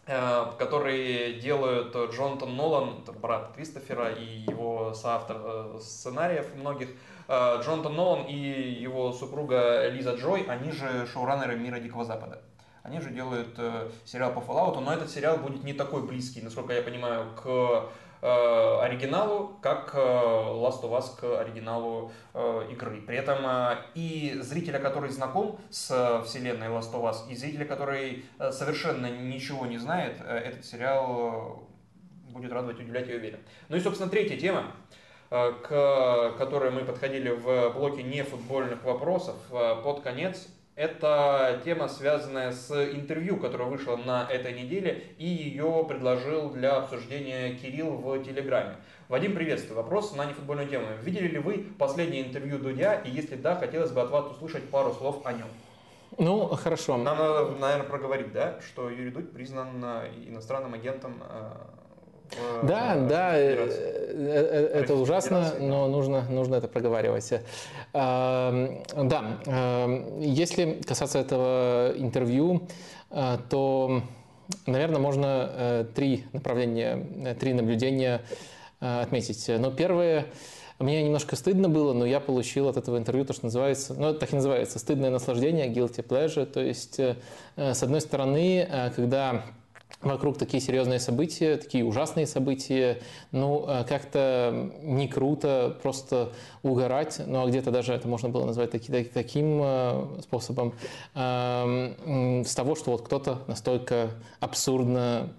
который делают Джонатан Нолан, брат Кристофера и его соавтор сценариев многих. Э, Джонатан Нолан и его супруга Лиза Джой, они же шоураннеры «Мира Дикого Запада». Они же делают э, сериал по Fallout, но этот сериал будет не такой близкий, насколько я понимаю, к э, оригиналу, как э, Last of Us к оригиналу э, игры. При этом э, и зрителя, который знаком с вселенной Last of Us, и зрителя, который э, совершенно ничего не знает, э, этот сериал будет радовать, удивлять, я уверен. Ну и, собственно, третья тема. Э, к которой мы подходили в блоке нефутбольных вопросов э, под конец, это тема, связанная с интервью, которое вышло на этой неделе, и ее предложил для обсуждения Кирилл в Телеграме. Вадим, приветствую. Вопрос на нефутбольную тему. Видели ли вы последнее интервью Дудя, и если да, хотелось бы от вас услышать пару слов о нем? Ну, хорошо. Нам надо, наверное, проговорить, да, что Юрий Дудь признан э, иностранным агентом Да, да, это ужасно, но нужно, нужно это проговаривать. Да, если касаться этого интервью, то, наверное, можно три направления, три наблюдения отметить. Но первое, мне немножко стыдно было, но я получил от этого интервью то, что называется, ну, так и называется, стыдное наслаждение, guilty pleasure. То есть, э, с одной стороны, э, когда вокруг такие серьезные события, такие ужасные события, ну, э, как-то не круто просто угорать, ну, а где-то даже это можно было назвать таки, таким способом, эм, с того, что вот кто-то настолько абсурдно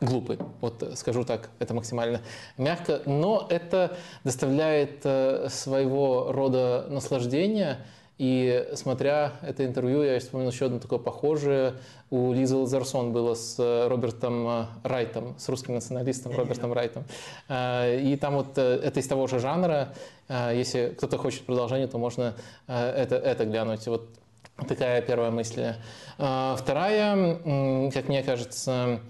глупый. Вот скажу так, это максимально мягко. Но это доставляет э, своего рода наслаждение. И смотря это интервью, я вспомнил еще одно такое похожее. У Лизы Лазарсон было с Робертом э, Райтом, с русским националистом Робертом Райтом. Э, и там вот это из того же жанра. Если кто-то хочет продолжение, то можно это, это глянуть. Вот такая первая мысль. Вторая, как мне кажется,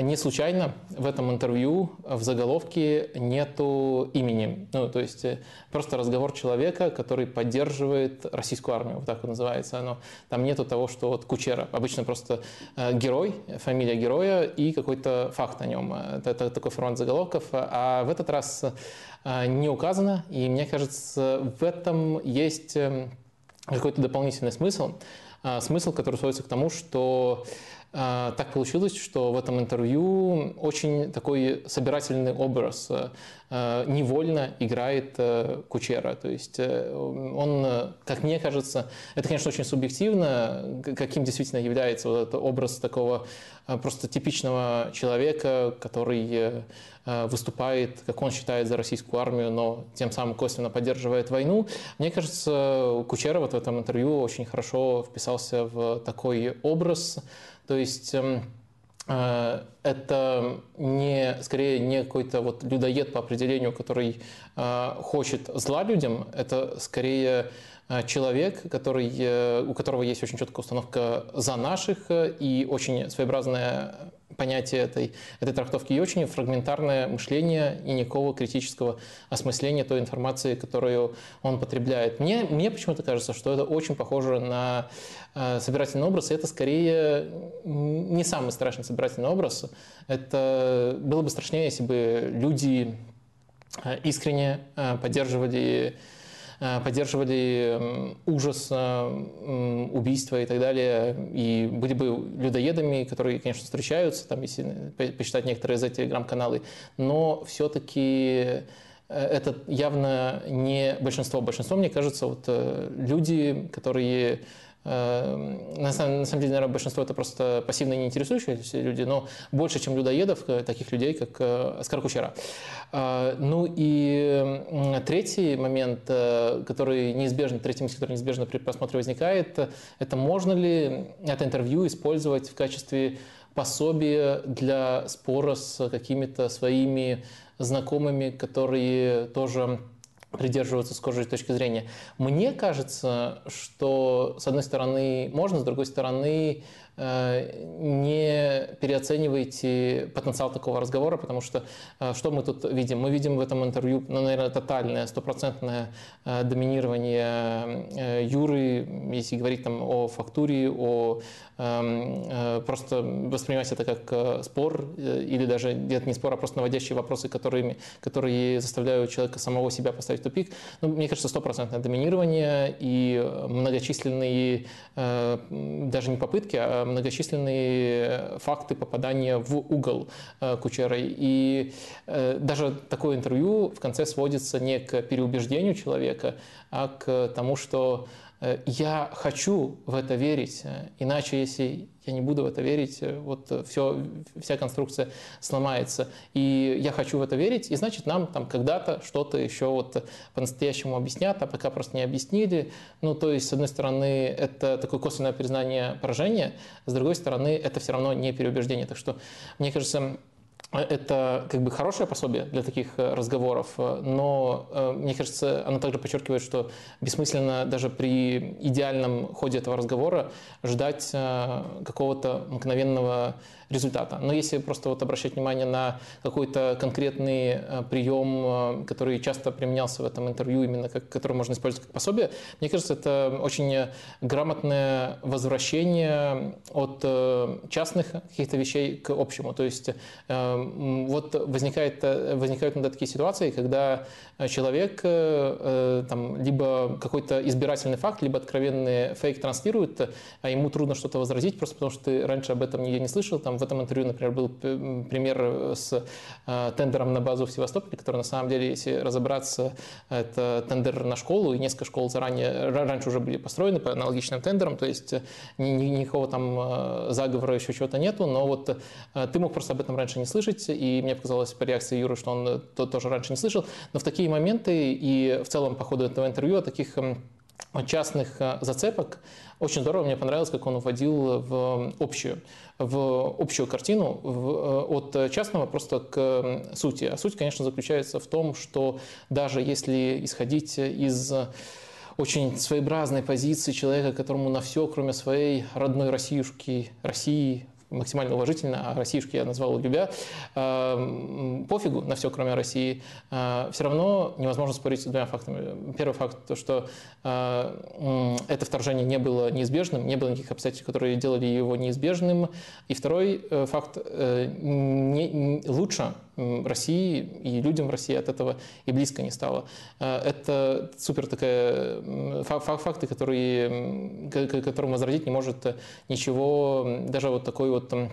не случайно в этом интервью в заголовке нету имени. Ну, то есть э, просто разговор человека, который поддерживает российскую армию, вот так вот называется оно. Там нету того, что вот Кучера. Обычно просто э, герой, фамилия героя и какой-то факт о нем. Это, это такой формат заголовков. А в этот раз э, не указано, и мне кажется, в этом есть какой-то дополнительный смысл. Смысл, который сводится к тому, что так получилось, что в этом интервью очень такой собирательный образ э, невольно играет э, Кучера. То есть э, он, как мне кажется, это, конечно, очень субъективно, каким действительно является вот этот образ такого просто типичного человека, который выступает, как он считает, за российскую армию, но тем самым косвенно поддерживает войну. Мне кажется, Кучера вот в этом интервью очень хорошо вписался в такой образ, то есть эм, э, это не, скорее не какой-то вот людоед по определению, который э, хочет зла людям, это скорее э, человек, который, у которого есть очень четкая установка за наших и очень своеобразная понятие этой, этой трактовки и очень фрагментарное мышление и никакого критического осмысления той информации, которую он потребляет. Мне, мне почему-то кажется, что это очень похоже на э, собирательный образ, и это скорее не самый страшный собирательный образ. Это было бы страшнее, если бы люди э, искренне э, поддерживали поддерживали ужас убийства и так далее, и были бы людоедами, которые, конечно, встречаются, там, если посчитать некоторые из этих грамм-каналы, но все-таки э, это явно не большинство. Большинство, мне кажется, вот э, люди, которые на самом, на самом деле, наверное, большинство это просто пассивно не интересующиеся люди, но больше, чем людоедов, э, таких людей, как э, Оскар Кучера. Э, ну и третий момент, который неизбежно, третий мысль, который неизбежно при просмотре возникает, это можно ли это интервью использовать в качестве пособия для спора с какими-то своими знакомыми, которые тоже придерживаться схожей точки зрения. Мне кажется, что с одной стороны можно, с другой стороны не переоценивайте потенциал такого разговора, потому что э, что мы тут видим? Мы видим в этом интервью, ну, наверное, тотальное, стопроцентное э, доминирование Юры, если говорить там о фактуре, о эм, просто воспринимать это как спор или даже где-то не спор, а просто наводящие вопросы, которыми, которые заставляют человека самого себя поставить в тупик. Ну, мне кажется, стопроцентное доминирование и многочисленные даже не попытки, а многочисленные факты попадания в угол э, Кучерой. И э, даже такое интервью в конце сводится не к переубеждению человека, а к тому, что Э, я хочу в это верить, э, иначе если я не буду в это верить, э, вот все, вся конструкция сломается. И я хочу в это верить, и значит нам там когда-то что-то еще вот по-настоящему объяснят, а пока просто не объяснили. Ну, то есть, с одной стороны, это такое косвенное признание поражения, с другой стороны, это все равно не переубеждение. Так что, мне кажется, это как бы хорошее пособие для таких э, разговоров, э, но э, мне кажется, оно также подчеркивает, что бессмысленно даже при идеальном ходе этого разговора ждать какого-то мгновенного результата. Но если просто вот обращать внимание на какой-то конкретный прием, который часто применялся в этом интервью, именно как, который можно использовать как пособие, мне кажется, это очень грамотное возвращение от частных каких-то вещей к общему. То есть вот возникает, возникают иногда такие ситуации, когда человек э, там, либо какой-то избирательный факт, либо откровенный фейк транслирует, а ему трудно что-то возразить, просто потому что ты раньше об этом нигде не слышал. Там в этом интервью, например, был пример с э, тендером на базу в Севастополе, который на самом деле, если разобраться, это тендер на школу, и несколько школ заранее, раньше уже были построены по аналогичным тендерам, то есть ни, никакого там э, заговора еще чего-то нету, но вот ты мог просто об этом раньше не слышать, и мне показалось по реакции Юры, что он то, тоже раньше не слышал. Но в такие моменты и в целом по ходу этого интервью таких частных э, зацепок очень здорово, мне понравилось, как он вводил в общую, в общую картину в, э, от частного просто к сути. А суть, конечно, заключается в том, что даже если исходить из очень своеобразной позиции человека, которому на все, кроме своей родной Россиюшки, России, максимально уважительно, а россиюшки я назвал любя, э, пофигу на все, кроме России, э, все равно невозможно спорить с двумя фактами. Первый факт, то, что э, это вторжение не было неизбежным, не было никаких обстоятельств, которые делали его неизбежным. И второй факт, лучше России и людям в России от этого и близко не стало. Это супер такая факты, которые, которым возродить не может ничего, даже вот такой вот Э,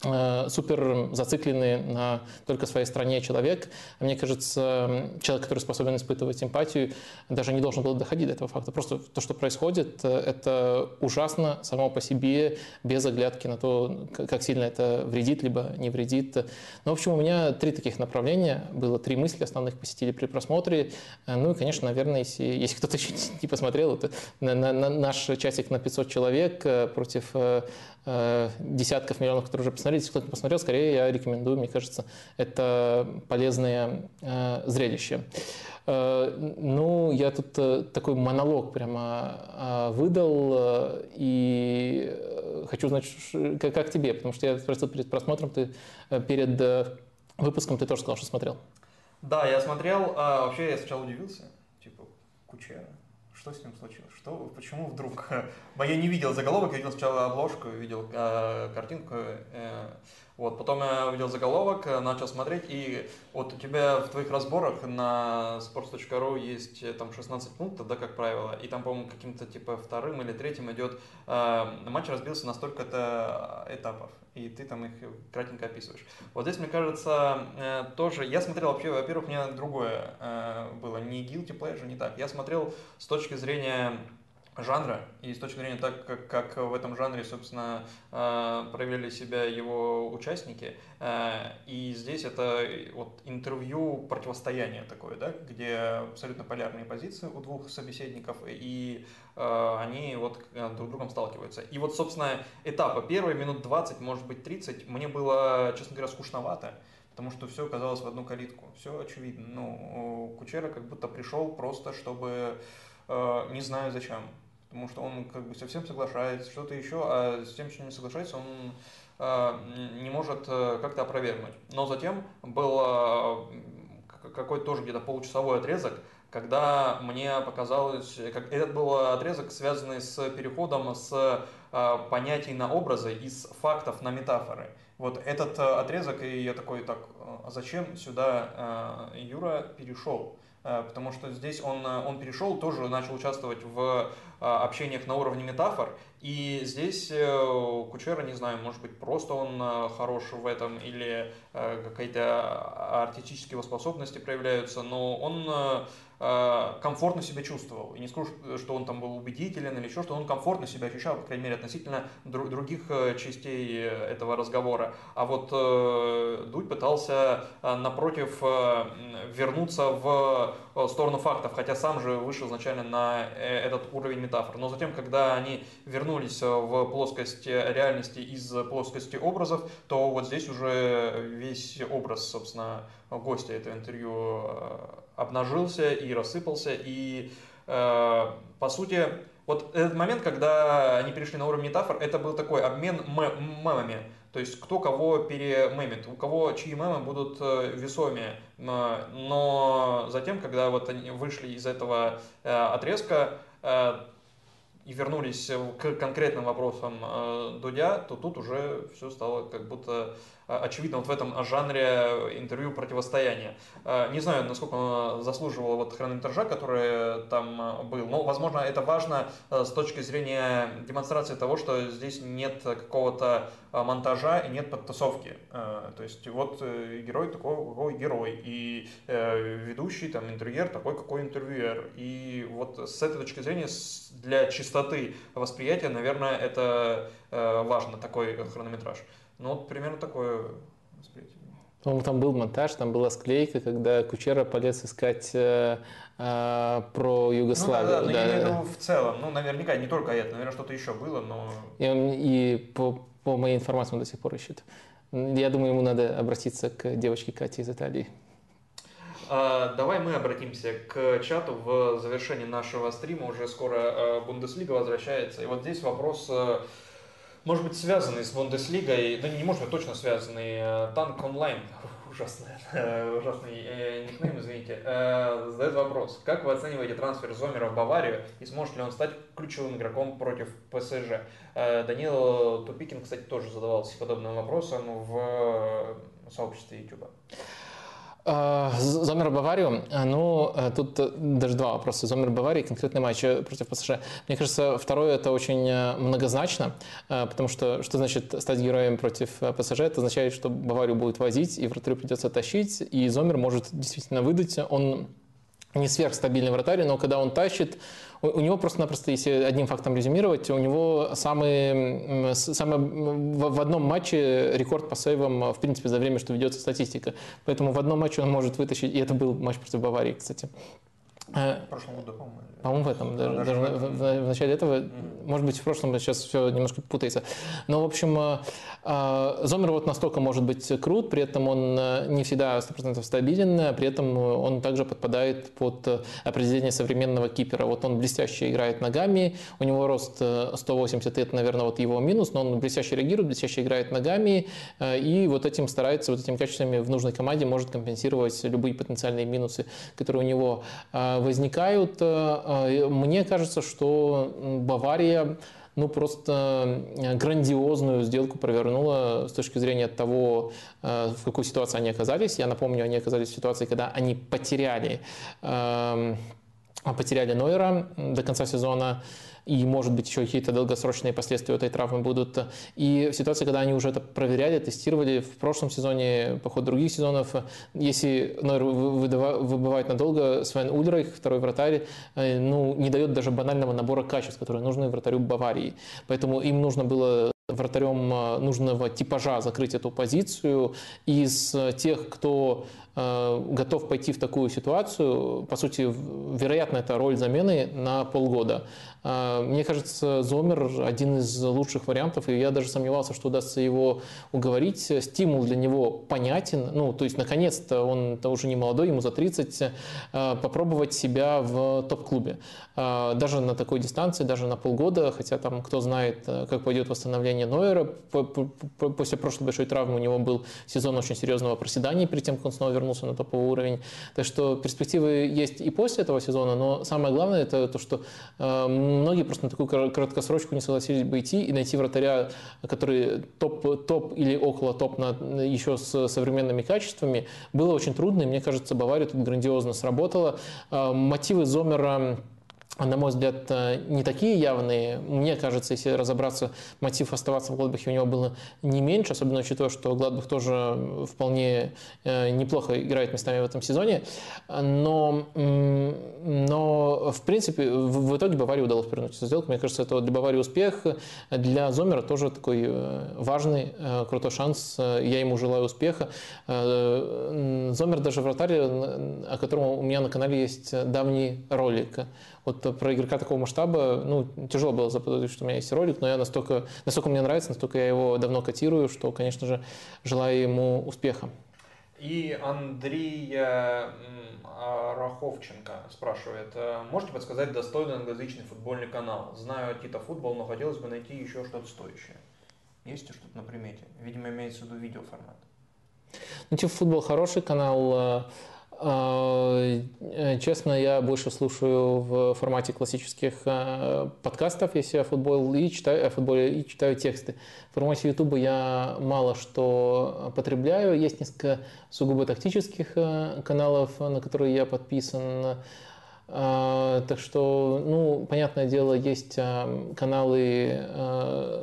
супер зацикленный на только своей стране человек. Мне кажется, человек, который способен испытывать эмпатию, даже не должен был доходить до этого факта. Просто то, что происходит, э, это ужасно само по себе, без оглядки на то, как сильно это вредит, либо не вредит. Ну, в общем, у меня три таких направления. Было три мысли основных посетили при просмотре. Э, ну и, конечно, наверное, если, если кто-то еще не посмотрел, это на, на, на наш часик на 500 человек против десятков миллионов, которые уже посмотрели, если кто-то не посмотрел, скорее я рекомендую, мне кажется, это полезное э, зрелище. Э, ну, я тут э, такой монолог прямо э, выдал, э, и хочу знать, как, тебе, потому что я спросил перед просмотром, ты э, перед э, выпуском ты тоже сказал, что смотрел. Да, я смотрел, а вообще я сначала удивился, типа, Кучера, что с ним случилось? Что, почему вдруг? Я не видел заголовок, я видел сначала обложку, видел э, картинку. Э, вот, потом я увидел заголовок, э, начал смотреть, и вот у тебя в твоих разборах на sports.ru есть э, там 16 пунктов, да, как правило, и там, по-моему, каким-то типа вторым или третьим идет э, матч разбился на столько-то этапов и ты там их кратенько описываешь. Вот здесь, мне кажется, э, тоже... Я смотрел вообще, во-первых, у меня другое э, было, не guilty pleasure, не так. Я смотрел с точки зрения жанра и с точки зрения так, как, как в этом жанре, собственно, э, проявили себя его участники. Э, и здесь это вот интервью противостояние такое, да, где абсолютно полярные позиции у двух собеседников, и э, они вот друг с другом сталкиваются. И вот, собственно, этапы первые минут 20, может быть 30, мне было, честно говоря, скучновато потому что все оказалось в одну калитку. Все очевидно. Ну, Кучера как будто пришел просто, чтобы не знаю зачем потому что он как бы совсем соглашается, что-то еще, а с тем, что не соглашается, он э, не может э, как-то опровергнуть. Но затем был э, какой-то тоже где-то получасовой отрезок, когда мне показалось, как этот был отрезок, связанный с переходом с э, понятий на образы из фактов на метафоры. Вот этот отрезок, и я такой, так, а зачем сюда э, Юра перешел? Э, потому что здесь он, э, он перешел, тоже начал участвовать в э, общениях на уровне метафор, и здесь Кучера, не знаю, может быть, просто он хорош в этом, или какие-то артистические его способности проявляются, но он комфортно себя чувствовал. И не скажу, что он там был убедителен или еще что, он комфортно себя ощущал, по крайней мере, относительно других э, частей э, этого разговора. А вот Дудь пытался, напротив, вернуться в сторону фактов, хотя сам же вышел изначально на этот уровень метафор. Но затем, когда они вернулись в плоскость реальности из плоскости образов, то вот здесь уже весь образ, собственно, гостя этого интервью обнажился и рассыпался. И, по сути, вот этот момент, когда они перешли на уровень метафор, это был такой обмен мемами. То есть кто кого перемемит, у кого чьи мемы будут э, весомее. Но затем, когда вот они вышли из этого э, отрезка э, и вернулись к конкретным вопросам Дудя, то тут уже все стало как будто очевидно вот в этом жанре интервью противостояния. А, не знаю, насколько он заслуживал вот хронометража, который там а, был, но, возможно, это важно с точки зрения демонстрации того, что здесь нет какого-то монтажа и нет подтасовки. То есть вот э, герой такой, какой герой, и э, ведущий, там, интервьюер такой, какой интервьюер. И вот с этой точки зрения, для чистоты восприятия, наверное, это э, важно, такой хронометраж. Ну, вот примерно такое восприятие. По-моему, там был монтаж, там была склейка, когда Кучера полез искать э, э, про Югославию. Ну, да, да, да, но я имею в виду в целом. Ну, наверняка не только это, наверное, что-то еще было, но... И, он, и по, по моей информации он до сих пор ищет. Я думаю, ему надо обратиться к девочке Кате из Италии. А, давай мы обратимся к чату в завершении нашего стрима. Уже скоро э, Бундеслига возвращается. И вот здесь вопрос э, может быть, связанный с Бундеслигой, да не может быть точно связанный, э, Танк онлайн, ужасный, э, ужасный э, никнейм, извините, задает вопрос. Как вы оцениваете трансфер Зомера в Баварию и сможет ли он стать ключевым игроком против ПСЖ? Данил Тупикин, кстати, тоже задавался подобным вопросом в сообществе YouTube. А, Зомер Баварию, а, ну, э, тут э, даже два вопроса. Зомер Баварии, конкретный матч э, против ПСЖ. Мне кажется, второе это очень многозначно, потому что что значит стать героем против ПСЖ? Это означает, что Баварию будет возить, и вратарю придется тащить, и Зомер может действительно выдать. Он не сверхстабильный вратарь, но когда он тащит, у него просто-напросто, если одним фактом резюмировать, у него самый, самый, в одном матче рекорд по сейвам, в принципе, за время, что ведется статистика. Поэтому в одном матче он может вытащить, и это был матч против Баварии, кстати. В прошлом году, по-моему. По-моему, в этом, даже, даже в, в, в, в начале этого, mm-hmm. может быть, в прошлом, сейчас все немножко путается. Но, в общем, э, э, Зомер вот настолько может быть крут, при этом он э, не всегда 100% стабилен, при этом он также подпадает под определение современного кипера. Вот он блестяще играет ногами, у него рост 180, это, наверное, вот его минус, но он блестяще реагирует, блестяще играет ногами, и вот этим старается, вот этими качествами в нужной команде может компенсировать любые потенциальные минусы, которые у него возникают а, мне кажется, что Бавария ну, просто грандиозную сделку провернула с точки зрения того, э, в какой ситуации они оказались. Я напомню, они оказались в ситуации, когда они потеряли, эм, потеряли Нойера до конца сезона и, может быть, еще какие-то долгосрочные последствия этой травмы будут. И в ситуации, когда они уже это проверяли, тестировали в прошлом сезоне, по ходу других сезонов, если Нойер выбывает надолго, Свен Ульрейх, второй вратарь, э, ну, не дает даже банального набора качеств, которые нужны вратарю Баварии. Поэтому им нужно было вратарем э, нужного типажа закрыть эту позицию. Из тех, кто Э, готов пойти в такую ситуацию, по сути, вероятно, это роль замены на полгода. Э, мне кажется, Зомер один из лучших вариантов, и я даже сомневался, что удастся его уговорить. Стимул для него понятен, ну, то есть, наконец-то, он -то уже не молодой, ему за 30, э, попробовать себя в топ-клубе. Даже на такой дистанции, даже на полгода, хотя там, кто знает, как пойдет восстановление Нойера. После прошлой большой травмы у него был сезон очень серьезного проседания перед тем, как он снова вернулся на топовый уровень. Так что перспективы есть и после этого сезона, но самое главное это то, что э, многие просто на такую краткосрочку не согласились бы идти и найти вратаря, который топ, топ или около топ на, еще с современными качествами, было очень трудно, и мне кажется, Бавария тут грандиозно сработала. Э, мотивы Зомера на мой взгляд, э, не такие явные. Мне кажется, если разобраться, мотив оставаться в Гладбахе у него было не меньше, особенно учитывая, что Гладбах тоже вполне э, неплохо играет местами в этом сезоне. Но, но в принципе, в итоге Баварии удалось вернуть эту сделку. Мне кажется, это для Баварии успех. Для Зомера тоже такой э, важный, крутой шанс. Я ему желаю успеха. Зомер даже вратарь, о котором у меня на канале есть давний ролик. Вот про игрока такого масштаба, ну, тяжело было заподозрить, что у меня есть ролик, но я настолько, настолько мне нравится, настолько я его давно котирую, что, конечно же, желаю ему успеха. И Андрей Раховченко спрашивает, «Э, можете подсказать достойный англоязычный футбольный канал? Знаю Тита Футбол, но хотелось бы найти еще что-то стоящее. Есть что-то на примете? Видимо, имеется в виду видеоформат. Ну, Тита Футбол хороший канал, э, честно, я больше слушаю в формате классических э, подкастов, если я футбол и читаю, о футболе и читаю тексты. В формате YouTube я мало что потребляю. Есть несколько сугубо тактических э, каналов, на которые я подписан. Так что, ну, понятное дело, есть каналы,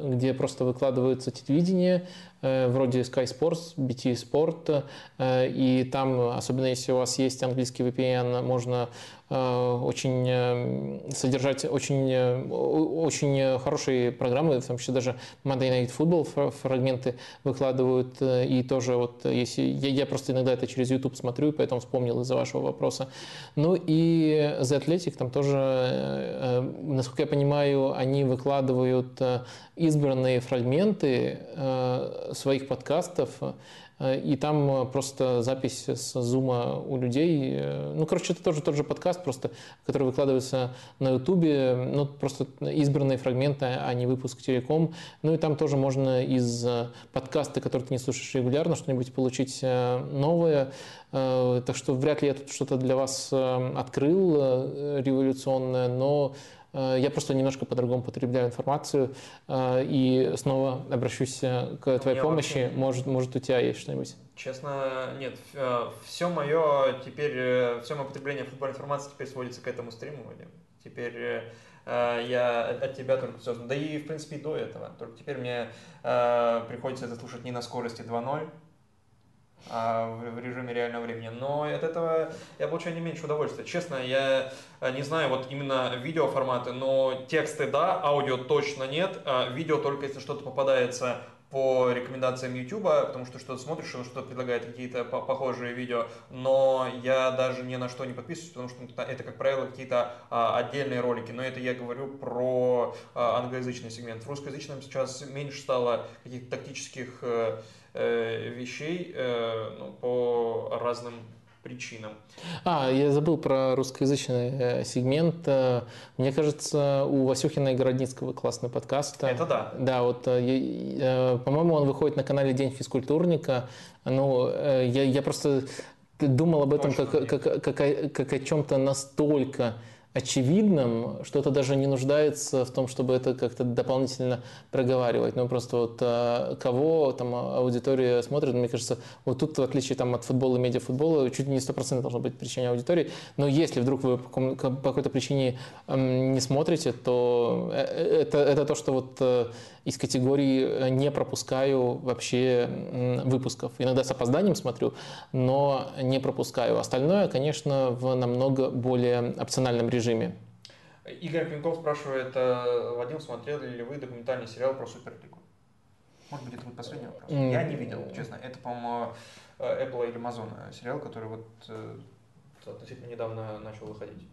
где просто выкладываются телевидение, Э, вроде Sky Sports, BT Sport, э, и там, особенно если у вас есть английский VPN, можно Э, очень э, содержать очень, э, очень хорошие программы, в том числе даже Monday Night Football фрагменты выкладывают, и тоже вот если я, я просто иногда это через YouTube смотрю, поэтому вспомнил из-за вашего вопроса. Ну и The Athletic там тоже, насколько я понимаю, они выкладывают избранные фрагменты своих подкастов, Э, и там э, просто запись с зума у людей. Э, ну, короче, это тоже тот же подкаст, просто, который выкладывается на Ютубе. Ну, просто избранные фрагменты, а не выпуск телеком. Ну, и там тоже можно из подкаста, который ты не слушаешь регулярно, что-нибудь получить новое. Так что вряд ли я тут что-то для вас открыл революционное, но я просто немножко по-другому потребляю информацию. Э, и снова обращусь э, к твоей помощи. Вообще... Может, может, у тебя есть что-нибудь? Честно, нет. Все мое теперь, все мое потребление футбольной информации теперь сводится к этому стриму, Вадим. Теперь я от тебя только все. Да и, в принципе, и до этого. Только теперь мне приходится это слушать не на скорости 2.0, а, в режиме реального времени. Но от этого я получаю не меньше удовольствия. Честно, я э, не знаю вот именно видеоформаты, но тексты да, аудио точно нет. А видео только если что-то попадается по рекомендациям YouTube, потому что что-то смотришь, он что-то предлагает какие-то похожие видео, но я даже ни на что не подписываюсь, потому что это, как правило, какие-то а, отдельные ролики, но это я говорю про а, англоязычный сегмент. В русскоязычном сейчас меньше стало каких-то тактических э, Э, вещей э, ну, по разным причинам. А, я забыл про русскоязычный э, сегмент. Мне кажется, у Васюхина и Городницкого классный подкаст. Это да. Да, вот, по-моему, он выходит на канале День физкультурника. Ну, я, я просто думал об этом как, как, как, как о чем-то настолько очевидным, что это даже не нуждается в том, чтобы это как-то дополнительно проговаривать. Ну, просто вот а, кого там аудитория смотрит, мне кажется, вот тут, в отличие там, от футбола и медиафутбола, чуть не 100% должно быть причине аудитории. Но если вдруг вы по какой-то причине не смотрите, то э, э, это, это то, что вот э, из категории не пропускаю вообще выпусков. Иногда с опозданием смотрю, но не пропускаю. Остальное, конечно, в намного более опциональном режиме. Игорь Пинков спрашивает, э, Вадим, смотрели ли вы документальный сериал про Суперлигу? Может быть, это будет последний вопрос. Mm. Я не видел, честно. Это, по-моему, э, Apple или Amazon э, сериал, который вот относительно недавно начал выходить.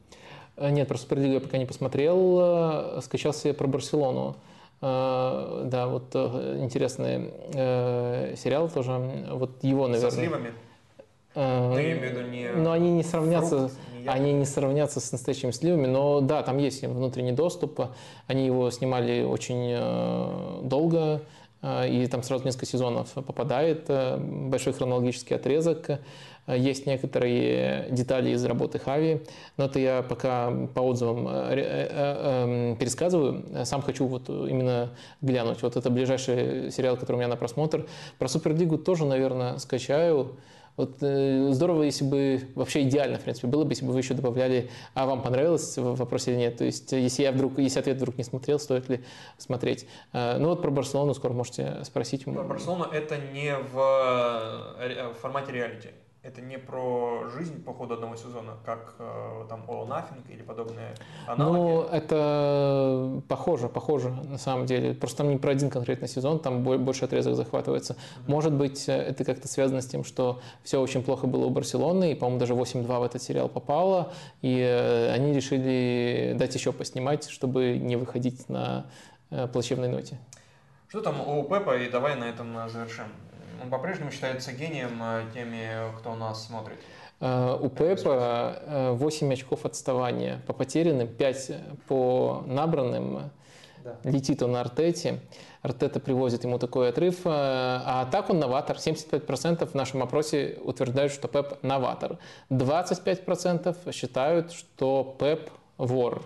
Нет, про Суперлигу я пока не посмотрел. Скачал себе про Барселону. Э, да, вот э, интересный э, сериал тоже. Вот его, наверное. Со сливами? Не Но они не сравнятся, фрукт, не они не сравнятся с настоящими сливами, но да, там есть внутренний доступ. Они его снимали очень долго, и там сразу несколько сезонов попадает, большой хронологический отрезок. Э, есть некоторые детали из работы Хави, но это я пока по отзывам э, э, эм, пересказываю. Сам хочу вот именно глянуть. Вот это ближайший сериал, который у меня на просмотр. Про Суперлигу тоже, наверное, скачаю. Вот э, здорово, если бы вообще идеально, в принципе, было бы, если бы вы еще добавляли, а вам понравилось в вопросе или нет. То есть, если я вдруг, если ответ вдруг не смотрел, стоит ли смотреть. Э, ну вот про Барселону скоро можете спросить. Про Барселону это не в, в формате реалити. Это не про жизнь по ходу одного сезона, как э, там All Nothing или подобные аналоги? Ну, это похоже, похоже на самом деле. Просто там не про один конкретный сезон, там больше отрезок захватывается. Mm-hmm. Может быть, э, это как-то связано с тем, что все очень плохо было у Барселоны, и, по-моему, даже 8-2 в этот сериал попало, и э, они решили дать еще поснимать, чтобы не выходить на плачевной ноте. Что там у Пепа, и давай на этом завершим. Он по-прежнему считается гением э, теми, кто нас смотрит. Э, у Пепа 8 э, очков отставания по потерянным, 5 по набранным. Да. Летит он на Артете. Артета привозит ему такой отрыв. А так он новатор. 75% в нашем опросе утверждают, что Пеп новатор. 25% считают, что Пеп вор.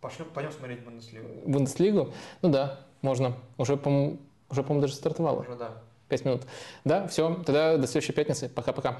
Пошлем, пойдем смотреть Бундеслигу. Бундеслигу? Ну да, можно. Уже, по уже, по-моему, даже стартовало. Уже, да. Пять минут. Да, все, тогда до следующей пятницы. Пока-пока.